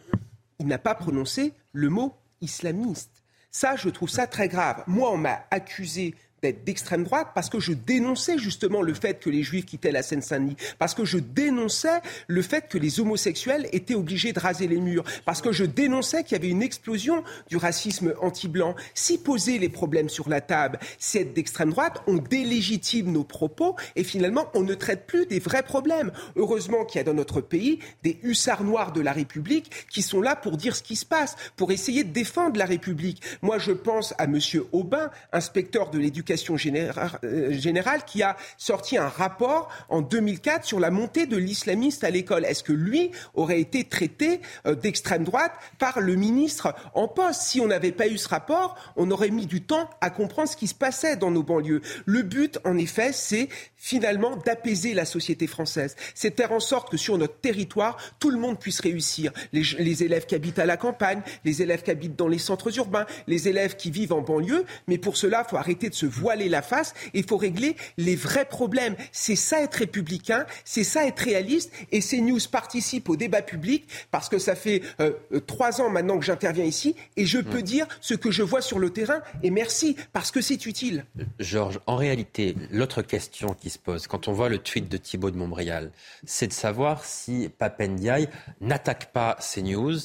Il n'a pas prononcé le mot islamiste. Ça, je trouve ça très grave. Moi, on m'a accusé d'être d'extrême droite parce que je dénonçais justement le fait que les juifs quittaient la Seine-Saint-Denis, parce que je dénonçais le fait que les homosexuels étaient obligés de raser les murs, parce que je dénonçais qu'il y avait une explosion du racisme anti-blanc. Si poser les problèmes sur la table, c'est être d'extrême droite, on délégitime nos propos et finalement on ne traite plus des vrais problèmes. Heureusement qu'il y a dans notre pays des hussards noirs de la République qui sont là pour dire ce qui se passe, pour essayer de défendre la République. Moi je pense à M. Aubin, inspecteur de l'éducation euh, générale, qui a sorti un rapport en 2004 sur la montée de l'islamiste à l'école. Est-ce que lui aurait été traité euh, d'extrême droite par le ministre en poste? Si on n'avait pas eu ce rapport, on aurait mis du temps à comprendre ce qui se passait dans nos banlieues. Le but, en effet, c'est finalement d'apaiser la société française. C'est faire en sorte que sur notre territoire, tout le monde puisse réussir. Les, les, élèves qui habitent à la campagne, les élèves qui habitent dans les centres urbains, les élèves qui vivent en banlieue. Mais pour cela, il faut arrêter de se voiler la face et il faut régler les vrais problèmes. C'est ça être républicain, c'est ça être réaliste. Et ces news participent au débat public parce que ça fait euh, euh, trois ans maintenant que j'interviens ici et je peux dire ce que je vois sur le terrain. Et merci parce que c'est utile. Georges, en réalité, l'autre question qui se pose quand on voit le tweet de Thibault de Montbrial, c'est de savoir si Papendiaï n'attaque pas ces news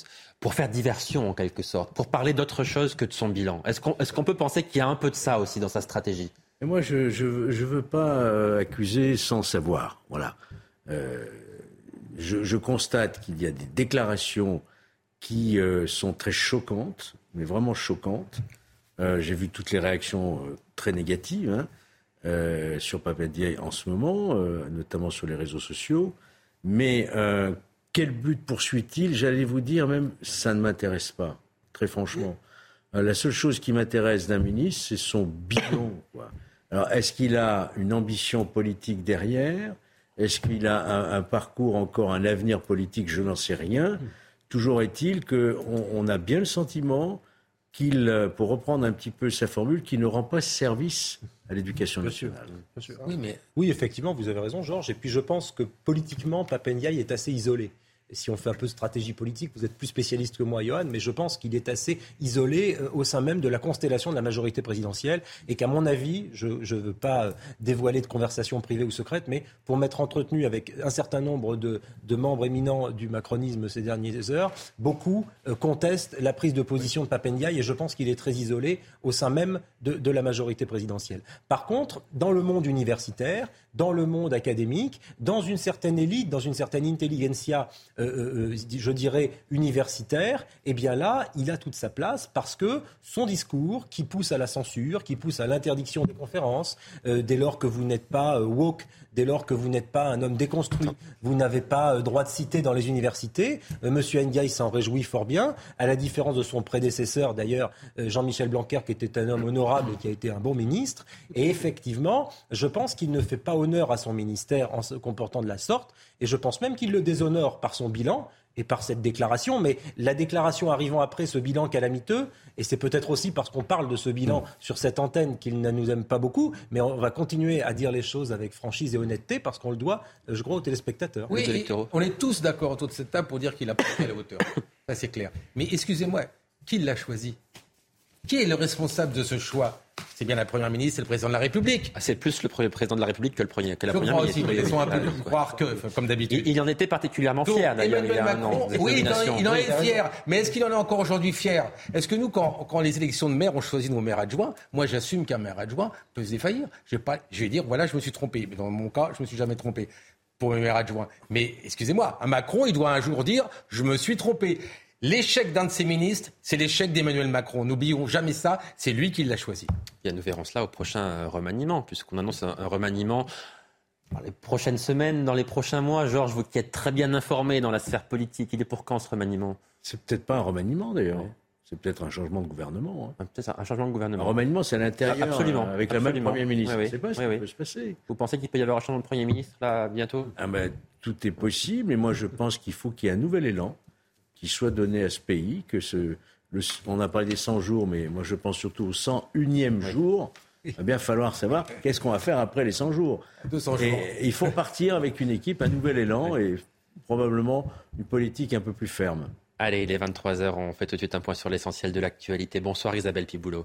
pour faire diversion en quelque sorte, pour parler d'autre chose que de son bilan. Est-ce qu'on peut penser qu'il y a un peu de ça aussi dans sa stratégie? Moi, je ne veux pas euh, accuser sans savoir. Voilà. Euh, je, constate qu'il y a des déclarations qui euh, sont très choquantes, mais vraiment choquantes. J'ai vu toutes les réactions très négatives. Hein. Sur Papendiaï en ce moment, notamment sur les réseaux sociaux. Mais quel but poursuit-il? J'allais vous dire même, ça ne m'intéresse pas, très franchement. la seule chose qui m'intéresse d'un ministre, c'est son bilan. Alors, est-ce qu'il a une ambition politique derrière? Est-ce qu'il a un, parcours encore, un avenir politique? Je n'en sais rien. Toujours est-il qu'on on a bien le sentiment qu'il, pour reprendre un petit peu sa formule, qu'il ne rend pas service à l'éducation nationale. Oui, mais... oui, effectivement, vous avez raison, Georges. Et puis je pense que politiquement, Papendiaï est assez isolé si on fait un peu de stratégie politique, vous êtes plus spécialiste que moi, Johan, mais je pense qu'il est assez isolé euh, au sein même de la constellation de la majorité présidentielle et qu'à mon avis, je ne veux pas euh, dévoiler de conversations privées ou secrètes, mais pour m'être entretenu avec un certain nombre de, membres éminents du macronisme ces dernières heures, beaucoup euh, contestent la prise de position de Papendiaï et je pense qu'il est très isolé au sein même de, de la majorité présidentielle. Par contre, dans le monde universitaire, dans le monde académique, dans une certaine élite, dans une certaine intelligentsia, euh, euh, euh, je dirais, universitaire, eh bien là, il a toute sa place parce que son discours, qui pousse à la censure, qui pousse à l'interdiction des conférences, dès lors que vous n'êtes pas woke, dès lors que vous n'êtes pas un homme déconstruit, vous n'avez pas droit de citer dans les universités. Monsieur Ndiaye s'en réjouit fort bien, à la différence de son prédécesseur, d'ailleurs, Jean-Michel Blanquer, qui était un homme honorable et qui a été un bon ministre. Et effectivement, je pense qu'il ne fait pas honneur à son ministère en se comportant de la sorte. Et je pense même qu'il le déshonore par son bilan et par cette déclaration. Mais la déclaration arrivant après ce bilan calamiteux, et c'est peut-être aussi parce qu'on parle de ce bilan mm. sur cette antenne qu'il ne nous aime pas beaucoup, mais on va continuer à dire les choses avec franchise et honnêteté parce qu'on le doit, je crois, aux téléspectateurs. Oui, on est tous d'accord autour de cette table pour dire qu'il a pas à la hauteur. Ça, c'est clair. Mais excusez-moi, qui l'a choisi? Qui est le responsable de ce choix? C'est bien la première ministre, c'est le président de la République. Ah, c'est plus le président de la République que, le premier, que la première ministre. Aussi, ils sont un peu croire que, comme d'habitude. Il, en était particulièrement fier d'ailleurs. Il y a un an, oui, il en, est fier. Mais est-ce qu'il en est encore aujourd'hui fier? Est-ce que nous, quand, quand, les élections de maire, on choisit nos maires adjoints, moi j'assume qu'un maire adjoint peut se défaillir. Je vais, pas, je vais dire, voilà, je me suis trompé. Mais dans mon cas, je me suis jamais trompé pour mes maires adjoints. Mais excusez-moi, un Macron, il doit un jour dire, je me suis trompé. L'échec d'un de ses ministres, c'est l'échec d'Emmanuel Macron. N'oublions jamais ça, c'est lui qui l'a choisi. Bien, nous verrons cela au prochain remaniement, puisqu'on annonce un, remaniement Dans les prochaines semaines, dans les prochains mois, Georges, vous qui êtes très bien informé dans la sphère politique, il est pour quand ce remaniement? C'est peut-être pas un remaniement d'ailleurs. C'est peut-être un changement de gouvernement. Hein. Peut-être un changement de gouvernement. Un remaniement, c'est à l'intérieur, Absolument. avec la même Premier ministre. Oui, Je sais pas ce qui peut se passer. Vous pensez qu'il peut y avoir un changement de Premier ministre là bientôt? Ah ben, Tout est possible, mais moi je pense qu'il faut qu'il y ait un nouvel élan qui soit donné à ce pays, que ce, on a parlé des 100 jours, mais moi je pense surtout au 101e jour. Il va bien falloir savoir qu'est-ce qu'on va faire après les 100 jours. 200 jours. il faut partir avec une équipe, un nouvel élan et probablement une politique un peu plus ferme. Allez, il est 23h, on fait tout de suite un point sur l'essentiel de l'actualité. Bonsoir Isabelle Piboulot.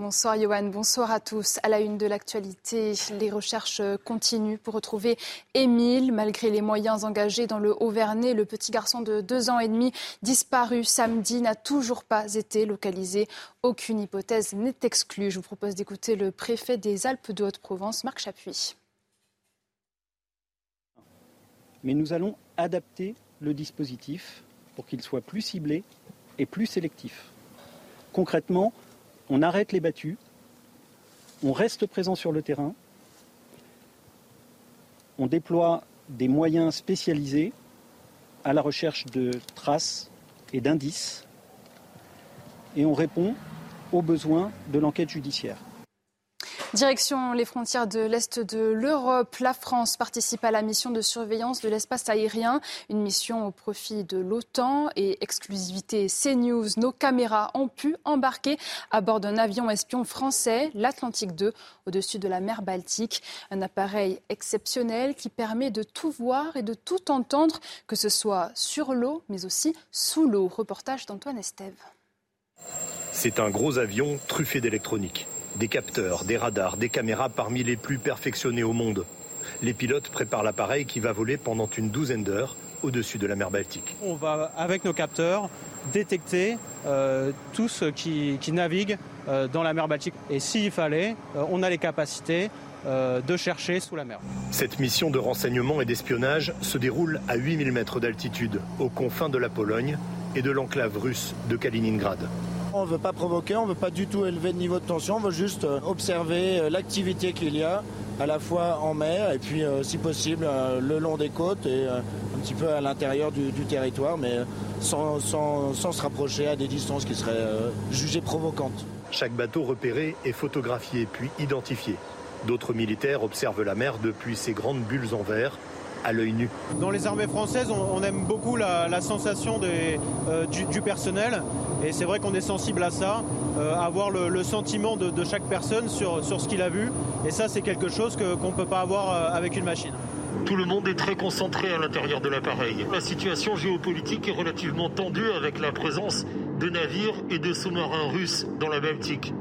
Bonsoir Johan, bonsoir à tous. À la une de l'actualité, les recherches continuent pour retrouver Émile. Malgré les moyens engagés dans le Haut-Vernay, le petit garçon de deux ans et demi disparu samedi n'a toujours pas été localisé. Aucune hypothèse n'est exclue. Je vous propose d'écouter le préfet des Alpes de Haute-Provence, Marc Chapuis. Mais nous allons adapter le dispositif pour qu'il soit plus ciblé et plus sélectif. Concrètement, on arrête les battus, on reste présent sur le terrain, on déploie des moyens spécialisés à la recherche de traces et d'indices, et on répond aux besoins de l'enquête judiciaire. Direction les frontières de l'Est de l'Europe, la France participe à la mission de surveillance de l'espace aérien, une mission au profit de l'OTAN et exclusivité CNews. Nos caméras ont pu embarquer à bord d'un avion espion français, l'Atlantique 2, au-dessus de la mer Baltique. Un appareil exceptionnel qui permet de tout voir et de tout entendre, que ce soit sur l'eau, mais aussi sous l'eau. Reportage d'Antoine Estève. C'est un gros avion truffé d'électronique. Des capteurs, des radars, des caméras parmi les plus perfectionnés au monde. Les pilotes préparent l'appareil qui va voler pendant une douzaine d'heures au-dessus de la mer Baltique. On va, avec nos capteurs, détecter euh, tout ce qui, navigue euh, dans la mer Baltique. Et s'il fallait, euh, on a les capacités de chercher sous la mer. Cette mission de renseignement et d'espionnage se déroule à 8000 mètres d'altitude, aux confins de la Pologne et de l'enclave russe de Kaliningrad. On ne veut pas provoquer, on ne veut pas du tout élever le niveau de tension, on veut juste euh, observer euh, l'activité qu'il y a à la fois en mer et puis euh, si possible le long des côtes et un petit peu à l'intérieur du, territoire, mais sans, se rapprocher à des distances qui seraient jugées provocantes. Chaque bateau repéré est photographié puis identifié. D'autres militaires observent la mer depuis ces grandes bulles en verre à l'œil nu. Dans les armées françaises, on, aime beaucoup la, sensation euh, du, personnel. Et c'est vrai qu'on est sensible à ça, euh, avoir le, sentiment de, chaque personne sur, sur ce qu'il a vu. Et ça, c'est quelque chose qu'on ne peut pas avoir euh, avec une machine. Tout le monde est très concentré à l'intérieur de l'appareil. La situation géopolitique est relativement tendue avec la présence de navires et de sous-marins russes dans la Baltique.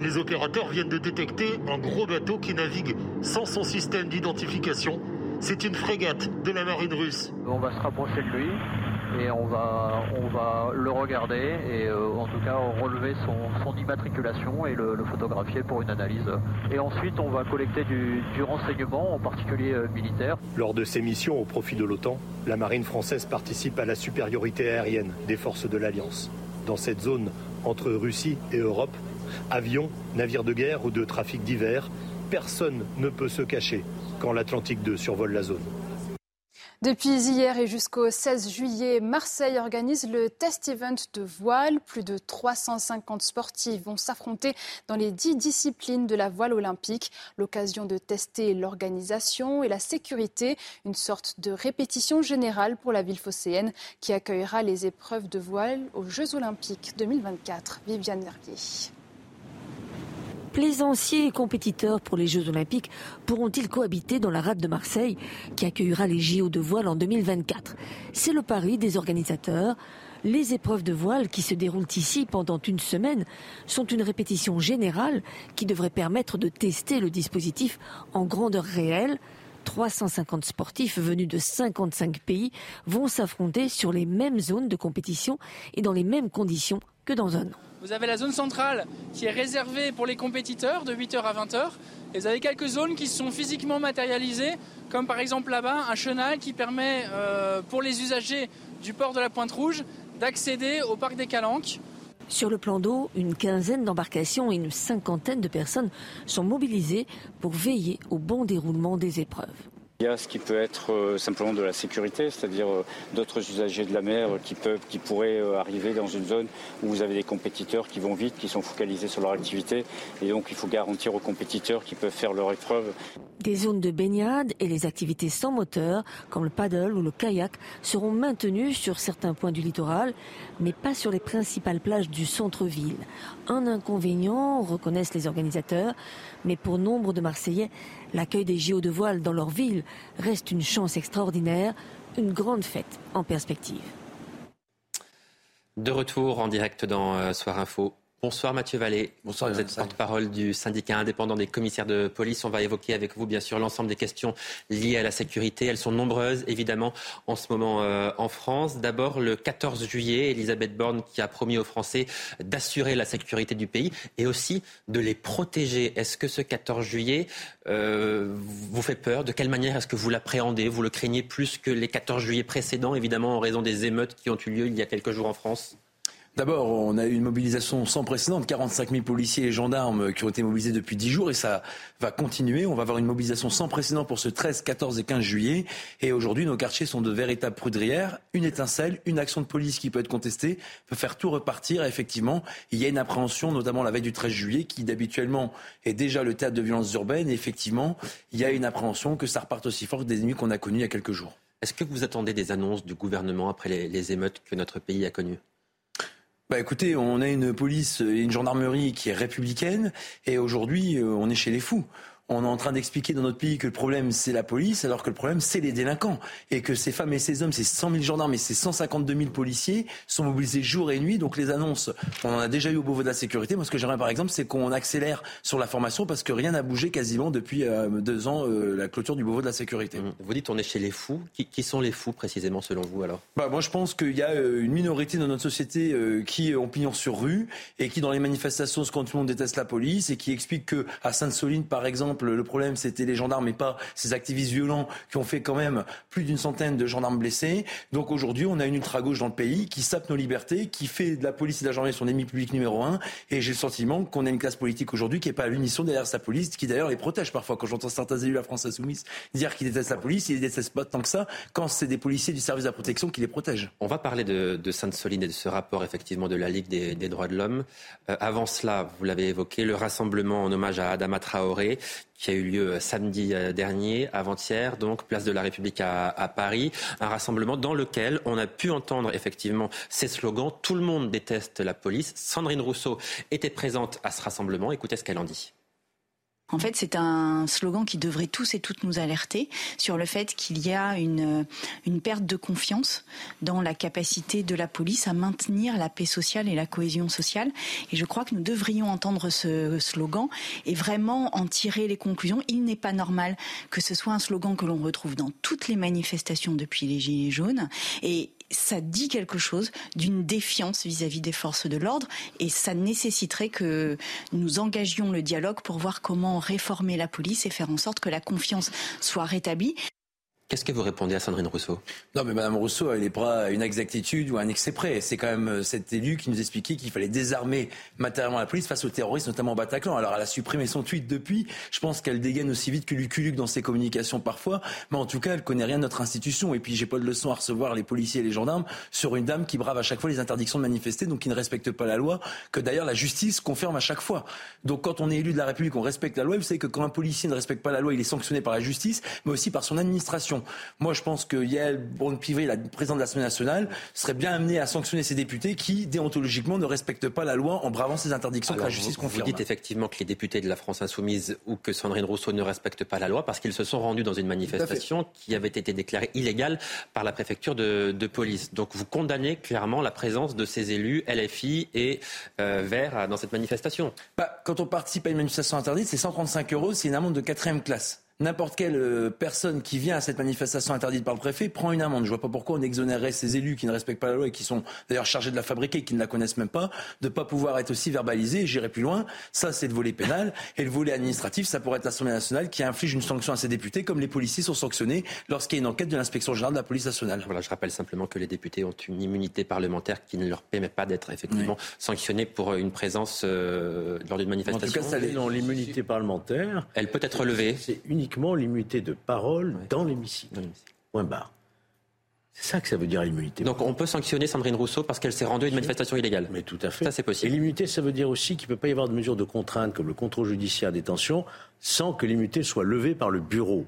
Les opérateurs viennent de détecter un gros bateau qui navigue sans son système d'identification c'est une frégate de la marine russe. On va se rapprocher de lui et on va, on va le regarder et euh, en tout cas relever son, immatriculation et le, photographier pour une analyse. Et ensuite, on va collecter du, renseignement, en particulier euh, militaire. Lors de ces missions au profit de l'OTAN, la marine française participe à la supériorité aérienne des forces de l'Alliance. Dans cette zone entre Russie et Europe, avions, navires de guerre ou de trafic divers, personne ne peut se cacher l'Atlantique 2 survole la zone. Depuis hier et jusqu'au 16 juillet, Marseille organise le test event de voile. Plus de 350 sportifs vont s'affronter dans les 10 disciplines de la voile olympique. L'occasion de tester l'organisation et la sécurité, une sorte de répétition générale pour la ville phocéenne qui accueillera les épreuves de voile aux Jeux olympiques 2024. Viviane Vervier. Plaisanciers et compétiteurs pour les Jeux Olympiques pourront-ils cohabiter dans la rade de Marseille qui accueillera les JO de voile en 2024 C'est le pari des organisateurs. Les épreuves de voile qui se déroulent ici pendant une semaine sont une répétition générale qui devrait permettre de tester le dispositif en grandeur réelle. 350 sportifs venus de 55 pays vont s'affronter sur les mêmes zones de compétition et dans les mêmes conditions que dans un an. Vous avez la zone centrale qui est réservée pour les compétiteurs de 8h à 20h. Et vous avez quelques zones qui sont physiquement matérialisées, comme par exemple là-bas un chenal qui permet euh, pour les usagers du port de la Pointe Rouge d'accéder au parc des Calanques. Sur le plan d'eau, une quinzaine d'embarcations et une cinquantaine de personnes sont mobilisées pour veiller au bon déroulement des épreuves. Il y a ce qui peut être euh, simplement de la sécurité, c'est-à-dire euh, d'autres usagers de la mer qui, peuvent, qui pourraient euh, arriver dans une zone où vous avez des compétiteurs qui vont vite, qui sont focalisés sur leur activité. Et donc il faut garantir aux compétiteurs qui peuvent faire leur épreuve. Des zones de baignade et les activités sans moteur, comme le paddle ou le kayak, seront maintenues sur certains points du littoral, mais pas sur les principales plages du centre-ville. Un inconvénient, reconnaissent les organisateurs, mais pour nombre de Marseillais, l'accueil des JO de voile dans leur ville reste une chance extraordinaire, une grande fête en perspective. De retour en direct dans euh, Soir Info. Bonsoir Mathieu Vallée. Bonsoir. Vous êtes porte-parole du syndicat indépendant des commissaires de police. On va évoquer avec vous bien sûr l'ensemble des questions liées à la sécurité. Elles sont nombreuses évidemment en ce moment euh, en France. D'abord le 14 juillet, Elisabeth Borne qui a promis aux Français d'assurer la sécurité du pays et aussi de les protéger. Est-ce que ce 14 juillet euh, vous fait peur? De quelle manière est-ce que vous l'appréhendez? Vous le craignez plus que les 14 juillet précédents évidemment en raison des émeutes qui ont eu lieu il y a quelques jours en France? D'abord, on a eu une mobilisation sans précédent de 45 000 policiers et gendarmes qui ont été mobilisés depuis 10 jours et ça va continuer. On va avoir une mobilisation sans précédent pour ce 13, 14 et 15 juillet. Et aujourd'hui, nos quartiers sont de véritables prudrières. Une étincelle, une action de police qui peut être contestée peut faire tout repartir. Et effectivement, il y a une appréhension, notamment la veille du 13 juillet, qui d'habituellement est déjà le théâtre de violences urbaines. Et effectivement, il y a une appréhension que ça reparte aussi fort que des ennemis qu'on a connus il y a quelques jours. Est-ce que vous attendez des annonces du gouvernement après les émeutes que notre pays a connues? Bah écoutez, on a une police et une gendarmerie qui est républicaine et aujourd'hui euh, on est chez les fous on est en train d'expliquer dans notre pays que le problème c'est la police, alors que le problème c'est les délinquants. Et que ces femmes et ces hommes, ces 100 000 gendarmes et ces 152 000 policiers sont mobilisés jour et nuit. Donc les annonces, on en a déjà eu au Beauvau de la sécurité. Moi ce que j'aimerais par exemple, c'est qu'on accélère sur la formation parce que rien n'a bougé quasiment depuis euh, deux ans, euh, la clôture du Beauvau de la sécurité. Mmh. Vous dites on est chez les fous. Qui, sont les fous précisément selon vous alors? Bah, Moi je pense qu'il y a euh, une minorité dans notre société qui ont pignon sur rue et qui dans les manifestations, quand tout le monde déteste la police et qui explique que à Sainte-Soline par exemple, le problème c'était les gendarmes et pas ces activistes violents qui ont fait quand même plus d'une centaine de gendarmes blessés. Donc aujourd'hui, on a une ultra-gauche dans le pays qui sape nos libertés, qui fait de la police et de la gendarmerie son ennemi public numéro un. Et j'ai le sentiment qu'on a une classe politique aujourd'hui qui n'est pas à l'unisson derrière sa police, qui d'ailleurs les protège parfois. Quand j'entends certains élus de la France insoumise dire qu'ils détestent la police, ils ne détestent pas tant que ça quand c'est des policiers du service de la protection qui les protègent. On va parler de, Sainte-Soline et de ce rapport effectivement de la Ligue des, droits de l'homme. Euh, avant cela, vous l'avez évoqué, le rassemblement en hommage à Adama Traoré qui a eu lieu euh, samedi euh, dernier, avant-hier, donc place de la République à, à, Paris, un rassemblement dans lequel on a pu entendre effectivement ces slogans Tout le monde déteste la police. Sandrine Rousseau était présente à ce rassemblement. Écoutez ce qu'elle en dit. En fait, c'est un slogan qui devrait tous et toutes nous alerter sur le fait qu'il y a une, une perte de confiance dans la capacité de la police à maintenir la paix sociale et la cohésion sociale. Et je crois que nous devrions entendre ce slogan et vraiment en tirer les conclusions. Il n'est pas normal que ce soit un slogan que l'on retrouve dans toutes les manifestations depuis les Gilets jaunes. Et ça dit quelque chose d'une défiance vis-à-vis des forces de l'ordre et ça nécessiterait que nous engagions le dialogue pour voir comment réformer la police et faire en sorte que la confiance soit rétablie. Qu'est-ce que vous répondez à Sandrine Rousseau? Non, mais Madame Rousseau, elle est pas une exactitude ou un excès près. C'est quand même euh, cet élu qui nous expliquait qu'il fallait désarmer matériellement la police face aux terroristes, notamment au Bataclan. Alors, elle a supprimé son tweet depuis. Je pense qu'elle dégaine aussi vite que Luc dans ses communications parfois. Mais en tout cas, elle connaît rien de notre institution. Et puis, j'ai pas de leçon à recevoir les policiers et les gendarmes sur une dame qui brave à chaque fois les interdictions de manifester, donc qui ne respecte pas la loi, que d'ailleurs la justice confirme à chaque fois. Donc, quand on est élu de la République, on respecte la loi. Vous savez que quand un policier ne respecte pas la loi, il est sanctionné par la justice, mais aussi par son administration. Moi, je pense que Yael Braun-Pivet, la présidente de l'Assemblée nationale, serait bien amenée à sanctionner ces députés qui, déontologiquement, ne respectent pas la loi en bravant ces interdictions que la justice confirme. Vous dites effectivement que les députés de la France insoumise ou que Sandrine Rousseau ne respectent pas la loi parce qu'ils se sont rendus dans une manifestation qui avait été déclarée illégale par la préfecture de, police. Donc vous condamnez clairement la présence de ces élus LFI et euh, Vert dans cette manifestation. Bah, quand on participe à une manifestation interdite, c'est 135 euros, c'est une amende de quatrième classe n'importe quelle euh, personne qui vient à cette manifestation interdite par le préfet prend une amende. Je vois pas pourquoi on exonérerait ces élus qui ne respectent pas la loi et qui sont d'ailleurs chargés de la fabriquer, qui ne la connaissent même pas, de pas pouvoir être aussi verbalisés. J'irai plus loin. Ça, c'est le volet pénal. Et le volet administratif, ça pourrait être l'Assemblée nationale qui inflige une sanction à ses députés, comme les policiers sont sanctionnés lorsqu'il y a une enquête de l'inspection générale de la police nationale. Voilà, je rappelle simplement que les députés ont une immunité parlementaire qui ne leur permet pas d'être effectivement sanctionnés pour une présence euh, lors d'une manifestation. En tout cas, ça l'immunité parlementaire. Elle peut être levée. C'est uniquement l'immunité de parole dans l'hémicycle. Point barre. C'est ça que ça veut dire l'immunité. Donc on peut sanctionner Sandrine Rousseau parce qu'elle s'est rendue à une manifestation illégale. Mais tout à fait. Ça c'est possible. Et l'immunité, ça veut dire aussi qu'il ne peut pas y avoir de mesures de contrainte comme le contrôle judiciaire détention sans que l'immunité soit levée par le bureau.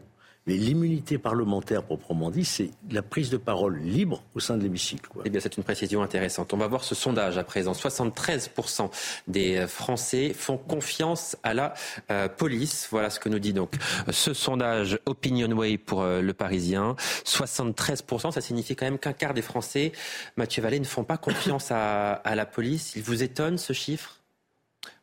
Mais l'immunité parlementaire, proprement dit, c'est la prise de parole libre au sein de l'hémicycle. Eh bien, c'est une précision intéressante. On va voir ce sondage à présent. 73% des Français font confiance à la euh, police. Voilà ce que nous dit donc ce sondage Opinionway pour euh, le Parisien. 73%, ça signifie quand même qu'un quart des Français, Mathieu Vallée, ne font pas confiance à, à la police. Il vous étonne ce chiffre?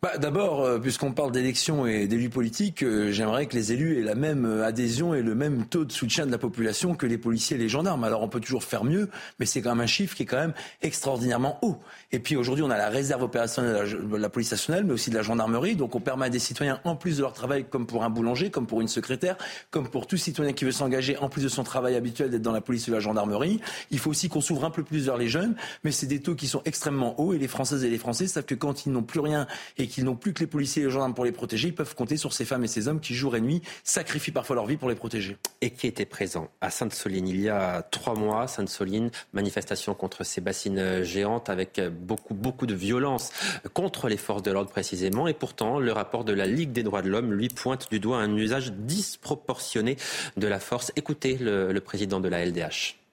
Bah, D'abord, euh, puisqu'on parle d'élections et d'élus politiques, euh, j'aimerais que les élus aient la même euh, adhésion et le même taux de soutien de la population que les policiers et les gendarmes. Alors on peut toujours faire mieux, mais c'est quand même un chiffre qui est quand même extraordinairement haut. Et puis aujourd'hui, on a la réserve opérationnelle de la, police nationale, mais aussi de la gendarmerie. Donc on permet à des citoyens, en plus de leur travail, comme pour un boulanger, comme pour une secrétaire, comme pour tout citoyen qui veut s'engager, en plus de son travail habituel d'être dans la police ou la gendarmerie. Il faut aussi qu'on s'ouvre un peu plus vers les jeunes, mais c'est des taux qui sont extrêmement hauts. Et les Françaises et les Français savent que quand ils n'ont plus rien et qu'ils n'ont plus que les policiers et les gendarmes pour les protéger, ils peuvent compter sur ces femmes et ces hommes qui, jour et nuit, sacrifient parfois leur vie pour les protéger. Et qui étaient présents à Sainte-Soline il y a trois mois. Sainte-Soline, manifestation contre ces bassines géantes avec beaucoup, beaucoup de violence contre les forces de l'ordre précisément. Et pourtant, le rapport de la Ligue des droits de l'homme lui pointe du doigt un usage disproportionné de la force. Écoutez le président de la LDH.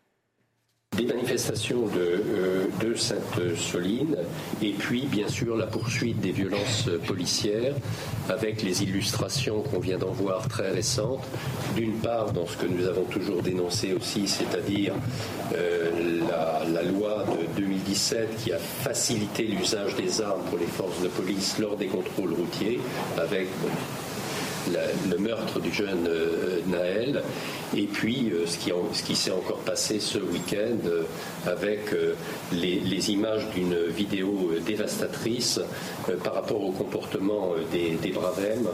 Des manifestations de, euh, Sainte-Soline et puis bien sûr la poursuite des violences policières avec les illustrations qu'on vient d'en voir très récentes. D'une part dans ce que nous avons toujours dénoncé aussi, c'est-à-dire euh, la, loi de 2017 qui a facilité l'usage des armes pour les forces de police lors des contrôles routiers avec le meurtre du jeune euh, Naël, et puis euh, ce qui, s'est encore passé ce week-end euh, avec les, images d'une vidéo dévastatrice par rapport au comportement des, des Bravem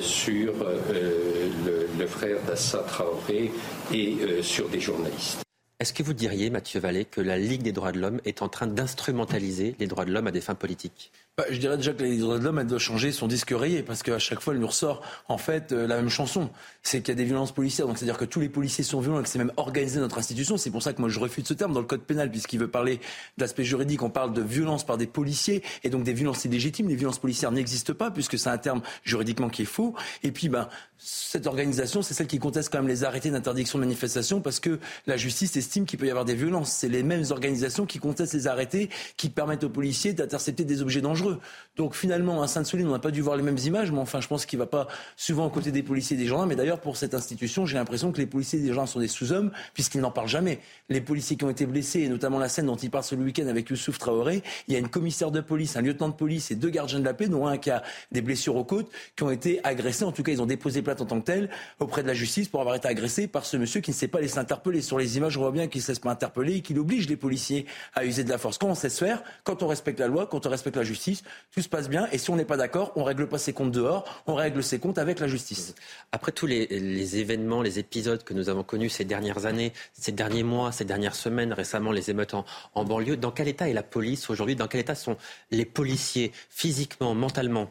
sur le, le, frère d'Assa Traoré et sur des journalistes. Est-ce que vous diriez, Mathieu Vallée, que la Ligue des droits de l'homme est en train d'instrumentaliser les droits de l'homme à des fins politiques? Bah, je dirais déjà que les droits de l'homme, elle doit changer son disque rayé, parce qu'à chaque fois, elle nous ressort, en fait, euh, la même chanson. C'est qu'il y a des violences policières. Donc, c'est-à-dire que tous les policiers sont violents et que c'est même organisé notre institution. C'est pour ça que moi, je refuse ce terme dans le code pénal, puisqu'il veut parler d'aspect juridique. On parle de violence par des policiers et donc des violences illégitimes. Les violences policières n'existent pas, puisque c'est un terme juridiquement qui est faux. Et puis, ben, cette organisation, c'est celle qui conteste quand même les arrêtés d'interdiction de manifestation, parce que la justice estime qu'il peut y avoir des violences. C'est les mêmes organisations qui contestent les arrêtés qui permettent aux policiers d'intercepter des objets dangereux. Donc finalement, à Sainte-Soline, on n'a pas dû voir les mêmes images, mais enfin, je pense qu'il ne va pas souvent aux côtés des policiers et des gendarmes. Mais d'ailleurs, pour cette institution, j'ai l'impression que les policiers et les gendarmes sont des sous-hommes, puisqu'ils n'en parlent jamais. Les policiers qui ont été blessés, et notamment la scène dont il parle ce week-end avec Youssouf Traoré, il y a une commissaire de police, un lieutenant de police et deux gardiens de la paix, dont un qui a des blessures aux côtes, qui ont été agressés. En tout cas, ils ont déposé plainte en tant que tel auprès de la justice pour avoir été agressés par ce monsieur qui ne sait pas laisser interpeller. Sur les images, on bien qu'il ne se laisse pas interpeller et qu'il oblige les policiers à user de la force. Quand on sait se faire, quand on respecte la loi, quand on respecte la justice, tout se passe bien. Et si on n'est pas d'accord, on règle pas ses comptes dehors, on règle ses comptes avec la justice. Après tous les, événements, les épisodes que nous avons connus ces dernières années, ces derniers mois, ces dernières semaines, récemment les émeutes en banlieue, dans quel état est la police aujourd'hui? Dans quel état sont les policiers physiquement, mentalement?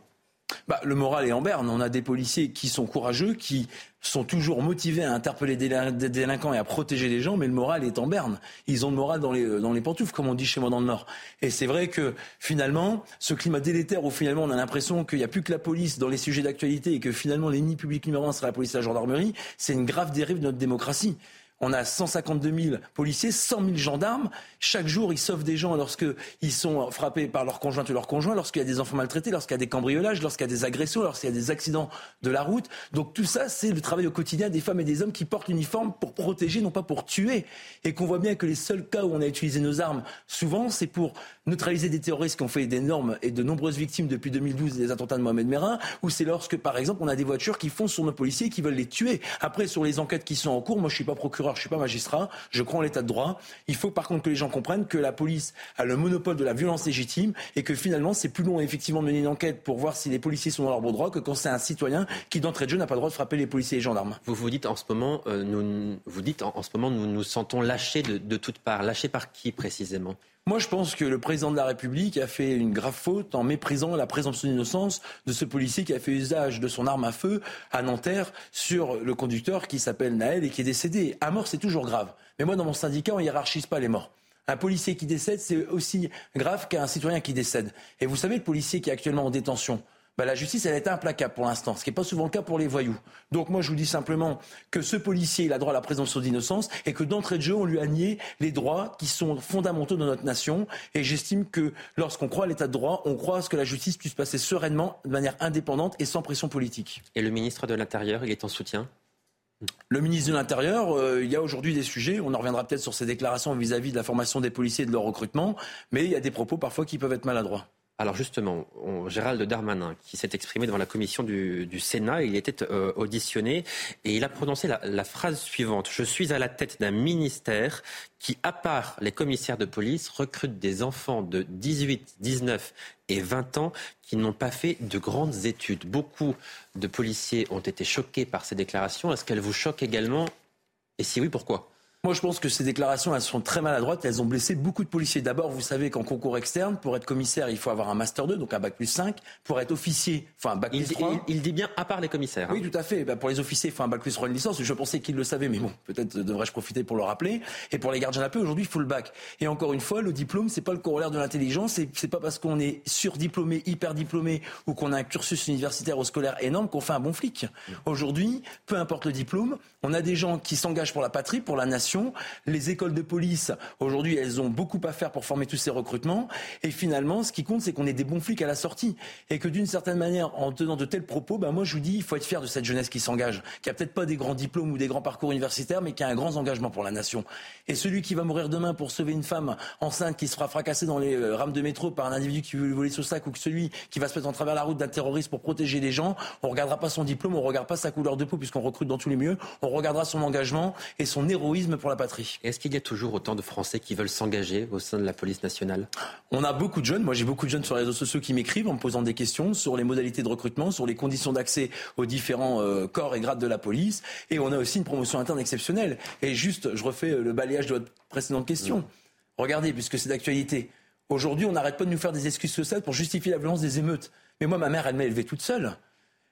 Bah, le moral est en berne. On a des policiers qui sont courageux, qui sont toujours motivés à interpeller des délinquants et à protéger les gens, mais le moral est en berne. Ils ont le moral dans les, dans les pantoufles, comme on dit chez moi dans le Nord. Et c'est vrai que finalement, ce climat délétère où finalement on a l'impression qu'il n'y a plus que la police dans les sujets d'actualité et que finalement l'ennemi public numéro un sera la police et la gendarmerie, c'est une grave dérive de notre démocratie. On a 152 000 policiers, 100 000 gendarmes. Chaque jour, ils sauvent des gens lorsqu'ils sont frappés par leur conjointe ou leur conjoint, lorsqu'il y a des enfants maltraités, lorsqu'il y a des cambriolages, lorsqu'il y a des agressions, lorsqu'il y a des accidents de la route. Donc tout ça, c'est le travail au quotidien des femmes et des hommes qui portent l'uniforme pour protéger, non pas pour tuer. Et qu'on voit bien que les seuls cas où on a utilisé nos armes, souvent, c'est pour neutraliser des terroristes qui ont fait d'énormes et de nombreuses victimes depuis 2012 des attentats de Mohamed Merah, ou c'est lorsque, par exemple, on a des voitures qui foncent sur nos policiers et qui veulent les tuer. Après, sur les enquêtes qui sont en cours, moi je suis pas procureur, je suis pas magistrat, je crois en l'état de droit. Il faut par contre que les gens comprennent que la police a le monopole de la violence légitime et que finalement c'est plus long effectivement de mener une enquête pour voir si les policiers sont dans leur bon droit que quand c'est un citoyen qui d'entrée de jeu n'a pas le droit de frapper les policiers et les gendarmes. Vous vous dites en ce moment, euh, nous, nous nous sentons lâchés de toutes parts. Lâchés par qui précisément? Moi, je pense que le président de la République a fait une grave faute en méprisant la présomption d'innocence de ce policier qui a fait usage de son arme à feu à Nanterre sur le conducteur qui s'appelle Naël et qui est décédé. À mort, c'est toujours grave. Mais moi, dans mon syndicat, on hiérarchise pas les morts. Un policier qui décède, c'est aussi grave qu'un citoyen qui décède. Et vous savez, le policier qui est actuellement en détention, bah, la justice, elle est implacable pour l'instant, ce qui n'est pas souvent le cas pour les voyous. Donc moi, je vous dis simplement que ce policier, il a droit à la présomption d'innocence et que d'entrée de jeu, on lui a nié les droits qui sont fondamentaux dans notre nation. Et j'estime que lorsqu'on croit à l'état de droit, on croit à ce que la justice puisse passer sereinement, de manière indépendante et sans pression politique. Et le ministre de l'Intérieur, il est en soutien? Le ministre de l'Intérieur, euh, il y a aujourd'hui des sujets, on en reviendra peut-être sur ses déclarations vis-à-vis -vis de la formation des policiers et de leur recrutement, mais il y a des propos parfois qui peuvent être maladroits. Alors justement, Gérald Darmanin, qui s'est exprimé devant la commission du, Sénat, il était euh, auditionné et il a prononcé la, phrase suivante. Je suis à la tête d'un ministère qui, à part les commissaires de police, recrute des enfants de 18, 19 et 20 ans qui n'ont pas fait de grandes études. Beaucoup de policiers ont été choqués par ces déclarations. Est-ce qu'elles vous choquent également? Et si oui, pourquoi? Moi, je pense que ces déclarations, elles sont très maladroites. Elles ont blessé beaucoup de policiers. D'abord, vous savez qu'en concours externe, pour être commissaire, il faut avoir un master 2, donc un bac plus 5. Pour être officier, enfin un bac plus 3. Il, dit bien à part les commissaires. Oui, tout à fait. Bah, pour les officiers, il faut un bac plus 3 une licence. Je pensais qu'ils le savaient, mais bon, peut-être devrais-je profiter pour le rappeler. Et pour les gardiens de la paix, aujourd'hui, il faut le bac. Et encore une fois, le diplôme, c'est pas le corollaire de l'intelligence. C'est pas parce qu'on est surdiplômé, hyper diplômé, ou qu'on a un cursus universitaire ou scolaire énorme qu'on fait un bon flic. Aujourd'hui, peu importe le diplôme, on a des gens qui s'engagent pour la patrie, pour la nation. Les écoles de police, aujourd'hui, elles ont beaucoup à faire pour former tous ces recrutements. Et finalement, ce qui compte, c'est qu'on ait des bons flics à la sortie. Et que d'une certaine manière, en tenant de tels propos, ben moi, je vous dis, il faut être fier de cette jeunesse qui s'engage, qui a peut-être pas des grands diplômes ou des grands parcours universitaires, mais qui a un grand engagement pour la nation. Et celui qui va mourir demain pour sauver une femme enceinte qui se fera fracasser dans les euh, rames de métro par un individu qui veut lui voler son sac ou que celui qui va se mettre en travers la route d'un terroriste pour protéger les gens, on regardera pas son diplôme, on regarde pas sa couleur de peau puisqu'on recrute dans tous les milieux, on regardera son engagement et son héroïsme pour la patrie. Est-ce qu'il y a toujours autant de Français qui veulent s'engager au sein de la police nationale? On a beaucoup de jeunes. Moi, j'ai beaucoup de jeunes sur les réseaux sociaux qui m'écrivent en me posant des questions sur les modalités de recrutement, sur les conditions d'accès aux différents euh, corps et grades de la police. Et on a aussi une promotion interne exceptionnelle. Et juste, je refais le balayage de votre précédente question. Regardez, puisque c'est d'actualité. Aujourd'hui, on n'arrête pas de nous faire des excuses sociales pour justifier la violence des émeutes. Mais moi, ma mère, elle m'a élevé toute seule.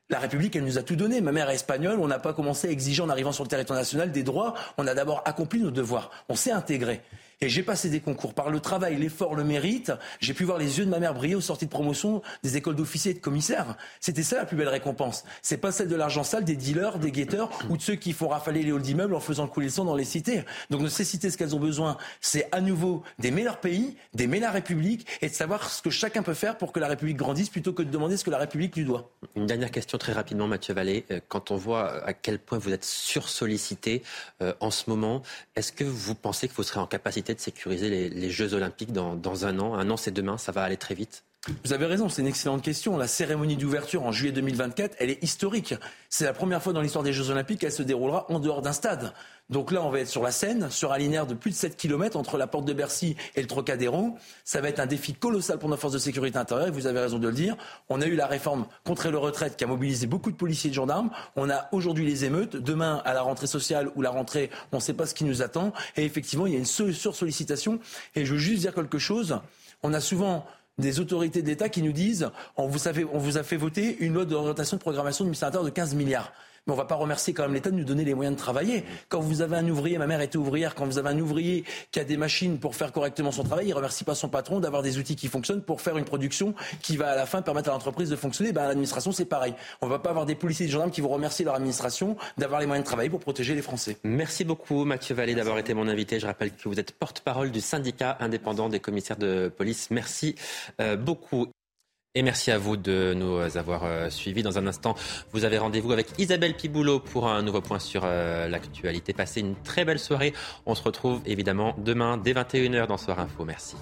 La République, elle nous a tout donné. Ma mère est espagnole. On n'a pas commencé à exiger en arrivant sur le territoire national des droits. On a d'abord accompli nos devoirs. On s'est intégré. Et j'ai passé des concours par le travail, l'effort, le mérite. J'ai pu voir les yeux de ma mère briller aux sorties de promotion des écoles d'officiers et de commissaires. C'était ça la plus belle récompense. C'est pas celle de l'argent sale des dealers, des guetteurs ou de ceux qui font rafaler les halls d'immeubles en faisant couler le sang dans les cités. Donc de ces cités, ce qu'elles ont besoin, c'est à nouveau d'aimer leur pays, d'aimer la République et de savoir ce que chacun peut faire pour que la République grandisse plutôt que de demander ce que la République lui doit. Une dernière question très rapidement, Mathieu Vallée. Euh, quand on voit à quel point vous êtes sursollicité euh, en ce moment, est-ce que vous pensez que vous serez en capacité de sécuriser les, Jeux Olympiques dans un an. Un an, c'est demain, ça va aller très vite vous avez raison, c'est une excellente question. La cérémonie d'ouverture en juillet 2024, elle est historique. C'est la première fois dans l'histoire des Jeux Olympiques qu'elle se déroulera en dehors d'un stade. Donc là, on va être sur la Seine, sur un linéaire de plus de 7 km entre la porte de Bercy et le Trocadéro. Ça va être un défi colossal pour nos forces de sécurité intérieure, et vous avez raison de le dire. On a eu la réforme contre le retraite qui a mobilisé beaucoup de policiers et de gendarmes. On a aujourd'hui les émeutes. Demain, à la rentrée sociale ou la rentrée, on ne sait pas ce qui nous attend. Et effectivement, il y a une sursollicitation. Et je veux juste dire quelque chose. On a souvent des autorités d'État qui nous disent on vous, a fait, on vous a fait voter une loi d'orientation de programmation du ministère de 15 milliards mais on va pas remercier quand même l'État de nous donner les moyens de travailler. Quand vous avez un ouvrier, ma mère était ouvrière, quand vous avez un ouvrier qui a des machines pour faire correctement son travail, il remercie pas son patron d'avoir des outils qui fonctionnent pour faire une production qui va à la fin permettre à l'entreprise de fonctionner. Ben, l'administration, c'est pareil. On va pas avoir des policiers et des gendarmes qui vont remercier leur administration d'avoir les moyens de travailler pour protéger les Français. Merci beaucoup, Mathieu Vallée, d'avoir été mon invité. Je rappelle que vous êtes porte-parole du syndicat indépendant des commissaires de police. Merci euh, beaucoup. Et merci à vous de nous avoir euh, suivis. Dans un instant, vous avez rendez-vous avec Isabelle Piboulot pour un nouveau point sur euh, l'actualité. Passez une très belle soirée. On se retrouve évidemment demain dès 21h dans Soir Info. Merci.